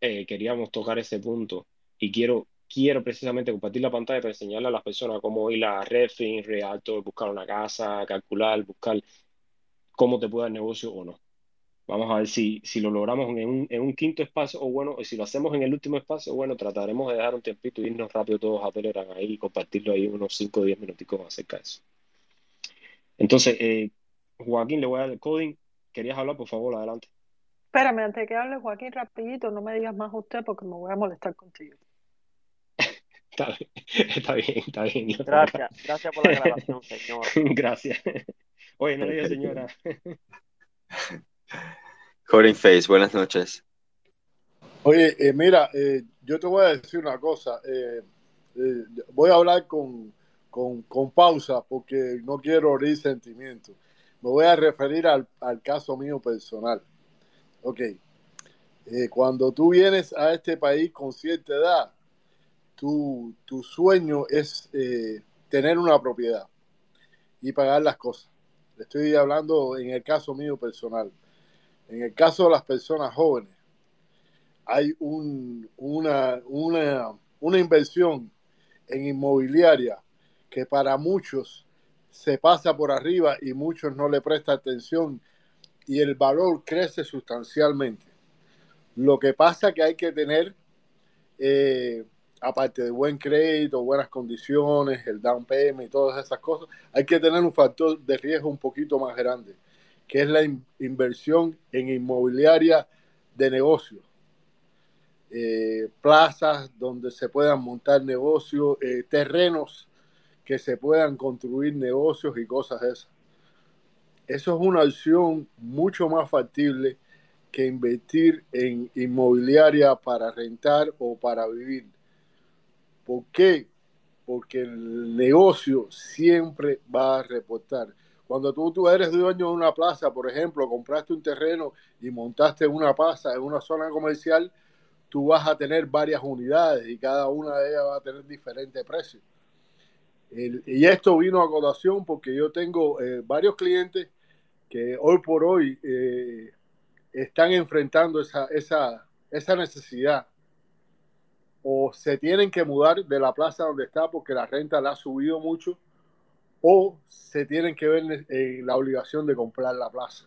eh, queríamos tocar ese punto y quiero quiero precisamente compartir la pantalla para enseñarle a las personas cómo ir a Redfin, Realtor, buscar una casa, calcular, buscar cómo te puede dar negocio o no. Vamos a ver si, si lo logramos en un, en un quinto espacio o bueno, si lo hacemos en el último espacio, bueno, trataremos de dejar un tiempito y irnos rápido todos a Telegram ahí y compartirlo ahí unos 5 o 10 minuticos acerca de eso. Entonces, eh, Joaquín, le voy a dar el coding. ¿Querías hablar? Por favor, adelante. Espérame, antes de que hable Joaquín, rapidito, no me digas más usted porque me voy a molestar contigo. Está, bien, está bien. Gracias, gracias por la grabación, señor. <laughs> Gracias. Oye, no diga señora. <laughs> Corin Face, buenas noches. Oye, eh, mira, eh, yo te voy a decir una cosa. Eh, eh voy a hablar con, con, con, pausa porque no quiero oír sentimientos. Me voy a referir al, al caso mío personal. Ok. cuando tú vienes a este país con cierta edad, tu, tu sueño es eh, tener una propiedad y pagar las cosas. Estoy hablando en el caso mío personal. En el caso de las personas jóvenes, hay un, una, una, una inversión en inmobiliaria que para muchos se pasa por arriba y muchos no le prestan atención y el valor crece sustancialmente. Lo que pasa que hay que tener eh, aparte de buen crédito, buenas condiciones, el down payment y todas esas cosas, hay que tener un factor de riesgo un poquito más grande, que es la inversión en inmobiliaria de negocios. Eh, plazas donde se puedan montar negocios, eh, terrenos que se puedan construir negocios y cosas de esas. Eso es una opción mucho más factible que invertir en inmobiliaria para rentar o para vivir ¿Por qué? Porque el negocio siempre va a reportar. Cuando tú, tú eres dueño de una plaza, por ejemplo, compraste un terreno y montaste una plaza en una zona comercial, tú vas a tener varias unidades y cada una de ellas va a tener diferente precio. y esto vino a colación porque yo tengo eh, varios clientes que hoy por hoy eh, están enfrentando esa, esa, esa necesidad o se tienen que mudar de la plaza donde está porque la renta la ha subido mucho, o se tienen que ver en la obligación de comprar la plaza.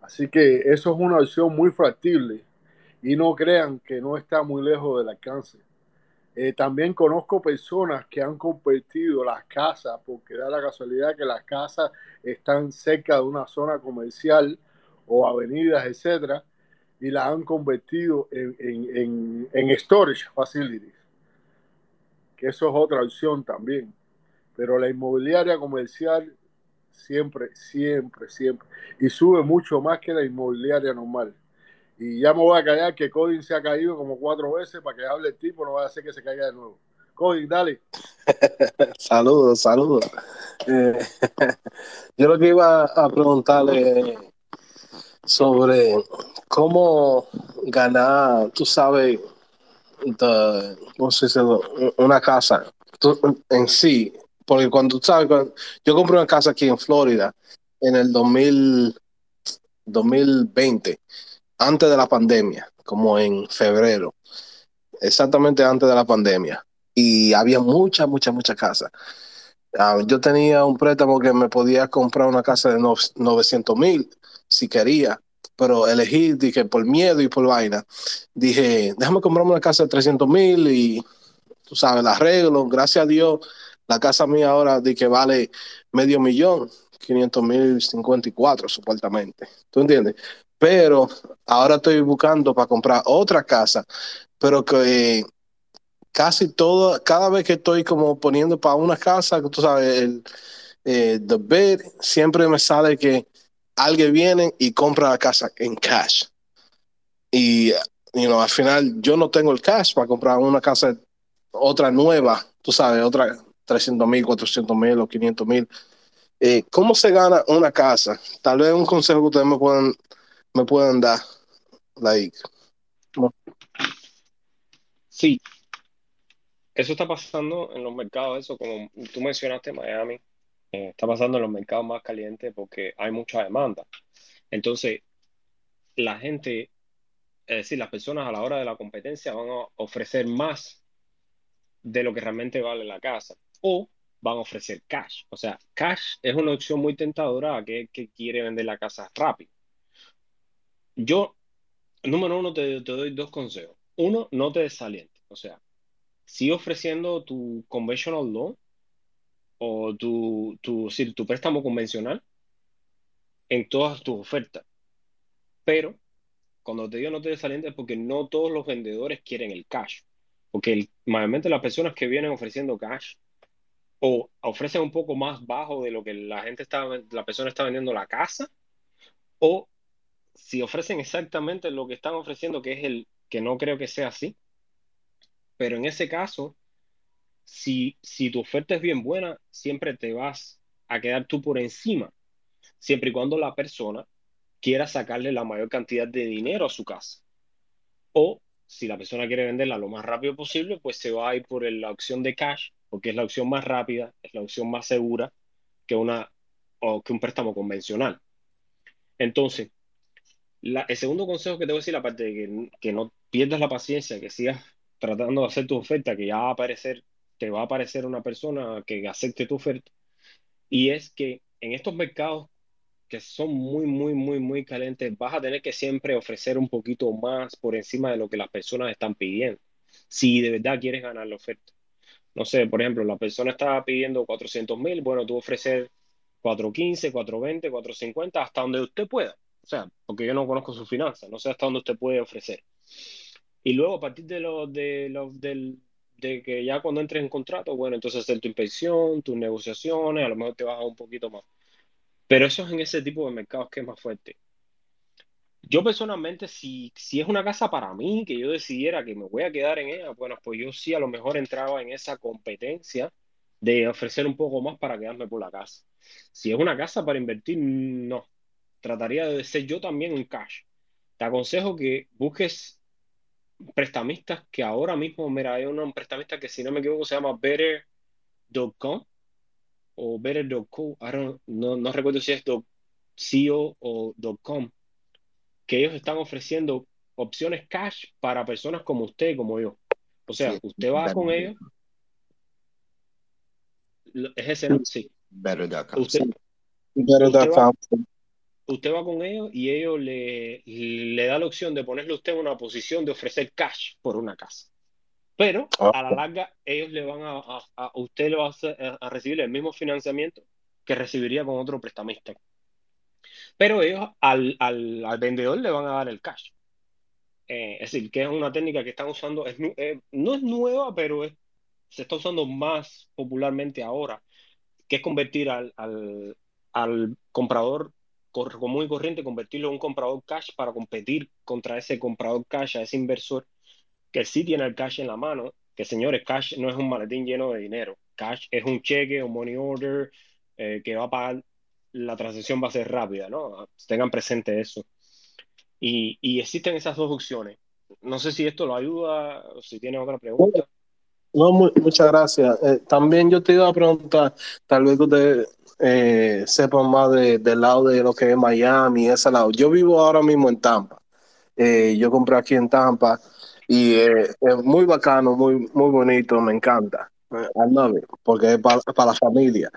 Así que eso es una opción muy factible y no crean que no está muy lejos del alcance. Eh, también conozco personas que han convertido las casas, porque da la casualidad que las casas están cerca de una zona comercial o avenidas, etcétera, y la han convertido en, en, en, storage facilities, que eso es otra opción también. pero la inmobiliaria comercial siempre, siempre, siempre. Y sube mucho más que la inmobiliaria normal. Y ya me voy a callar que Coding se ha caído como cuatro veces para que hable el tipo, no va a hacer que se caiga de nuevo. Coding, dale. <laughs> saludos, saludos. Eh, <laughs> yo lo que iba a preguntarle sobre cómo ganar, tú sabes, una casa en sí. Porque cuando tú sabes, yo compré una casa aquí en Florida en el 2000, 2020, antes de la pandemia, como en febrero, exactamente antes de la pandemia. Y había muchas, muchas, muchas casas. Ah, yo tenía un préstamo que me podía comprar una casa de 900 mil si quería, pero elegí, dije, por miedo y por vaina, dije, déjame comprarme una casa de 300 mil y, tú sabes, la arreglo, gracias a Dios, la casa mía ahora de que vale medio millón, 500 mil 54 supuestamente, ¿tú entiendes? Pero ahora estoy buscando para comprar otra casa, pero que casi todo, cada vez que estoy como poniendo para una casa, tú sabes, el eh, siempre me sale que alguien viene y compra la casa en cash. Y you know, al final yo no tengo el cash para comprar una casa, otra nueva, tú sabes, otra 300 mil, 400 mil o 500 mil. Eh, ¿Cómo se gana una casa? Tal vez un consejo que ustedes me puedan, me puedan dar. Like, Sí, eso está pasando en los mercados, eso como tú mencionaste, Miami, eh, está pasando en los mercados más calientes porque hay mucha demanda. Entonces, la gente, es decir, las personas a la hora de la competencia van a ofrecer más de lo que realmente vale la casa o van a ofrecer cash. O sea, cash es una opción muy tentadora a que, que quiere vender la casa rápido. Yo, número uno, te, te doy dos consejos. Uno, no te desalientes. O sea, sigue ofreciendo tu conventional loan o tu, tu, tu préstamo convencional en todas tus ofertas. Pero cuando te digo no te desalientes es porque no todos los vendedores quieren el cash. Porque el, mayormente las personas que vienen ofreciendo cash o ofrecen un poco más bajo de lo que la gente está, la persona está vendiendo la casa, o si ofrecen exactamente lo que están ofreciendo, que es el que no creo que sea así, pero en ese caso, si, si tu oferta es bien buena, siempre te vas a quedar tú por encima, siempre y cuando la persona quiera sacarle la mayor cantidad de dinero a su casa. O si la persona quiere venderla lo más rápido posible, pues se va a ir por la opción de cash, porque es la opción más rápida, es la opción más segura que, una, o que un préstamo convencional. Entonces, el segundo consejo que te voy a decir, aparte de que, que no pierdas la paciencia, que sigas tratando de hacer tu oferta, que ya va a aparecer, te va a aparecer una persona que acepte tu oferta. Y es que en estos mercados que son muy, muy, muy, muy calientes, vas a tener que siempre ofrecer un poquito más por encima de lo que las personas están pidiendo, si de verdad quieres ganar la oferta. No sé, por ejemplo, la persona está pidiendo 400 mil, bueno, tú ofrecer 415, 420, 450, hasta donde usted pueda. O sea, porque yo no conozco sus finanzas, no sé hasta dónde usted puede ofrecer. Y luego, a partir de lo, de lo, del, de que ya cuando entres en contrato, bueno, entonces hacer tu inspección, tus negociaciones, a lo mejor te baja un poquito más. Pero eso es en ese tipo de mercados que es más fuerte. Yo personalmente, si, si es una casa para mí, que yo decidiera que me voy a quedar en ella, bueno, pues yo sí a lo mejor entraba en esa competencia de ofrecer un poco más para quedarme por la casa. Si es una casa para invertir, no. Trataría de ser yo también un cash. Te aconsejo que busques prestamistas que ahora mismo, mira, hay un prestamista que si no me equivoco se llama Better.com o Better.co, no, no recuerdo si es .co o .com, que ellos están ofreciendo opciones cash para personas como usted, como yo. O sea, usted va con ellos. Es ese. Sí. Better.com. Usted, va, usted va con ellos y ellos le, le da la opción de ponerle a usted en una posición de ofrecer cash por una casa. Pero a la larga ellos le van a, a, usted le va a, a, recibir el mismo financiamiento que recibiría con otro prestamista. Pero ellos al, al, al vendedor le van a dar el cash. Eh, es decir, que es una técnica que están usando, es, eh, no es nueva, pero es, se está usando más popularmente ahora que es convertir al, al, al comprador común y corriente, convertirlo en un comprador cash para competir contra ese comprador cash, a ese inversor que sí tiene el cash en la mano, que señores, cash no es un maletín lleno de dinero, cash es un cheque, un money order, eh, que va a pagar, la transacción va a ser rápida, ¿no? Tengan presente eso. Y, y existen esas dos opciones. No sé si esto lo ayuda o si tienes otra pregunta. No, mu- muchas gracias. Eh, también yo te iba a preguntar, tal vez que ustedes eh, sepan más de- del lado de lo que es Miami, ese lado. Yo vivo ahora mismo en Tampa. Eh, yo compré aquí en Tampa y eh, es muy bacano, muy, muy bonito, me encanta. I love it, porque es para la familia.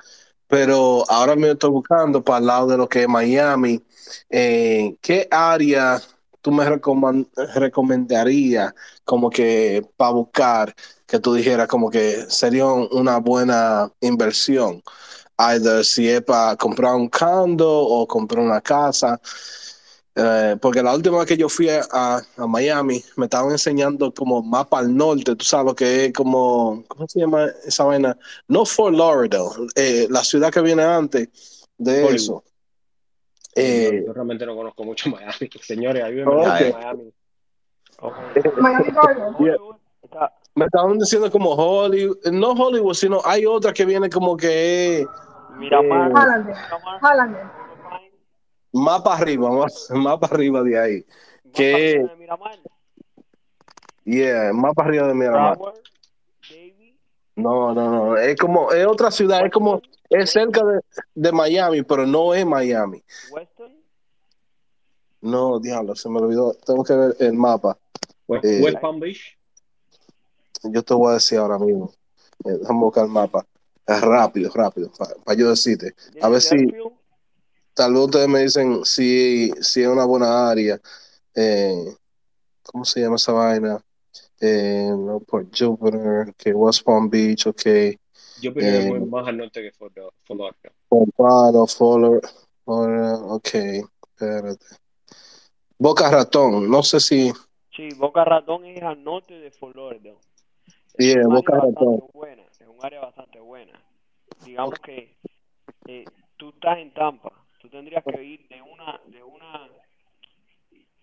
Pero ahora me estoy buscando para el lado de lo que es Miami. ¿qué área tú me recoman- recomendarías como que para buscar que tú dijeras como que sería un- una buena inversión? Either si es para comprar un condo o comprar una casa. Eh, porque la última vez que yo fui a, a Miami me estaban enseñando como mapa al norte, tú sabes lo que es como, ¿cómo se llama esa vaina? No Fort Lauderdale, eh, la ciudad que viene antes de Hollywood. eso. Yo, Eh, yo realmente no conozco mucho Miami. <laughs> Señores, ayúdenme ok. a Ok. Miami. Gardens. Yeah. Está, Me estaban diciendo como Hollywood, no Hollywood, sino hay otra que viene como que Miramar, eh. Riverpine, más para arriba, más, más para arriba de ahí. más Que, para arriba de Miramar, yeah, más para arriba de Miramar. Broward, No, no, no, es como, es otra ciudad, es como, es cerca de, de Miami, pero no es Miami. Weston, No, diablo, se me olvidó, tengo que ver el mapa. West, Eh, West Palm Beach. yo te voy a decir ahora mismo. Eh, déjame buscar el mapa. Es rápido, rápido, para yo decirte. A ver si, tal vez ustedes me dicen si, si es una buena área. Eh, ¿cómo se llama esa vaina? Eh, no, por Jupiter, que West Palm Beach, ok. Que es Eh, muy más al norte que Fort Lauderdale. Pompano, ok, espérate. Boca Ratón, no sé si, Sí, Boca Ratón es al norte de Fort Lauderdale. Es yeah, Boca Ratón. bastante buena, es un área bastante buena. Digamos que eh, tú estás en Tampa, tú tendrías que ir de una, de una,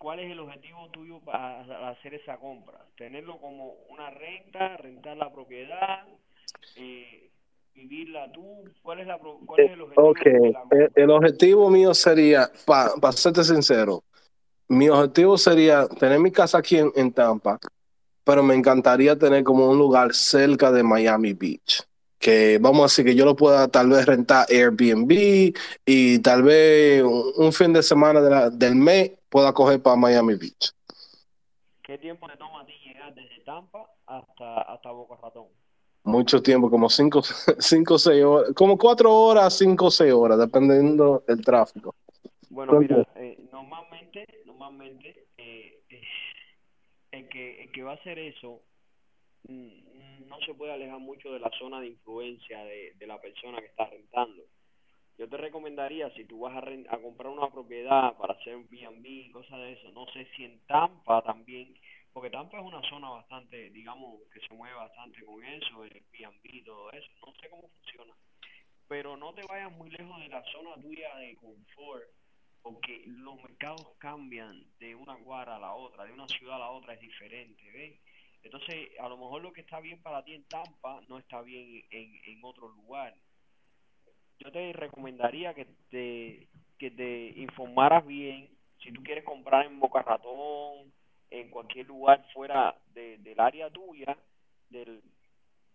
¿cuál es el objetivo tuyo para hacer esa compra? Tenerlo como una renta, rentar la propiedad, eh, vivirla tú, ¿cuál es la, cuál es el objetivo Ok, compra? el, el objetivo mío sería, para serte sincero, mi objetivo sería tener mi casa aquí en, en Tampa, pero me encantaría tener como un lugar cerca de Miami Beach. Que vamos a decir que yo lo pueda tal vez rentar Airbnb y tal vez un, un fin de semana de la- del mes pueda coger para Miami Beach. ¿Qué tiempo te toma a ti llegar desde Tampa hasta, hasta Boca Ratón? Mucho tiempo, como cinco, <laughs> cinco, seis horas, como cuatro horas, cinco, seis horas, dependiendo del tráfico. Bueno, mira, eh, normalmente, normalmente, eh, eh, el que, el que va a hacer eso no se puede alejar mucho de la zona de influencia de, de la persona que está rentando. Yo te recomendaría, si tú vas a, ren- a comprar una propiedad para hacer un B&B, cosas de eso, no sé si en Tampa también, porque Tampa es una zona bastante, digamos, que se mueve bastante con eso, el B&B y todo eso, no sé cómo funciona, pero no te vayas muy lejos de la zona tuya de confort, porque los mercados cambian de una cuadra a la otra, de una ciudad a la otra es diferente, ¿ves? Entonces, a lo mejor lo que está bien para ti en Tampa no está bien en, en otro lugar. Yo te recomendaría que te, que te informaras bien, si tú quieres comprar en Boca Ratón, en cualquier lugar fuera de, del área tuya, del,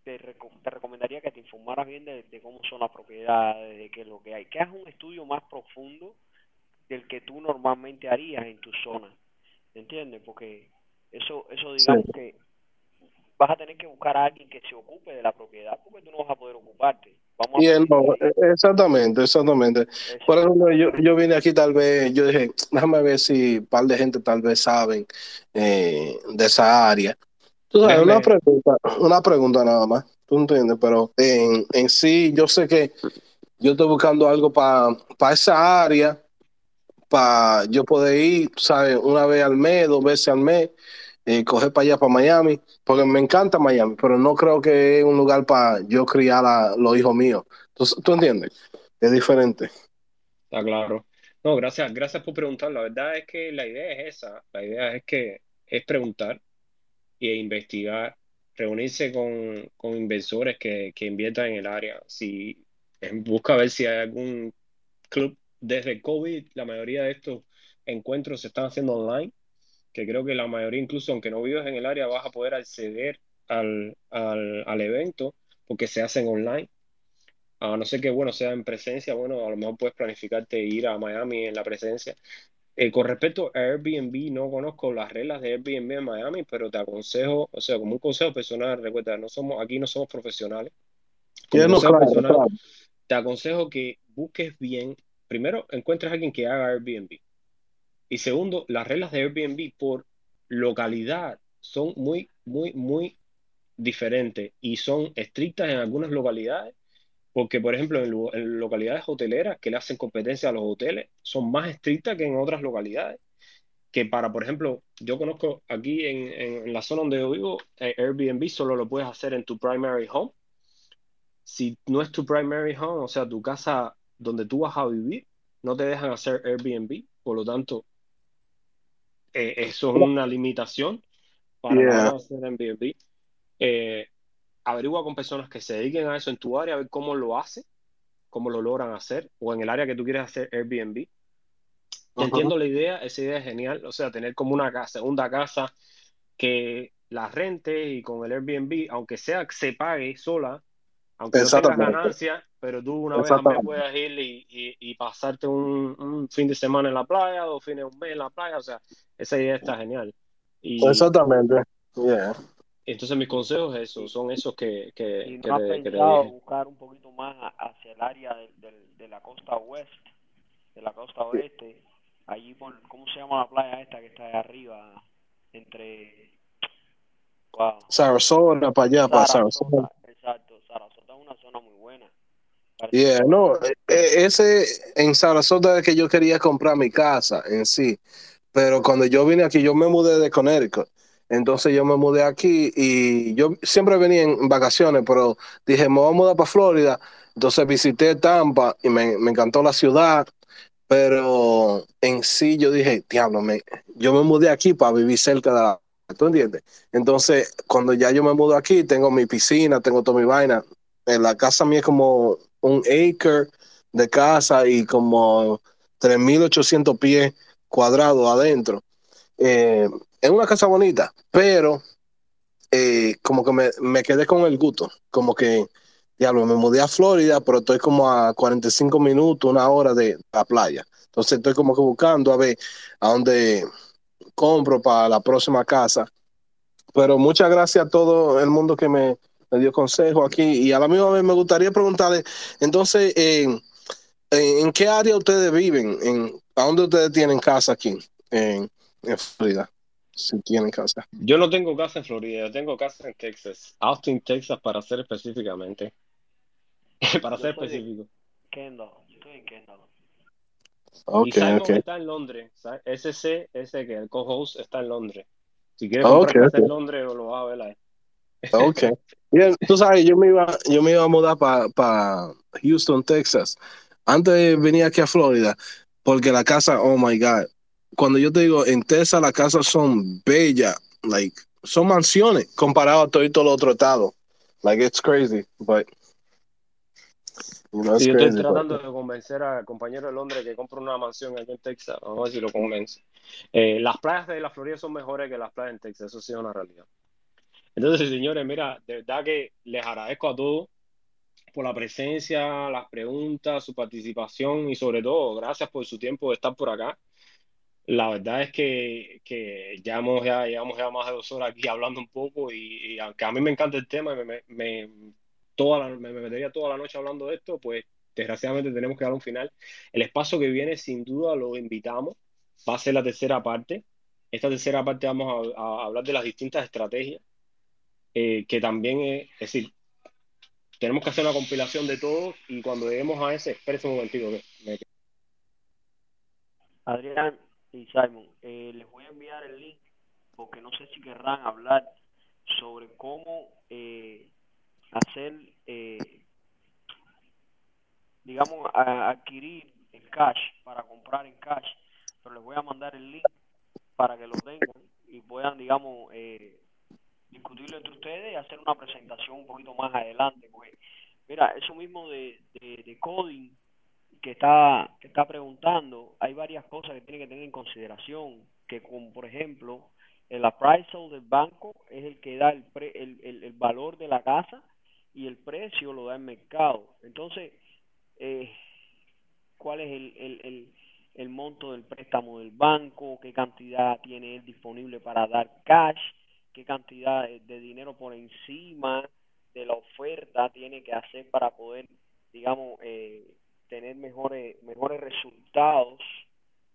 te, reco- te recomendaría que te informaras bien de, de cómo son las propiedades, de qué es lo que hay, que hagas un estudio más profundo del que tú normalmente harías en tu zona, ¿entiendes? Porque eso, eso digamos que vas a tener que buscar a alguien que se ocupe de la propiedad porque tú no vas a poder ocuparte. Vamos a Y no, que- eh, exactamente, exactamente. eso. Por ejemplo, yo, yo vine aquí tal vez, yo dije, déjame ver si un par de gente tal vez saben eh, de esa área. Tú sabes, una pregunta, una pregunta nada más, tú entiendes, pero en, en sí yo sé que yo estoy buscando algo para esa área, para yo poder ir, tú sabes, una vez al mes, dos veces al mes, eh, coger para allá, para Miami, porque me encanta Miami, pero no creo que es un lugar para yo criar a los hijos míos. Entonces, ¿tú entiendes? Es diferente. Está claro. No, gracias, gracias por preguntar. La verdad es que la idea es esa. La idea es que es preguntar e investigar, reunirse con, con inversores que, que inviertan en el área. Si busca ver si hay algún club desde COVID, la mayoría de estos encuentros se están haciendo online que creo que la mayoría, incluso aunque no vivas en el área, vas a poder acceder al, al, al evento porque se hacen online. A no ser que, bueno, sea en presencia, bueno, a lo mejor puedes planificarte ir a Miami en la presencia. Eh, con respecto a Airbnb, no conozco las reglas de Airbnb en Miami, pero te aconsejo, o sea, como un consejo personal, recuerda, no somos, aquí no somos profesionales. Como no, consejo claro, personal, claro. te aconsejo que busques bien, primero encuentres a alguien que haga Airbnb. Y segundo, las reglas de Airbnb por localidad son muy, muy, muy diferentes y son estrictas en algunas localidades, porque por ejemplo en, localidades hoteleras que le hacen competencia a los hoteles, son más estrictas que en otras localidades. Que para, por ejemplo, yo conozco aquí en, en- en la zona donde yo vivo, eh, Airbnb solo lo puedes hacer en tu primary home. Si no es tu primary home, o sea, tu casa donde tú vas a vivir, no te dejan hacer Airbnb. Por lo tanto, eh, eso es una limitación para Yeah. hacer Airbnb. Eh, averigua con personas que se dediquen a eso en tu área, a ver cómo lo hacen, cómo lo logran hacer, o en el área que tú quieres hacer Airbnb. Ajá. Entiendo la idea, esa idea es genial, o sea, tener como una casa, segunda casa que la rente y con el Airbnb, aunque sea que se pague sola, aunque no tengas Exactamente. Pero tú una vez Exactamente. puedas ir y, y- y pasarte un, un fin de semana en la playa, dos fines de un mes en la playa, o sea, esa idea está genial. Y Exactamente. Yeah. entonces mis consejos esos, son esos que, que, ¿Y que no has te, que te dije. buscar un poquito más hacia el área de la costa oeste, de la costa oeste, allí por, ¿cómo se llama la playa esta que está ahí arriba? Entre, wow, Sarasota, para allá, para Sarasota. Sarasota, exacto, Sarasota es una zona muy buena. Yeah, no, eh, eh, ese en Sarasota es que yo quería comprar mi casa en sí, pero cuando yo vine aquí, yo me mudé de Connecticut, entonces yo me mudé aquí y yo siempre venía en vacaciones, pero dije, me voy a mudar para Florida, entonces visité Tampa y me, me encantó la ciudad, pero en sí yo dije, diablo, me, yo me mudé aquí para vivir cerca de la... ¿Tú entiendes? Entonces, cuando ya yo me mudo aquí, tengo mi piscina, tengo toda mi vaina. En la casa mía es como un acre de casa y como 3.800 pies cuadrados adentro. Eh, es una casa bonita, pero eh, como que me, me quedé con el gusto. Como que, diablo, me mudé a Florida, pero estoy como a 45 minutos, una hora de la playa. Entonces estoy como que buscando a ver a dónde compro para la próxima casa. Pero muchas gracias a todo el mundo que me, me dio consejo aquí. Y a la misma vez me gustaría preguntarle, entonces, eh, ¿en, en qué área ustedes viven? ¿En, ¿A dónde ustedes tienen casa aquí en, en Florida? Si tienen casa. Yo no tengo casa en Florida, yo tengo casa en Texas, Austin, Texas, para ser específicamente. <laughs> Para Yo ser específico. Kendall, yo estoy en Kendall. Y Ok, Simon ok. está en Londres. ¿sabes? SC, ese que el co-host está en Londres. Si quieres Ok, comprar casa ok. en Londres, lo vas a ver ahí. Ok. Bien, tú sabes, yo me iba, yo me iba a mudar para Houston, Texas. Antes venir aquí a Florida, porque la casa, oh my God. Cuando yo te digo, en Texas las casas son bellas, like, son mansiones comparado a todo y todo el otro estado. Like, it's crazy, but, you know, it's Sí, yo estoy crazy. but- tratando de convencer al compañero de Londres que compre una mansión aquí en Texas. Vamos a ver si lo convence. Eh, las playas de la Florida son mejores que las playas en Texas, eso sí es una realidad. Entonces, señores, mira, de verdad que les agradezco a todos por la presencia, las preguntas, su participación y sobre todo, gracias por su tiempo de estar por acá. La verdad es que, ya hemos ya llevamos ya más de dos horas aquí hablando un poco y, aunque a mí me encanta el tema me, me, metería toda la noche hablando de esto, pues desgraciadamente tenemos que dar un final. El espacio que viene, sin duda, lo invitamos. Va a ser la tercera parte. Esta tercera parte vamos a hablar de las distintas estrategias, eh, que también es, es decir, tenemos que hacer una compilación de todo y cuando lleguemos a ese, espérense un momentito que me Adrián y Simon, eh, les voy a enviar el link porque no sé si querrán hablar sobre cómo eh, hacer, eh, digamos, adquirir en cash, para comprar en cash, pero les voy a mandar el link para que lo tengan y puedan, digamos, eh, discutirlo entre ustedes y hacer una presentación un poquito más adelante, porque, mira, eso mismo de, de, coding que está, que está preguntando, hay varias cosas que tiene que tener en consideración, que como por ejemplo, el appraisal del banco es el que da el, pre, el, el, el valor de la casa y el precio lo da el mercado. Entonces, eh, ¿cuál es el, el, el, el monto del préstamo del banco? ¿Qué cantidad tiene él disponible para dar cash? ¿Qué cantidad de dinero por encima de la oferta tiene que hacer para poder, digamos, eh, tener mejores mejores resultados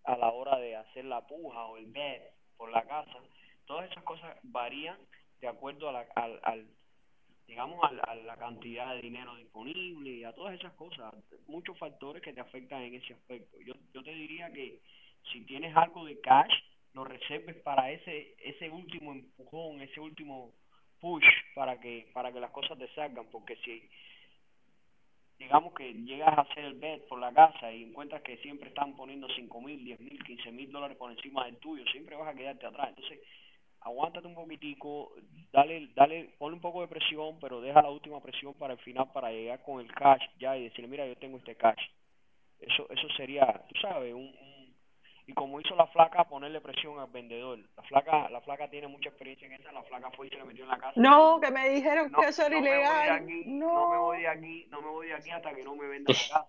a la hora de hacer la puja o el bet por la casa. Todas esas cosas varían de acuerdo a la, al, digamos, a, a la cantidad de dinero disponible y a todas esas cosas. Muchos factores que te afectan en ese aspecto. Yo, yo te diría que si tienes algo de cash, lo reserves para ese ese último empujón, ese último push para que para que las cosas te salgan, porque si digamos que llegas a hacer el bet por la casa y encuentras que siempre están poniendo cinco mil, diez mil, quince mil dólares por encima del tuyo, siempre vas a quedarte atrás. Entonces, aguántate un poquitico, dale, dale, ponle un poco de presión, pero deja la última presión para el final, para llegar con el cash ya y decirle, mira, yo tengo este cash. Eso, eso sería, tú sabes, un- y como hizo la flaca, ponerle presión al vendedor. La flaca, la flaca tiene mucha experiencia en esa, la flaca fue y se le metió en la casa. No, que me dijeron no, que eso era no me voy de ilegal. aquí, no me voy No, de aquí, no me voy de aquí hasta que no me venda la <laughs> casa.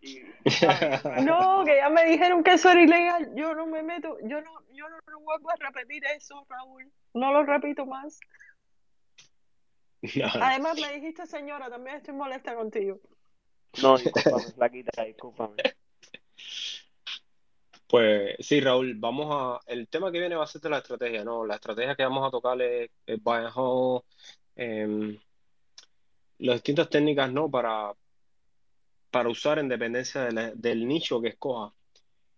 Y, <laughs> no, que ya me dijeron que eso era ilegal. Yo no me meto, yo no, yo no, no vuelvo a repetir eso, Raúl. No lo repito más. No, Además, me dijiste señora, también estoy molesta contigo. No, discúlpame, flaquita, discúlpame. <laughs> Pues sí, Raúl, vamos a... El tema que viene va a ser de la estrategia, ¿no? La estrategia que vamos a tocar es, es hold, em, las distintas técnicas, ¿no? Para, para usar en dependencia de la- del nicho que escoja.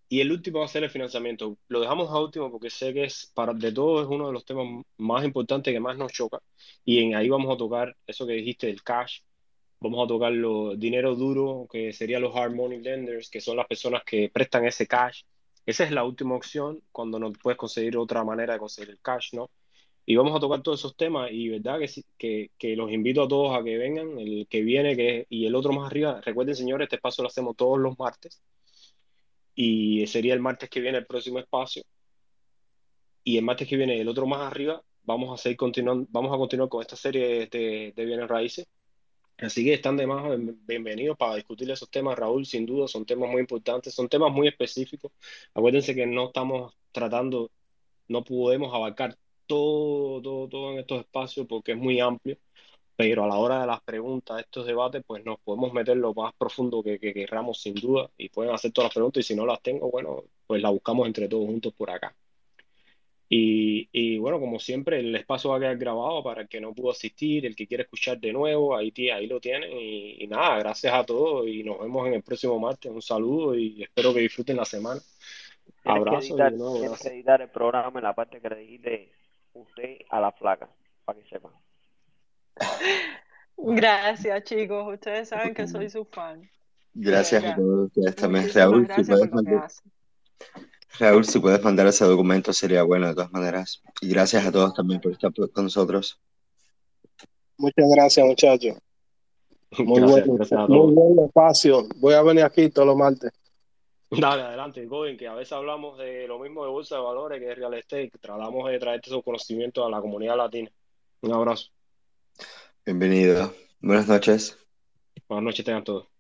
Y el último va a ser el financiamiento. Lo dejamos a último porque sé que es, para, de todo es uno de los temas más importantes que más nos choca. Y en ahí vamos a tocar eso que dijiste del cash. Vamos a tocar los dinero duro, que serían los hard money lenders, que son las personas que prestan ese cash. Esa es la última opción cuando no puedes conseguir otra manera de conseguir el cash, ¿no? Y vamos a tocar todos esos temas y verdad que, que, los invito a todos a que vengan, el que viene que, y el otro más arriba. Recuerden, señores, este espacio lo hacemos todos los martes y sería el martes que viene el próximo espacio. Y el martes que viene el otro más arriba, vamos a seguir continuando, vamos a continuar con esta serie de bienes raíces. Así que están de más bien- bienvenidos para discutir esos temas, Raúl, sin duda, son temas muy importantes, son temas muy específicos. Acuérdense que no estamos tratando, no podemos abarcar todo, todo, todo en estos espacios porque es muy amplio, pero a la hora de las preguntas, estos debates, pues nos podemos meter lo más profundo que, que querramos, sin duda, y pueden hacer todas las preguntas, y si no las tengo, bueno, pues las buscamos entre todos juntos por acá. Y, y bueno, como siempre, el espacio va a quedar grabado para el que no pudo asistir, el que quiere escuchar de nuevo, ahí, ahí lo tienen. Y, y nada, gracias a todos y nos vemos en el próximo martes. Un saludo y espero que disfruten la semana. Tienes que y editar, de nuevo, tienes que gracias. editar el programa en la parte que le dijiste usted a la flaca, para que sepan. <laughs> Gracias, chicos. Ustedes saben que soy su fan. Gracias a todos ustedes también. Raúl, gracias por lo que hacen. Raúl, si puedes mandar ese documento sería bueno de todas maneras. Y gracias a todos también por estar con nosotros. Muchas gracias, muchachos. <laughs> Muy Gracias, buen, gracias a muy buen espacio. Voy a venir aquí todos los martes. Dale, adelante, Godin, que a veces hablamos de lo mismo de bolsa de valores que de real estate, tratamos de traer esos conocimientos a la comunidad latina. Un abrazo. Bienvenido. Buenas noches. Buenas noches tengan todos.